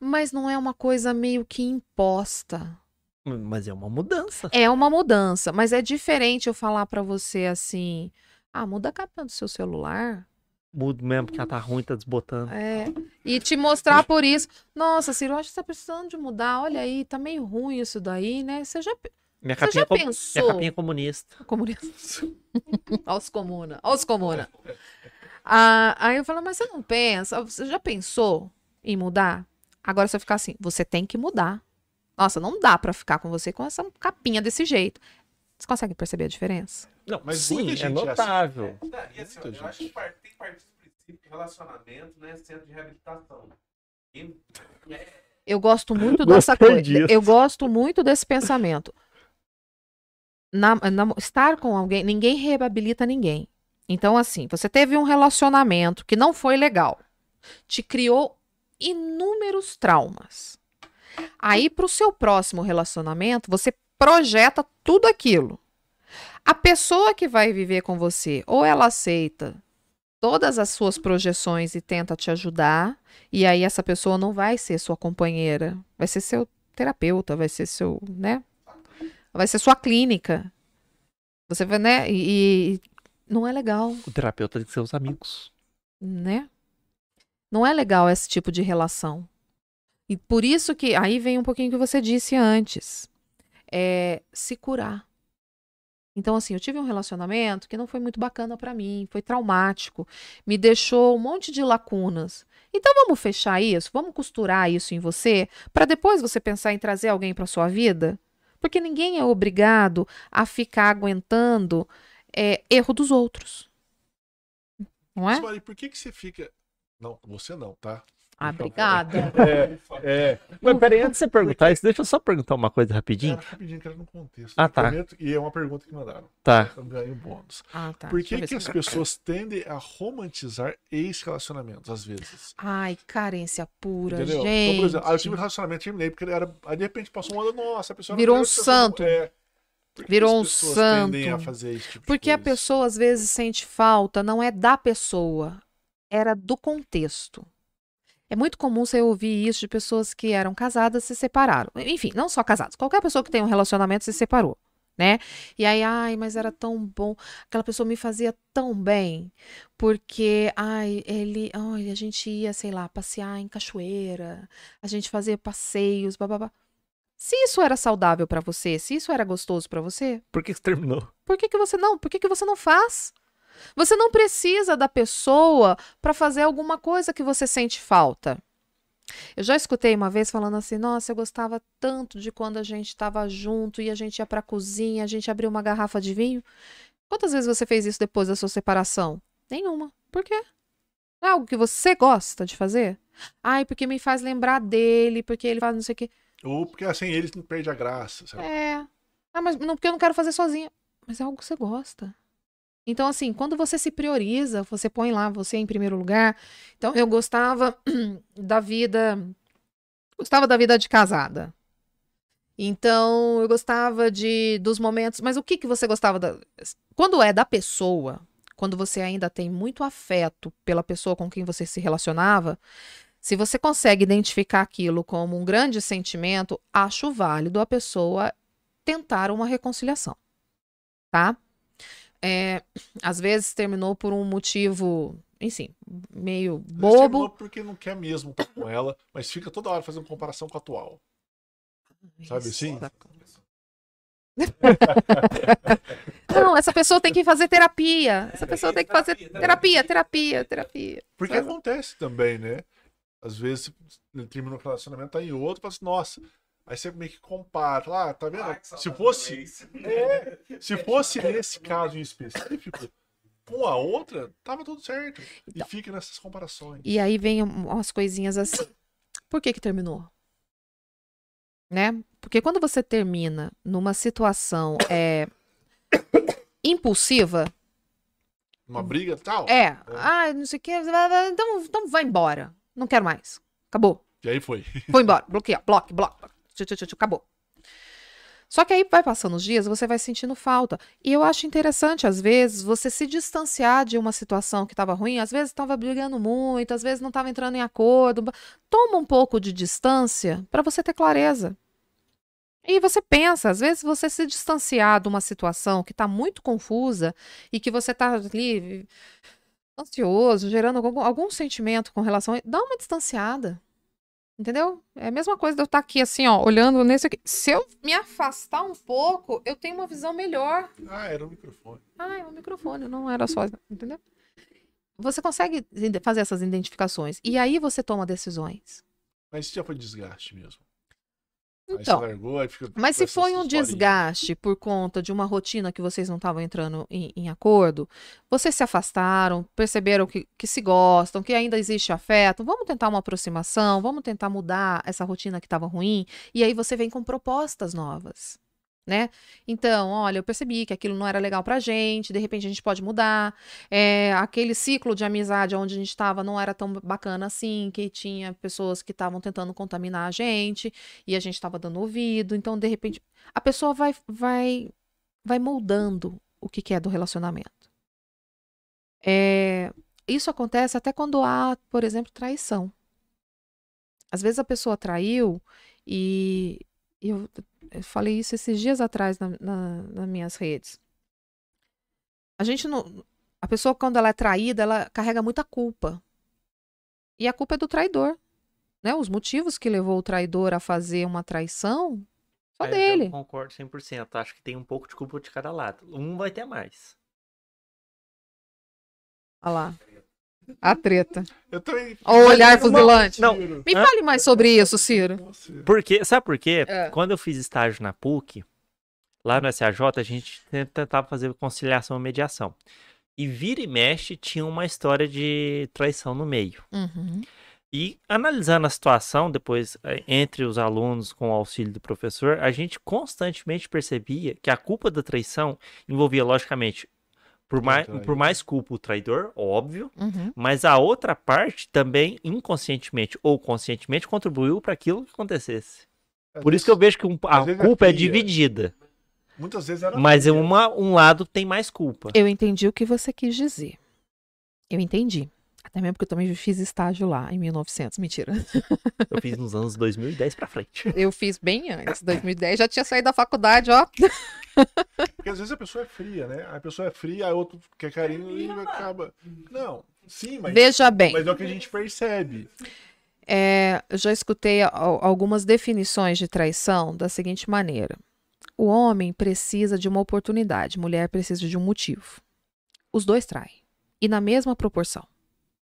Mas não é uma coisa meio que imposta. Mas é uma mudança. É uma mudança, mas é diferente eu falar pra você assim: ah, muda a capa do seu celular. Muda mesmo, porque ela tá ruim, tá desbotando. É. E te mostrar por isso. Nossa, Ciro, acho que você tá precisando de mudar. Olha aí, tá meio ruim isso daí, né? Você já, Minha você capinha, já é com- pensou? minha capinha é comunista. Comunista. Aos comuna. Aos comuna. Ah, aí eu falo, mas você não pensa? Você já pensou em mudar? Agora você ficar assim, você tem que mudar. Nossa, não dá pra ficar com você com essa capinha desse jeito. Você consegue perceber a diferença? Não, Mas sim, é gente é assim. notável. Não, e assim, eu acho que tem partido do princípio que relacionamento não é centro de reabilitação. E Eu gosto muito dessa coisa. Eu gosto muito desse pensamento. Na- na- estar com alguém, ninguém reabilita ninguém. Então, assim, você teve um relacionamento que não foi legal, te criou inúmeros traumas. Aí, para o seu próximo relacionamento, você projeta tudo aquilo. A pessoa que vai viver com você, ou ela aceita todas as suas projeções e tenta te ajudar, e aí essa pessoa não vai ser sua companheira, vai ser seu terapeuta, vai ser seu, né? Vai ser sua clínica. Você vai, né? E, e não é legal, O terapeuta tem que ser os amigos. né? Não é legal esse tipo de relação. E por isso que aí vem um pouquinho que você disse antes. É se curar. Então, assim, eu tive um relacionamento que não foi muito bacana pra mim, foi traumático, me deixou um monte de lacunas. Então, vamos fechar isso, vamos costurar isso em você, pra depois você pensar em trazer alguém pra sua vida? Porque ninguém é obrigado a ficar aguentando é, erro dos outros. Não é? Mas, Mari, por que, que você fica. Não, você não, tá? Ah, obrigada. É, é. Mas peraí, antes de você perguntar isso, deixa eu só perguntar uma coisa rapidinho. Era rapidinho, que era no contexto. Ah, Eu tá. prometo- E é uma pergunta que mandaram. Tá. Então ganho bônus. Ah, tá. Por eu que, que as pessoas tendem a romantizar ex-relacionamentos, às vezes? Ai, carência pura, Entendeu? gente. Então, por exemplo, ah, eu tive um relacionamento, terminei, porque ele era. Aí de repente passou um ano, nossa, a pessoa Virou não um santo. É. Virou um santo. a tipo Porque a pessoa às vezes sente falta, não é da pessoa, era do contexto. É muito comum você ouvir isso de pessoas que eram casadas e se separaram. Enfim, não só casados, qualquer pessoa que tem um relacionamento se separou, né? E aí, ai, mas era tão bom, aquela pessoa me fazia tão bem, porque, ai, ele, ai, a gente ia, sei lá, passear em cachoeira, a gente fazia passeios, bababá. Se isso era saudável pra você, se isso era gostoso pra você, Por que você terminou? por que, que você não? Por que, que você não faz? Você não precisa da pessoa para fazer alguma coisa que você sente falta. Eu já escutei uma vez falando assim: nossa, eu gostava tanto de quando a gente estava junto e a gente ia para a cozinha, a gente abria uma garrafa de vinho. Quantas vezes você fez isso depois da sua separação? Nenhuma. Por quê? É algo que você gosta de fazer? Ai, porque me faz lembrar dele, porque ele faz não sei o quê. Ou porque assim eles não perdem a graça, sabe? É. Ah, mas não, porque eu não quero fazer sozinha. Mas é algo que você gosta. Então, assim, quando você se prioriza, você põe lá você em primeiro lugar. Então, eu gostava da vida. Gostava da vida de casada. Então, eu gostava de dos momentos. Mas o que que você gostava da. Quando é da pessoa, quando você ainda tem muito afeto pela pessoa com quem você se relacionava, se você consegue identificar aquilo como um grande sentimento, acho válido a pessoa tentar uma reconciliação, tá? É, às vezes terminou por um motivo, enfim, meio vezes terminou bobo. porque não quer mesmo estar com ela, mas fica toda hora fazendo comparação com a atual. Sabe assim? Não, essa pessoa tem que fazer terapia. Essa pessoa tem que fazer terapia, terapia, terapia. Porque acontece também, né? Às vezes ele termina um relacionamento, tá em outro, fala assim, nossa. Aí você meio que compara, ah, tá vendo? Que se fosse, é, se fosse nesse caso em específico, com a outra, tava tudo certo. Então. e fica nessas comparações. E aí vem um- umas coisinhas assim. Por que que terminou? Né? Porque quando você termina numa situação é, impulsiva, Uma briga tal. é, ah, não sei o que, então, então vai embora. Não quero mais. Acabou. E aí foi. Foi embora. Bloqueia. Bloque, bloque. Tchu, tchu, tchu, Acabou. Só que aí vai passando os dias, você vai sentindo falta. E eu acho interessante, às vezes, você se distanciar de uma situação que estava ruim. Às vezes estava brigando muito, às vezes não estava entrando em acordo. Toma um pouco de distância para você ter clareza. E você pensa, às vezes você se distanciar de uma situação que está muito confusa e que você está ali ansioso, gerando algum, algum sentimento com relação a. Dá uma distanciada. Entendeu? É a mesma coisa de eu estar aqui assim, ó, olhando nesse aqui. Se eu me afastar um pouco, eu tenho uma visão melhor. Ah, era o microfone. Ah, é um microfone, não era só, entendeu? Você consegue fazer essas identificações e aí você toma decisões. Mas isso já foi desgaste mesmo. Então, largou, mas se foi um historinhas. desgaste por conta de uma rotina que vocês não estavam entrando em, em acordo, vocês se afastaram, perceberam que, que se gostam, que ainda existe afeto, vamos tentar uma aproximação, vamos tentar mudar essa rotina que estava ruim, e aí você vem com propostas novas. Né? Então, olha, eu percebi que aquilo não era legal pra gente, de repente a gente pode mudar. É, aquele ciclo de amizade onde a gente estava não era tão bacana assim, que tinha pessoas que estavam tentando contaminar a gente e a gente estava dando ouvido. Então, de repente, a pessoa vai vai vai moldando o que, que é do relacionamento. É, isso acontece até quando há, por exemplo, traição. Às vezes a pessoa traiu e eu, eu falei isso esses dias atrás na, na- nas minhas redes. A gente não. A pessoa, quando ela é traída, ela carrega muita culpa. E a culpa é do traidor. Né? Os motivos que levou o traidor a fazer uma traição Só Aí dele. Eu concordo 100%. Acho que tem um pouco de culpa de cada lado. Um vai ter mais. Olha lá. A treta. Eu também. O olhar fuzilante. Não, Me Hã? fale mais sobre isso, Ciro. Porque, sabe por quê? É. Quando eu fiz estágio na PUC, lá no SAJ, a gente tentava fazer conciliação e mediação. E vira e mexe tinha uma história de traição no meio. Uhum. E analisando a situação, depois, eh, entre os alunos, com o auxílio do professor, a gente constantemente percebia que a culpa da traição envolvia, logicamente, por mais, por mais culpa o traidor, óbvio, Uhum. mas a outra parte também, inconscientemente ou conscientemente, contribuiu para aquilo que acontecesse. Por isso que eu vejo que um- a às vezes é culpa é fria. dividida, Muitas vezes era. mas uma, um lado tem mais culpa. Eu entendi o que você quis dizer. Eu entendi. Até mesmo porque eu também fiz estágio lá em 1900. Mentira. Eu fiz nos anos 2010 pra frente. Eu fiz bem antes. 2010 já tinha saído da faculdade, ó. Porque às vezes a pessoa é fria, né? A pessoa é fria, a outro quer carinho e acaba. Não, sim, mas. Veja bem. Mas é o que a gente percebe. É, eu já escutei al- algumas definições de traição da seguinte maneira: o homem precisa de uma oportunidade, mulher precisa de um motivo. Os dois traem. E na mesma proporção.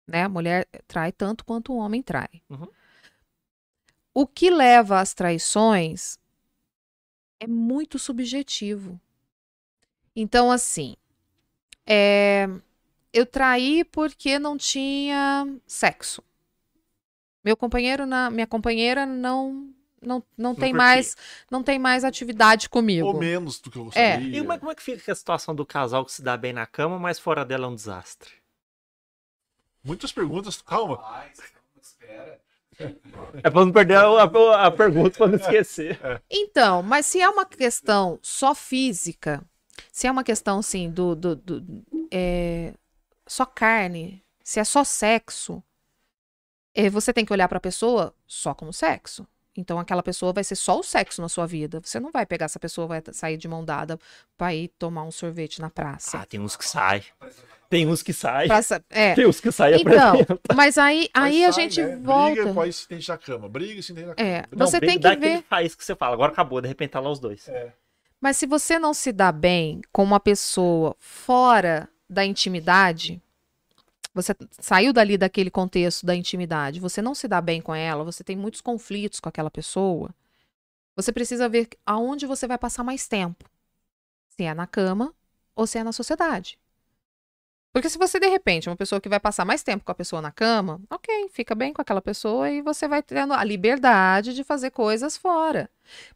Né? A mulher trai tanto quanto o homem trai. Uhum. O que leva às traições é muito subjetivo. Então, assim, é, eu traí porque não tinha sexo. Meu companheiro, na, minha companheira não não, não tem mais não tem mais atividade comigo. Ou menos do que eu É. gostaria. E como é, como é que fica a situação do casal que se dá bem na cama, mas fora dela é um desastre? Muitas perguntas. Calma. Mas, espera. É pra não perder a, a- a pergunta, pra não esquecer. Então, mas se é uma questão só física, se é uma questão assim do, do, do- é, só carne, se é só sexo, é, você tem que olhar para a pessoa só como sexo. Então aquela pessoa vai ser só o sexo na sua vida. Você não vai pegar essa pessoa vai sair de mão dada para ir tomar um sorvete na praça. Ah, tem uns que saem. Tem uns que saem. Praça- é. Tem uns que saem Então, apresenta. mas aí, aí a Mas sai, gente né? volta. Briga, pode se entende na cama. Briga, se entende na cama. É, Não, você briga, tem dá que aquele ver. Faz que você fala, agora acabou, de repente tá lá os dois. É. Mas se você não se dá bem com uma pessoa fora da intimidade, você saiu dali daquele contexto da intimidade, você não se dá bem com ela, você tem muitos conflitos com aquela pessoa, você precisa ver aonde você vai passar mais tempo. Se é na cama ou se é na sociedade. Porque se você, de repente, é uma pessoa que vai passar mais tempo com a pessoa na cama, ok, fica bem com aquela pessoa e você vai tendo a liberdade de fazer coisas fora.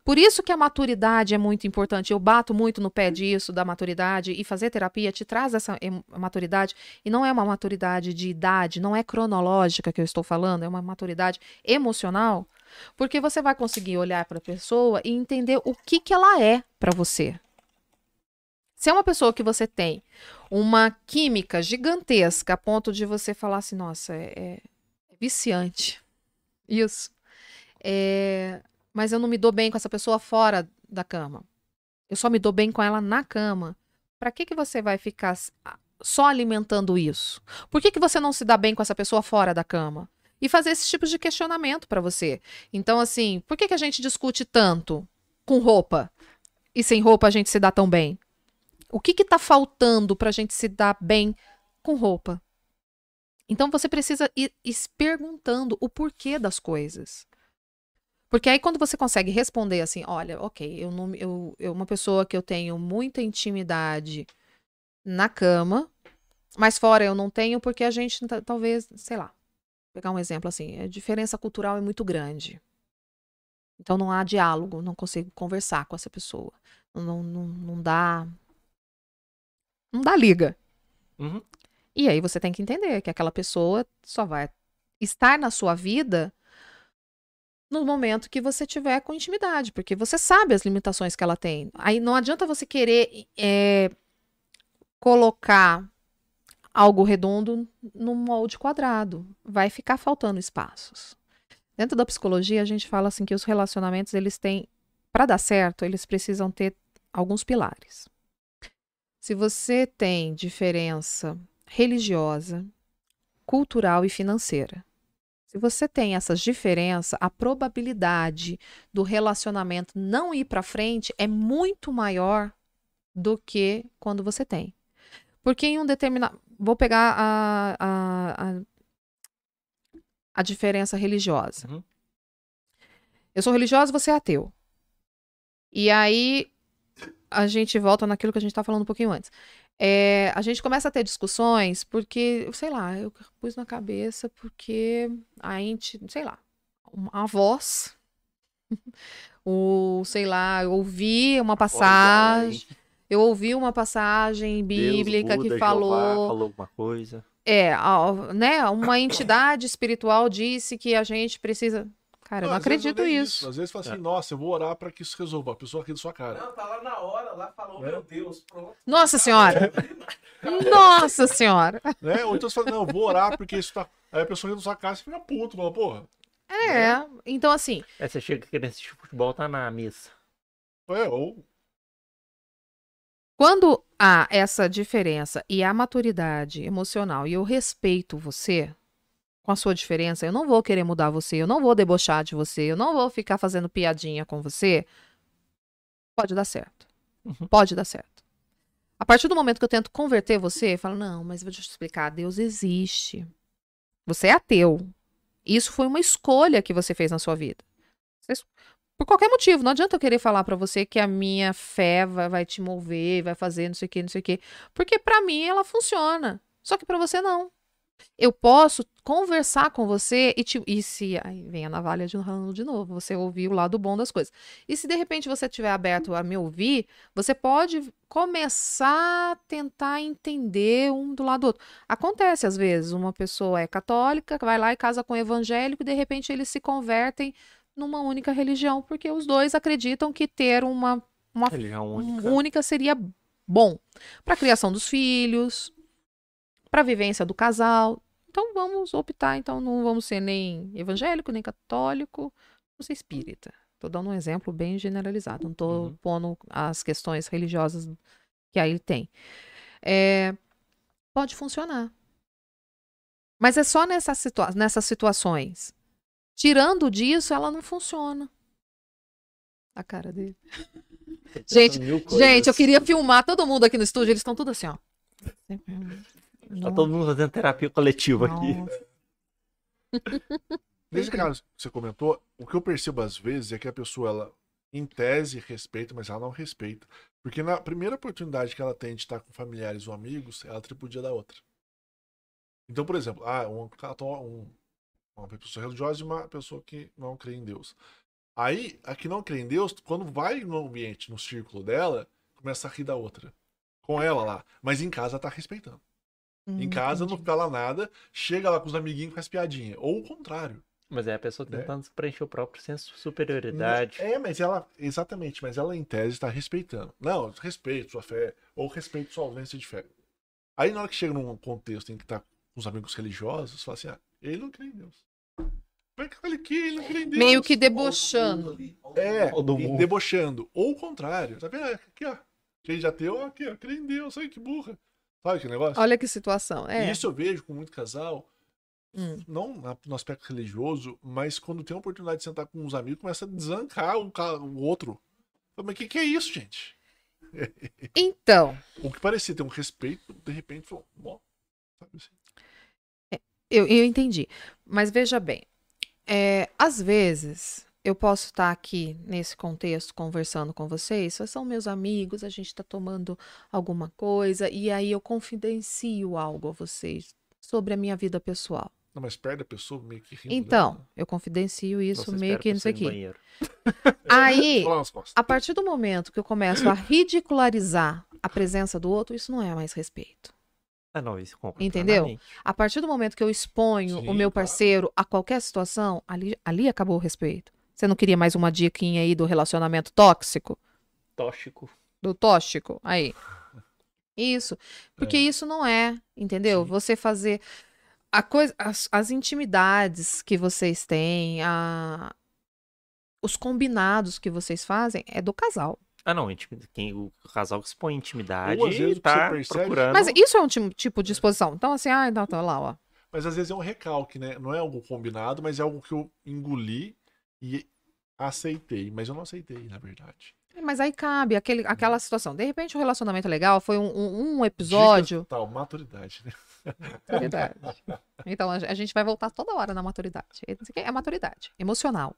Por isso que a maturidade é muito importante. Eu bato muito no pé disso, da maturidade, e fazer terapia te traz essa maturidade. E não é uma maturidade de idade, não é cronológica que eu estou falando, é uma maturidade emocional. Porque você vai conseguir olhar para a pessoa e entender o que, que ela é para você. Se é uma pessoa que você tem uma química gigantesca a ponto de você falar assim, nossa, é, é viciante. Isso. É, mas eu não me dou bem com essa pessoa fora da cama. Eu só me dou bem com ela na cama. Para que que você vai ficar só alimentando isso? Por que que você não se dá bem com essa pessoa fora da cama? E fazer esses tipos de questionamento para você. Então, assim, por que que a gente discute tanto com roupa e sem roupa a gente se dá tão bem? O que que tá faltando para a gente se dar bem com roupa? Então você precisa ir, se perguntando o porquê das coisas. Porque aí quando você consegue responder assim, olha, ok, eu não, eu, eu uma pessoa que eu tenho muita intimidade na cama, mas fora eu não tenho porque a gente ta- talvez, sei lá, pegar um exemplo assim, a diferença cultural é muito grande. Então não há diálogo, não consigo conversar com essa pessoa. Não, não, não dá. Não dá liga. Uhum. E aí você tem que entender que aquela pessoa só vai estar na sua vida no momento que você tiver com intimidade, porque você sabe as limitações que ela tem. Aí não adianta você querer é, colocar algo redondo num molde quadrado. Vai ficar faltando espaços. Dentro da psicologia, a gente fala assim que os relacionamentos, eles têm, para dar certo, eles precisam ter alguns pilares. Se você tem diferença religiosa, cultural e financeira. Se você tem essas diferenças, a probabilidade do relacionamento não ir para frente é muito maior do que quando você tem. Porque em um determinado. Vou pegar a, a, a, a diferença religiosa. Uhum. Eu sou religiosa, você é ateu. E aí a gente volta naquilo que a gente estava falando um pouquinho antes. É, a gente começa a ter discussões porque, sei lá, eu pus na cabeça porque a gente, sei lá, a voz, o, sei lá, eu ouvi uma passagem, eu ouvi uma passagem bíblica Deus, Buda, que falou, Jeová, falou alguma coisa. é, a- né, uma entidade espiritual disse que a gente precisa, cara, eu não às vezes acredito nem isso. Às vezes fala assim, É. nossa, eu vou orar pra que isso resolva. A pessoa ri da sua cara. Não, tá lá na hora, lá falou, É. meu Deus, pronto. Nossa senhora, nossa senhora. Né? Ou então você fala, não, eu vou orar porque isso tá. Aí a pessoa ri da sua cara e fica puto, fala, porra. É, então assim, Aí você chega querendo assistir futebol, tá na missa. É, ou. Quando há essa diferença e a maturidade emocional e eu respeito você com a sua diferença, eu não vou querer mudar você, eu não vou debochar de você, eu não vou ficar fazendo piadinha com você, pode dar certo. Uhum. Pode dar certo. A partir do momento que eu tento converter você, eu falo, não, mas vou te explicar, Deus existe. Você é ateu. Isso foi uma escolha que você fez na sua vida. Você por qualquer motivo. Não adianta eu querer falar pra você que a minha fé vai, vai te mover, vai fazer não sei o que, não sei o que. Porque pra mim ela funciona. Só que pra você não. Eu posso conversar com você e, te, e se. Aí vem a navalha de ramo de novo. Você ouvir o lado bom das coisas. E se de repente você estiver aberto a me ouvir, você pode começar a tentar entender um do lado do outro. Acontece às vezes, uma pessoa é católica, vai lá e casa com um evangélico, e de repente eles se convertem numa única religião, porque os dois acreditam que ter uma, uma Religião única. única. seria bom para a criação dos filhos, para a vivência do casal. Então vamos optar, então não vamos ser nem evangélico, nem católico, vamos ser espírita. Tô dando um exemplo bem generalizado, não tô Uhum. pondo as questões religiosas que aí tem. É, pode funcionar. Mas é só nessa situa nessas situações. Tirando disso, ela não funciona. A cara dele. Gente, Gente, eu queria filmar todo mundo aqui no estúdio, eles estão tudo assim, ó. Tá todo mundo fazendo terapia coletiva aqui. Nossa. Nesse caso que você comentou, o que eu percebo às vezes é que a pessoa, ela, em tese, respeita, mas ela não respeita. Porque na primeira oportunidade que ela tem de estar com familiares ou amigos, ela tripudia da outra. Então, por exemplo, ah, um, um- uma pessoa religiosa e uma pessoa que não crê em Deus. Aí, a que não crê em Deus, quando vai no ambiente, no círculo dela, começa a rir da outra. Com ela lá. Mas em casa ela tá respeitando. Em casa não Entendi. fica lá nada, chega lá com os amiguinhos e faz piadinha. Ou o contrário. Mas é a pessoa Né? tentando preencher o próprio senso de superioridade. É, mas ela, exatamente, mas ela em tese está respeitando. Não, respeito sua fé, ou respeito sua ausência de fé. Aí na hora que chega num contexto em que tá com os amigos religiosos, fala assim, ah, ele não crê em Deus. Como é que ele que ele não crê em Deus? Meio que debochando. É, debochando. Ou o contrário, tá vendo? Aqui, ó. Cheio de ateu, aqui, ó, crê em Deus, ai que burra. Sabe que negócio? Olha que situação. É. E isso eu vejo com muito casal, Hum. não no aspecto religioso, mas quando tem a oportunidade de sentar com uns amigos, começa a desancar o, ca- o outro. Mas o que, que é isso, gente? Então, O que parecia ter um respeito, de repente falou, sabe assim? eu, eu entendi. Mas veja bem, é, às vezes eu posso estar aqui nesse contexto conversando com vocês, vocês são meus amigos, a gente está tomando alguma coisa, e aí eu confidencio algo a vocês sobre a minha vida pessoal. Não, mas perde a pessoa meio que rindo. Então, eu confidencio isso Você meio que a não sei o pessoa ir quê. no banheiro. Aí, a partir do momento que eu começo a ridicularizar a presença do outro, isso não é mais respeito. Ah, não, isso compra. Entendeu? A partir do momento que eu exponho Sim, o meu claro. parceiro a qualquer situação, ali, ali acabou o respeito. Você não queria mais uma diquinha aí do relacionamento tóxico? Tóxico. Do tóxico? Aí. Isso. Porque isso não é, entendeu? Sim. Você fazer a coisa, as, as intimidades que vocês têm, a, os combinados que vocês fazem é do casal. Ah, não, quem, o casal que intimidade Ou às vezes o que tá percebe- procurando. Mas isso é um ti- tipo de exposição. Então, assim, ah, então, tá lá, ó. Mas às vezes é um recalque, né? Não é algo combinado, mas é algo que eu engoli e aceitei. Mas eu não aceitei, na verdade. Mas aí cabe aquele, aquela situação. De repente, o relacionamento é legal foi um, um, um episódio. Dicas, tal, maturidade, né? Maturidade. Então, a a gente vai voltar toda hora na maturidade. Isso aqui É maturidade emocional.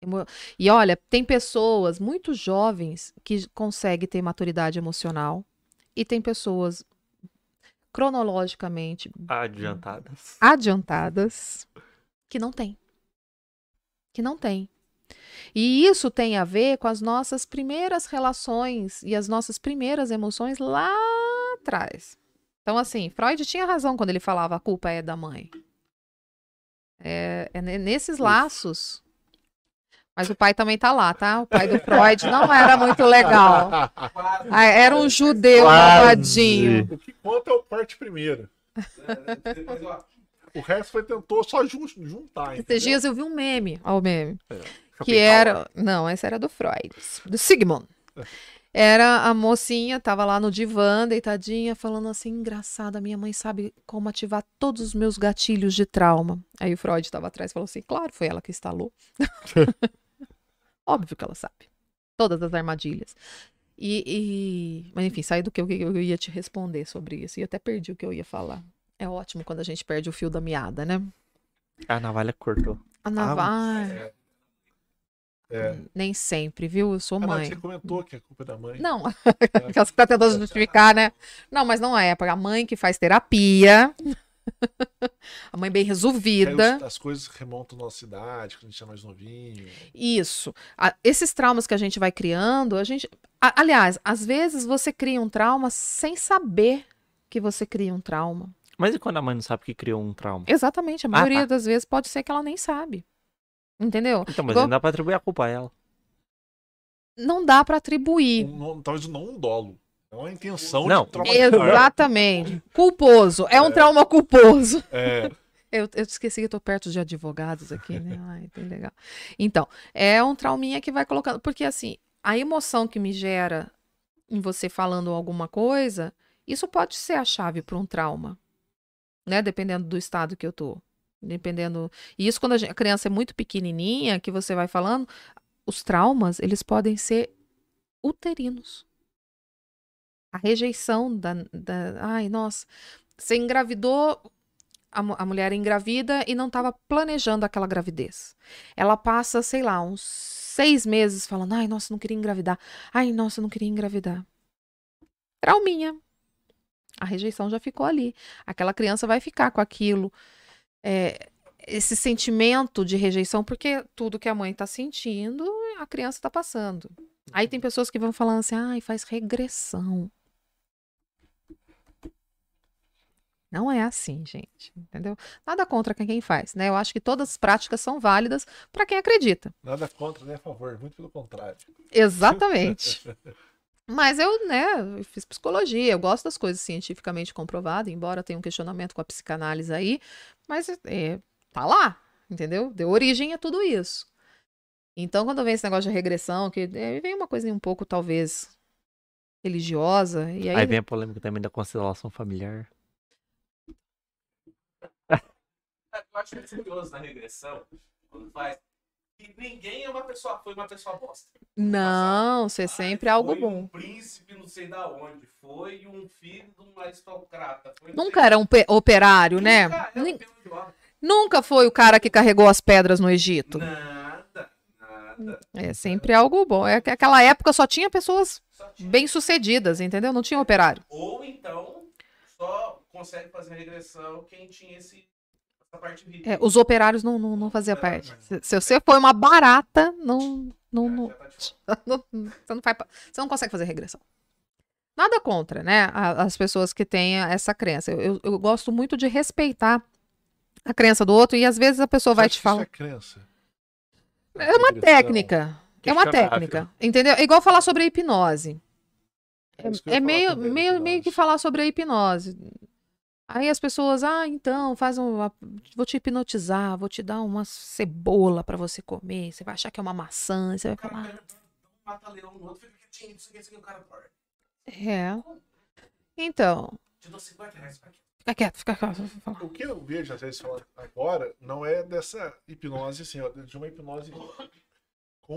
Emo- E olha, tem pessoas muito jovens que conseguem ter maturidade emocional e tem pessoas cronologicamente Adiantadas. adiantadas que não tem. Que não tem. E isso tem a ver com as nossas primeiras relações e as nossas primeiras emoções lá atrás. Então, assim, Freud tinha razão quando ele falava a culpa é da mãe. É, é ne- nesses laços. Mas o pai também tá lá, tá? O pai do Freud não era muito legal. Quase, Ah, Era um judeu malvadinho. O que conta é o parte primeiro. O resto foi tentou só jun- juntar. entendeu? Esses dias eu vi um meme, ó, o meme. Fica que era. Não, esse era do Freud, do Sigmund. Era a mocinha, tava lá no divã, deitadinha, falando assim: engraçada, minha mãe sabe como ativar todos os meus gatilhos de trauma. Aí o Freud tava atrás e falou assim: claro, foi ela que instalou. Óbvio que ela sabe. Todas as armadilhas. E, e- Mas enfim, saí do que eu, eu ia te responder sobre isso. E até perdi o que eu ia falar. É ótimo quando a gente perde o fio da meada, né? A navalha cortou. A navalha. é, É. Nem sempre, viu? Eu sou Ah, não, mãe. você comentou que a culpa é da mãe. Não, aquelas que tá tentando justificar, né? Não, mas não é. A mãe que faz terapia. a mãe bem resolvida. os- as coisas remontam à nossa idade, quando a gente é mais novinho. Isso. A- esses traumas que a gente vai criando, a gente. a- aliás, às vezes você cria um trauma sem saber que você cria um trauma. Mas e quando a mãe não sabe que criou um trauma? Exatamente. A maioria tá. das vezes pode ser que ela nem sabe. Entendeu? Então, mas Igual- não dá pra atribuir a culpa a ela. Não dá pra atribuir. Um- não- talvez não um dolo. É uma intenção Não. de traumatizar. Exatamente. Culposo. É um trauma culposo. É, Eu, eu esqueci que eu tô perto de advogados aqui, né? Ai, bem legal. Então, é um trauminha que vai colocando. Porque, assim, a emoção que me gera em você falando alguma coisa, isso pode ser a chave para um trauma, né? Dependendo do estado que eu tô. Dependendo. E isso quando a, gen- a criança é muito pequenininha, que você vai falando, os traumas, eles podem ser uterinos. A rejeição da, da. Ai, nossa. Você engravidou, a, mu- a mulher engravida e não estava planejando aquela gravidez. Ela passa, sei lá, uns seis meses falando: ai, nossa, não queria engravidar. Ai, nossa, não queria engravidar. Trauminha. A rejeição já ficou ali. Aquela criança vai ficar com aquilo. é, esse sentimento de rejeição, porque tudo que a mãe está sentindo, a criança está passando. Aí tem pessoas que vão falando assim, ai, faz regressão. Não é assim, gente, entendeu? Nada contra quem faz, né? Eu acho que todas as práticas são válidas para quem acredita. nada contra, nem a favor, muito pelo contrário. Exatamente. Mas eu, né, eu fiz psicologia, eu gosto das coisas cientificamente comprovadas, embora tenha um questionamento com a psicanálise aí, mas é, tá lá, entendeu? Deu origem a tudo isso. Então, quando vem esse negócio de regressão, que é, vem uma coisa um pouco, talvez, religiosa, e aí, Aí vem a polêmica também da constelação familiar. Eu acho muito curioso na regressão, quando faz, que ninguém é uma pessoa, foi uma pessoa bosta. não, ser Ai, sempre algo foi bom. um príncipe não sei da onde, foi um filho de um aristocrata. Foi Nunca sei- era um pe- operário, né? Nunca era um pior. Nunca foi o cara que carregou as pedras no Egito. Nada, nada. É sempre algo bom. É que aquela época só tinha pessoas bem-sucedidas, entendeu? Não tinha operário. Ou então, só consegue fazer regressão quem tinha esse. É, os operários não, não, não faziam parte. Se, se você foi uma barata, não, não, não, Já tá não- você, não faz, você não consegue fazer regressão. Nada contra, né? As pessoas que têm essa crença. Eu, eu, eu gosto muito de respeitar a crença do outro e às vezes a pessoa vai te falar. Isso é crença. É uma Regressão. técnica. É uma técnica. Entendeu? É igual falar sobre a hipnose. É É meio, meio, meio que falar sobre a hipnose. Aí as pessoas, ah, então, faz um. Vou te hipnotizar, vou te dar uma cebola pra você comer. Você vai achar que é uma maçã. Você vai O cara falar. pega, mata leão no outro, fica quietinho, isso aqui, isso aqui, o cara dorme. É. Então, Te dou 50 reais pra quê? Fica quieto, fica quieto. O que eu vejo, às vezes, agora, não é dessa hipnose, assim, ó, de uma hipnose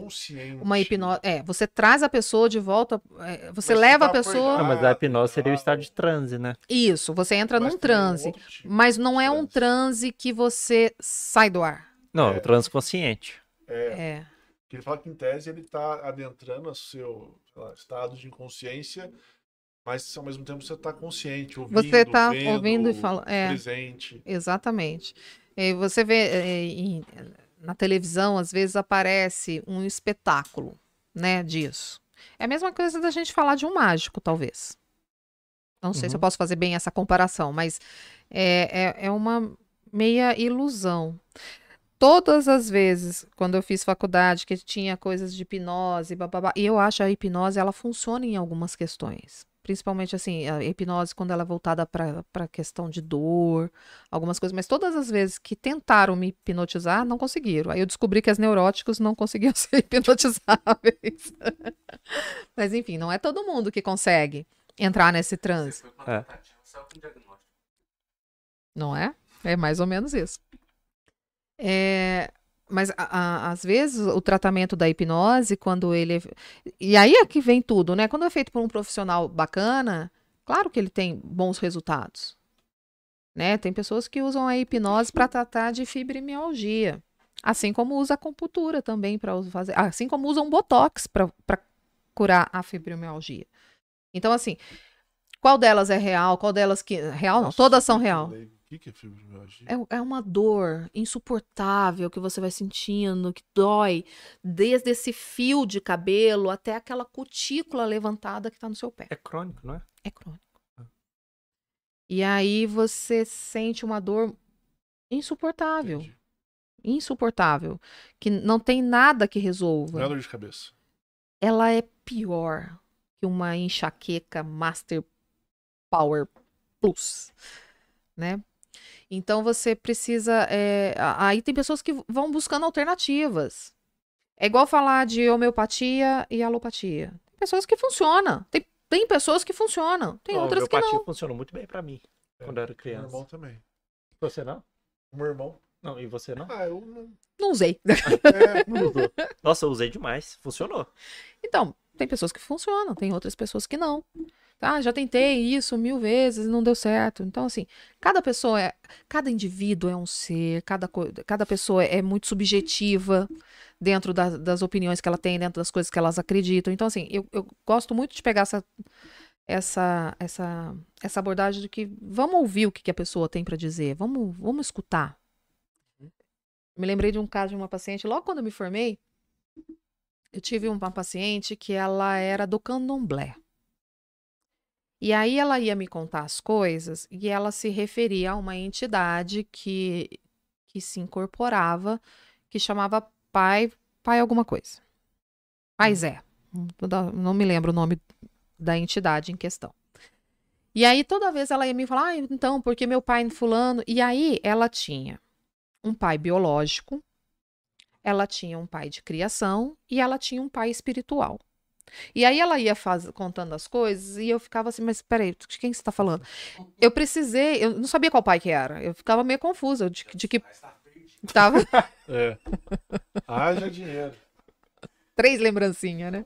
consciente. Uma hipnose. É, você traz a pessoa de volta. é, você Mas leva a tá pessoa. Não, mas a hipnose seria o Ah, estado de transe, né? Isso, você entra Mas num um transe. outro tipo Mas não é um transe que você sai do ar. Não, É. o transe consciente. É, É. que ele fala que em tese ele está adentrando o seu lá, estado de inconsciência, mas ao mesmo tempo você está consciente, ouvindo, Você tá vendo, ouvindo e fala- é. presente. Exatamente. E você vê é, em- na televisão, às vezes aparece um espetáculo, né, disso. É a mesma coisa da gente falar de um mágico, talvez. Não sei se eu Uhum. posso fazer bem essa comparação, mas é, é, é uma meia ilusão. Todas as vezes, quando eu fiz faculdade, que tinha coisas de hipnose, bababá, e eu acho a hipnose, ela funciona em algumas questões. Principalmente, assim, a hipnose quando ela é voltada para a questão de dor, algumas coisas. Mas todas as vezes que tentaram me hipnotizar, não conseguiram. Aí eu descobri que as neuróticos não conseguiam ser hipnotizáveis. Mas, enfim, não é todo mundo que consegue entrar nesse transe, É. tentativa, saiu com diagnóstico. não é? É mais ou menos isso. É, mas a- a- às vezes o tratamento da hipnose, quando ele. é- E aí é que vem tudo, né? Quando é feito por um profissional bacana, claro que ele tem bons resultados. Né? Tem pessoas que usam a hipnose para tratar de fibromialgia. Assim como usa a acupuntura também para fazer. Assim como usam botox para curar a fibromialgia. Então, assim, qual delas é real? Qual delas que. Real não, todas são real. Que que é fibromialgia? É, é uma dor insuportável que você vai sentindo, que dói, desde esse fio de cabelo até aquela cutícula levantada que está no seu pé. É crônico, não é? É crônico. E aí você sente uma dor insuportável, Entendi. insuportável, que não tem nada que resolva. Não é dor de cabeça. Ela é pior que uma enxaqueca Master Power Plus, né? Então você precisa. é, Aí tem pessoas que vão buscando alternativas. É igual falar de homeopatia e alopatia. Tem pessoas que funcionam. Tem, tem pessoas que funcionam. Tem outras o que homeopatia não. funcionou muito bem pra mim, É, quando eu era Meu criança. irmão também. Você não? O meu irmão. Não, e você não? Ah, eu não. Não usei. É, Não usou. Nossa, eu usei demais. Funcionou. Então, tem pessoas que funcionam, tem outras pessoas que não. Tá, já tentei isso mil vezes não deu certo. Então, assim, cada pessoa é. Cada indivíduo é um ser, cada, cada pessoa é muito subjetiva dentro da- das opiniões que ela tem, dentro das coisas que elas acreditam. Então, assim, eu, eu gosto muito de pegar essa, essa, essa, essa abordagem de que vamos ouvir o que, que a pessoa tem para dizer, vamos, vamos escutar. Me lembrei de um caso de uma paciente, logo quando eu me formei, eu tive uma paciente que ela era do candomblé. E aí ela ia me contar as coisas e ela se referia a uma entidade que, que se incorporava, que chamava pai, pai alguma coisa. Pai Zé. Não- me lembro o nome da entidade em questão. E aí toda vez ela ia me falar, ah, então, porque meu pai fulano. E aí ela tinha um pai biológico, ela tinha um pai de criação e ela tinha um pai espiritual. E aí ela ia faz- contando as coisas e eu ficava assim, mas peraí, de quem você está falando? Eu precisei, eu não sabia qual pai que era. Eu ficava meio confusa de, de que tá tava é. Haja dinheiro. três lembrancinhas, né?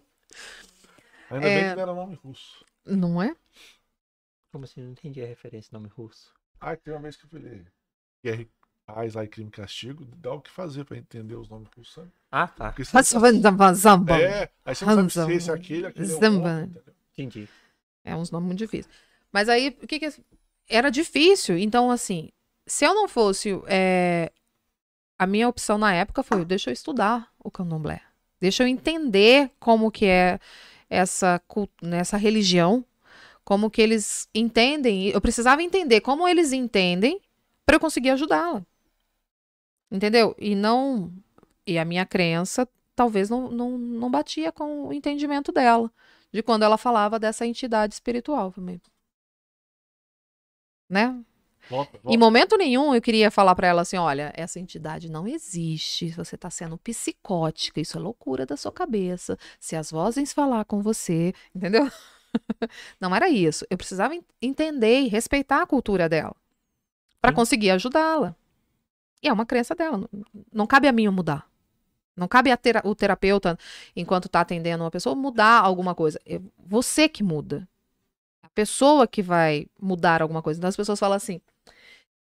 Ainda É. bem que não era nome russo. Não é? Como assim? Não entendi a referência nome russo. Ah, tem uma vez que eu falei. Guerra Paz, lá e Crime e Castigo, dá o que fazer pra entender os nomes sabe? Ah, tá. Porque você não sabe- É, aí você não sabe se esse é aquele, aquele é o Zamba. outro, entendeu? Entendi. É uns nomes muito difíceis. Mas aí, o que que... Era difícil. Então, assim, se eu não fosse... é, A minha opção na época foi, deixa eu estudar o candomblé. Deixa eu entender como que é essa, cult- nessa religião. Como que eles entendem. Eu precisava entender como eles entendem para eu conseguir ajudá-la. Entendeu? E não... E a minha crença talvez não, não, não batia com o entendimento dela de quando ela falava dessa entidade espiritual. Né? Volta, Em volta. momento nenhum eu queria falar pra ela assim: olha, essa entidade não existe, você tá sendo psicótica, isso é loucura da sua cabeça. Se as vozes falar com você, entendeu? Não era isso. Eu precisava en- entender e respeitar a cultura dela. Pra Sim. conseguir ajudá-la. E é uma crença dela. Não, cabe a mim mudar. Não cabe a tera- o terapeuta, enquanto tá atendendo uma pessoa, mudar alguma coisa. É você que muda. A pessoa que vai mudar alguma coisa. Então as pessoas falam assim: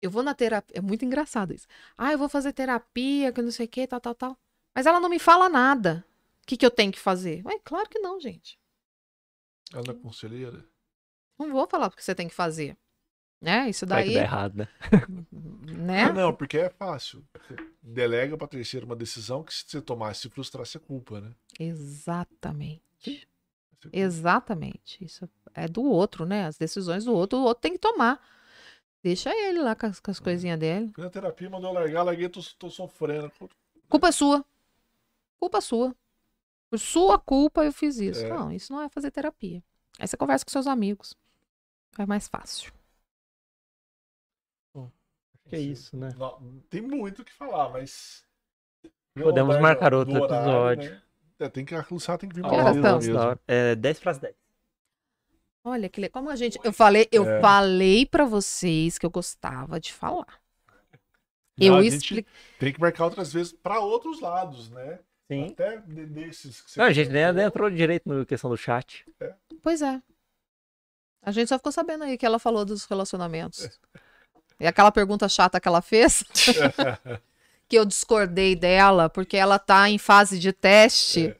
eu vou na terapia. É muito engraçado isso. Ah, eu vou fazer terapia, que não sei o que, tal, tal, tal. Mas ela não me fala nada. O que, que eu tenho que fazer? Ué, claro que não, gente. Ela é conselheira. Não vou falar o que você tem que fazer. Né? Isso Vai que daí. dá errado, né? Né? Ah, não, porque é fácil. Você delega pra terceira uma decisão que se você tomar se frustrasse é culpa, né? Exatamente. Você- Exatamente. Isso é do outro, né? As decisões do outro, o outro tem que tomar. Deixa ele lá com as, com as coisinhas dele. Fui na terapia, mandou eu largar, larguei, tô, tô sofrendo. Culpa é sua. Culpa sua. Por sua culpa eu fiz isso. É. Não, isso não é fazer terapia. Aí você conversa com seus amigos. É mais fácil. Que é isso, né? Não, tem muito o que falar, mas. Podemos marcar outro horário, episódio. né? É, tem que, a Luciana tem que vir Que mais mesmo. É 10 para as 10. Olha que le- como a gente, eu falei, eu É. falei para vocês que eu gostava de falar. Não, eu a gente expliquei. Tem que marcar outras vezes pra outros lados, né? Sim. Até de- desses que você Não, a gente nem comentou. entrou direito na questão do chat. Pois é. A gente só ficou sabendo aí que ela falou dos relacionamentos. E aquela pergunta chata que ela fez, que eu discordei dela, porque ela tá em fase de teste. É.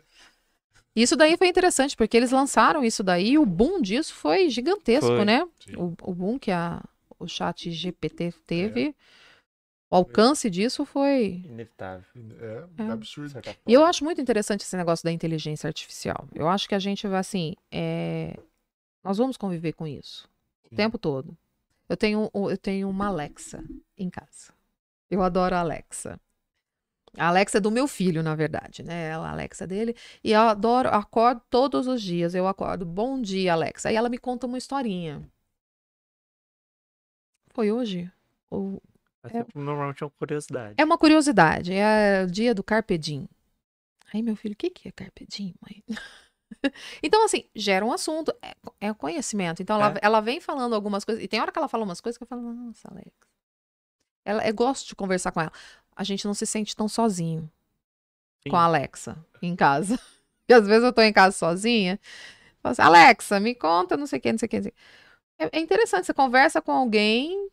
Isso daí foi interessante, porque eles lançaram isso daí e o boom disso foi gigantesco, Foi. né? O, o boom que a, o chat GPT teve, É. o alcance disso foi Inevitável. É, É. absurdo. E eu acho muito interessante esse negócio da inteligência artificial. Eu acho que a gente vai assim, é, nós vamos conviver com isso o tempo todo. Eu tenho, eu tenho uma Alexa em casa. Eu adoro a Alexa. A Alexa é do meu filho, na verdade, né? Ela, a Alexa dele. E eu adoro, acordo todos os dias. Eu acordo, bom dia, Alexa. Aí ela me conta uma historinha. Foi hoje? Ou Mas é... Normalmente é uma curiosidade. é uma curiosidade, é o dia do Carpe Diem. Aí, meu filho, o que, que é Carpe Diem, mãe? então, assim, gera um assunto, é, é conhecimento. Então, ela, É. ela vem falando algumas coisas, e tem hora que ela fala umas coisas que eu falo, nossa, Alex. Ela, eu gosto de conversar com ela. A gente não se sente tão sozinho Sim. com a Alexa em casa. E às vezes eu tô em casa sozinha, falo assim, Alexa, me conta, não sei o que, não sei o que. Não sei o quê. É, é interessante, você conversa com alguém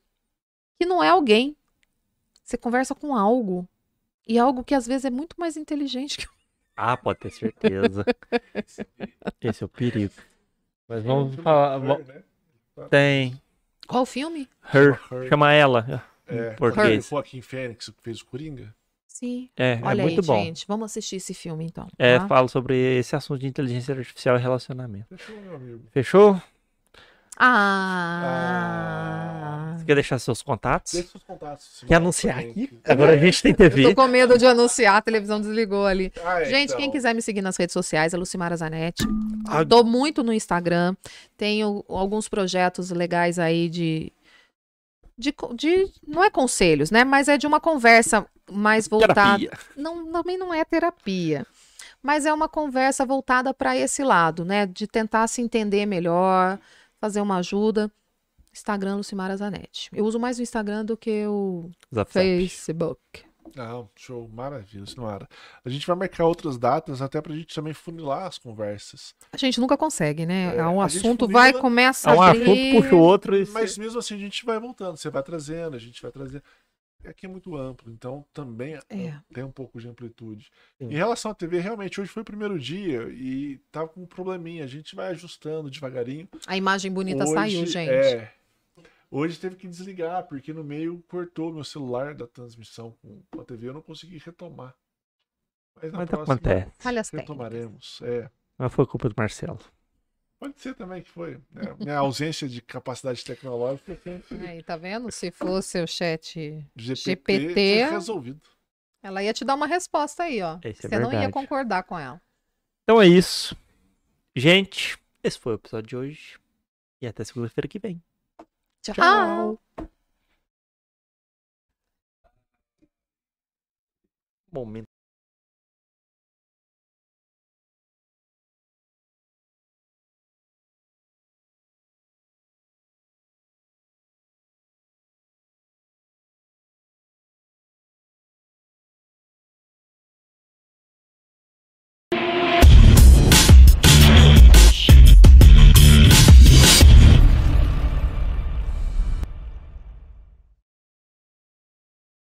que não é alguém. Você conversa com algo. E algo que às vezes é muito mais inteligente que Ah, pode ter certeza. Esse é o perigo. Mas Tem um vamos filme falar. Her, né? Tem. Qual filme? Her. Her. Chama ela. É, Em português. O Joaquim Fênix, que fez o Coringa. Sim. É, Olha é muito aí, bom. gente. Vamos assistir esse filme, então. É, tá? falo sobre esse assunto de inteligência artificial e relacionamento. Fechou, meu amigo. Fechou? Ah. Você quer deixar seus contatos? Deixa seus contatos. Quer anunciar Também. aqui? Agora a gente tem Eu TV. tô com medo de anunciar, a televisão desligou ali. Ah, é, Gente, então. quem quiser me seguir nas redes sociais é Lucimara Zanetti. Ah, Tô muito no Instagram. Tenho alguns projetos legais aí de, de. de- Não é conselhos, né? Mas é de uma conversa mais voltada. Terapia. Não, também não é terapia. Mas é uma conversa voltada para esse lado, né? De tentar se entender melhor, fazer uma ajuda. Instagram Lucimara Zanetti. Eu uso mais o Instagram do que o Zap. Facebook. Não, show, maravilha, Senhora. A gente vai marcar outras datas até pra gente também funilar as conversas. A gente nunca consegue, né? É, um a assunto funila- vai, começa É um a assunto, puxa o outro e. Mas mesmo assim a gente vai voltando, você vai trazendo, a gente vai trazendo. Aqui é muito amplo, então também É. tem um pouco de amplitude. Sim. Em relação à TV, realmente, hoje foi o primeiro dia e tava com um probleminha. A gente vai ajustando devagarinho. A imagem bonita Hoje, saiu, gente. É. Hoje teve que desligar, porque no meio cortou meu celular da transmissão com a TV, eu não consegui retomar. Mas na Mas próxima acontece. Retomaremos. É. Mas foi culpa do Marcelo. Pode ser também que foi. né? Minha ausência de capacidade tecnológica sempre Aí, tá vendo? Se fosse o chat, GPT, GPT. resolvido. ela ia te dar uma resposta aí, ó. Esse é Você não ia concordar com ela. Então é isso. Gente, esse foi o episódio de hoje. E até segunda-feira que vem. Tchau. Momento.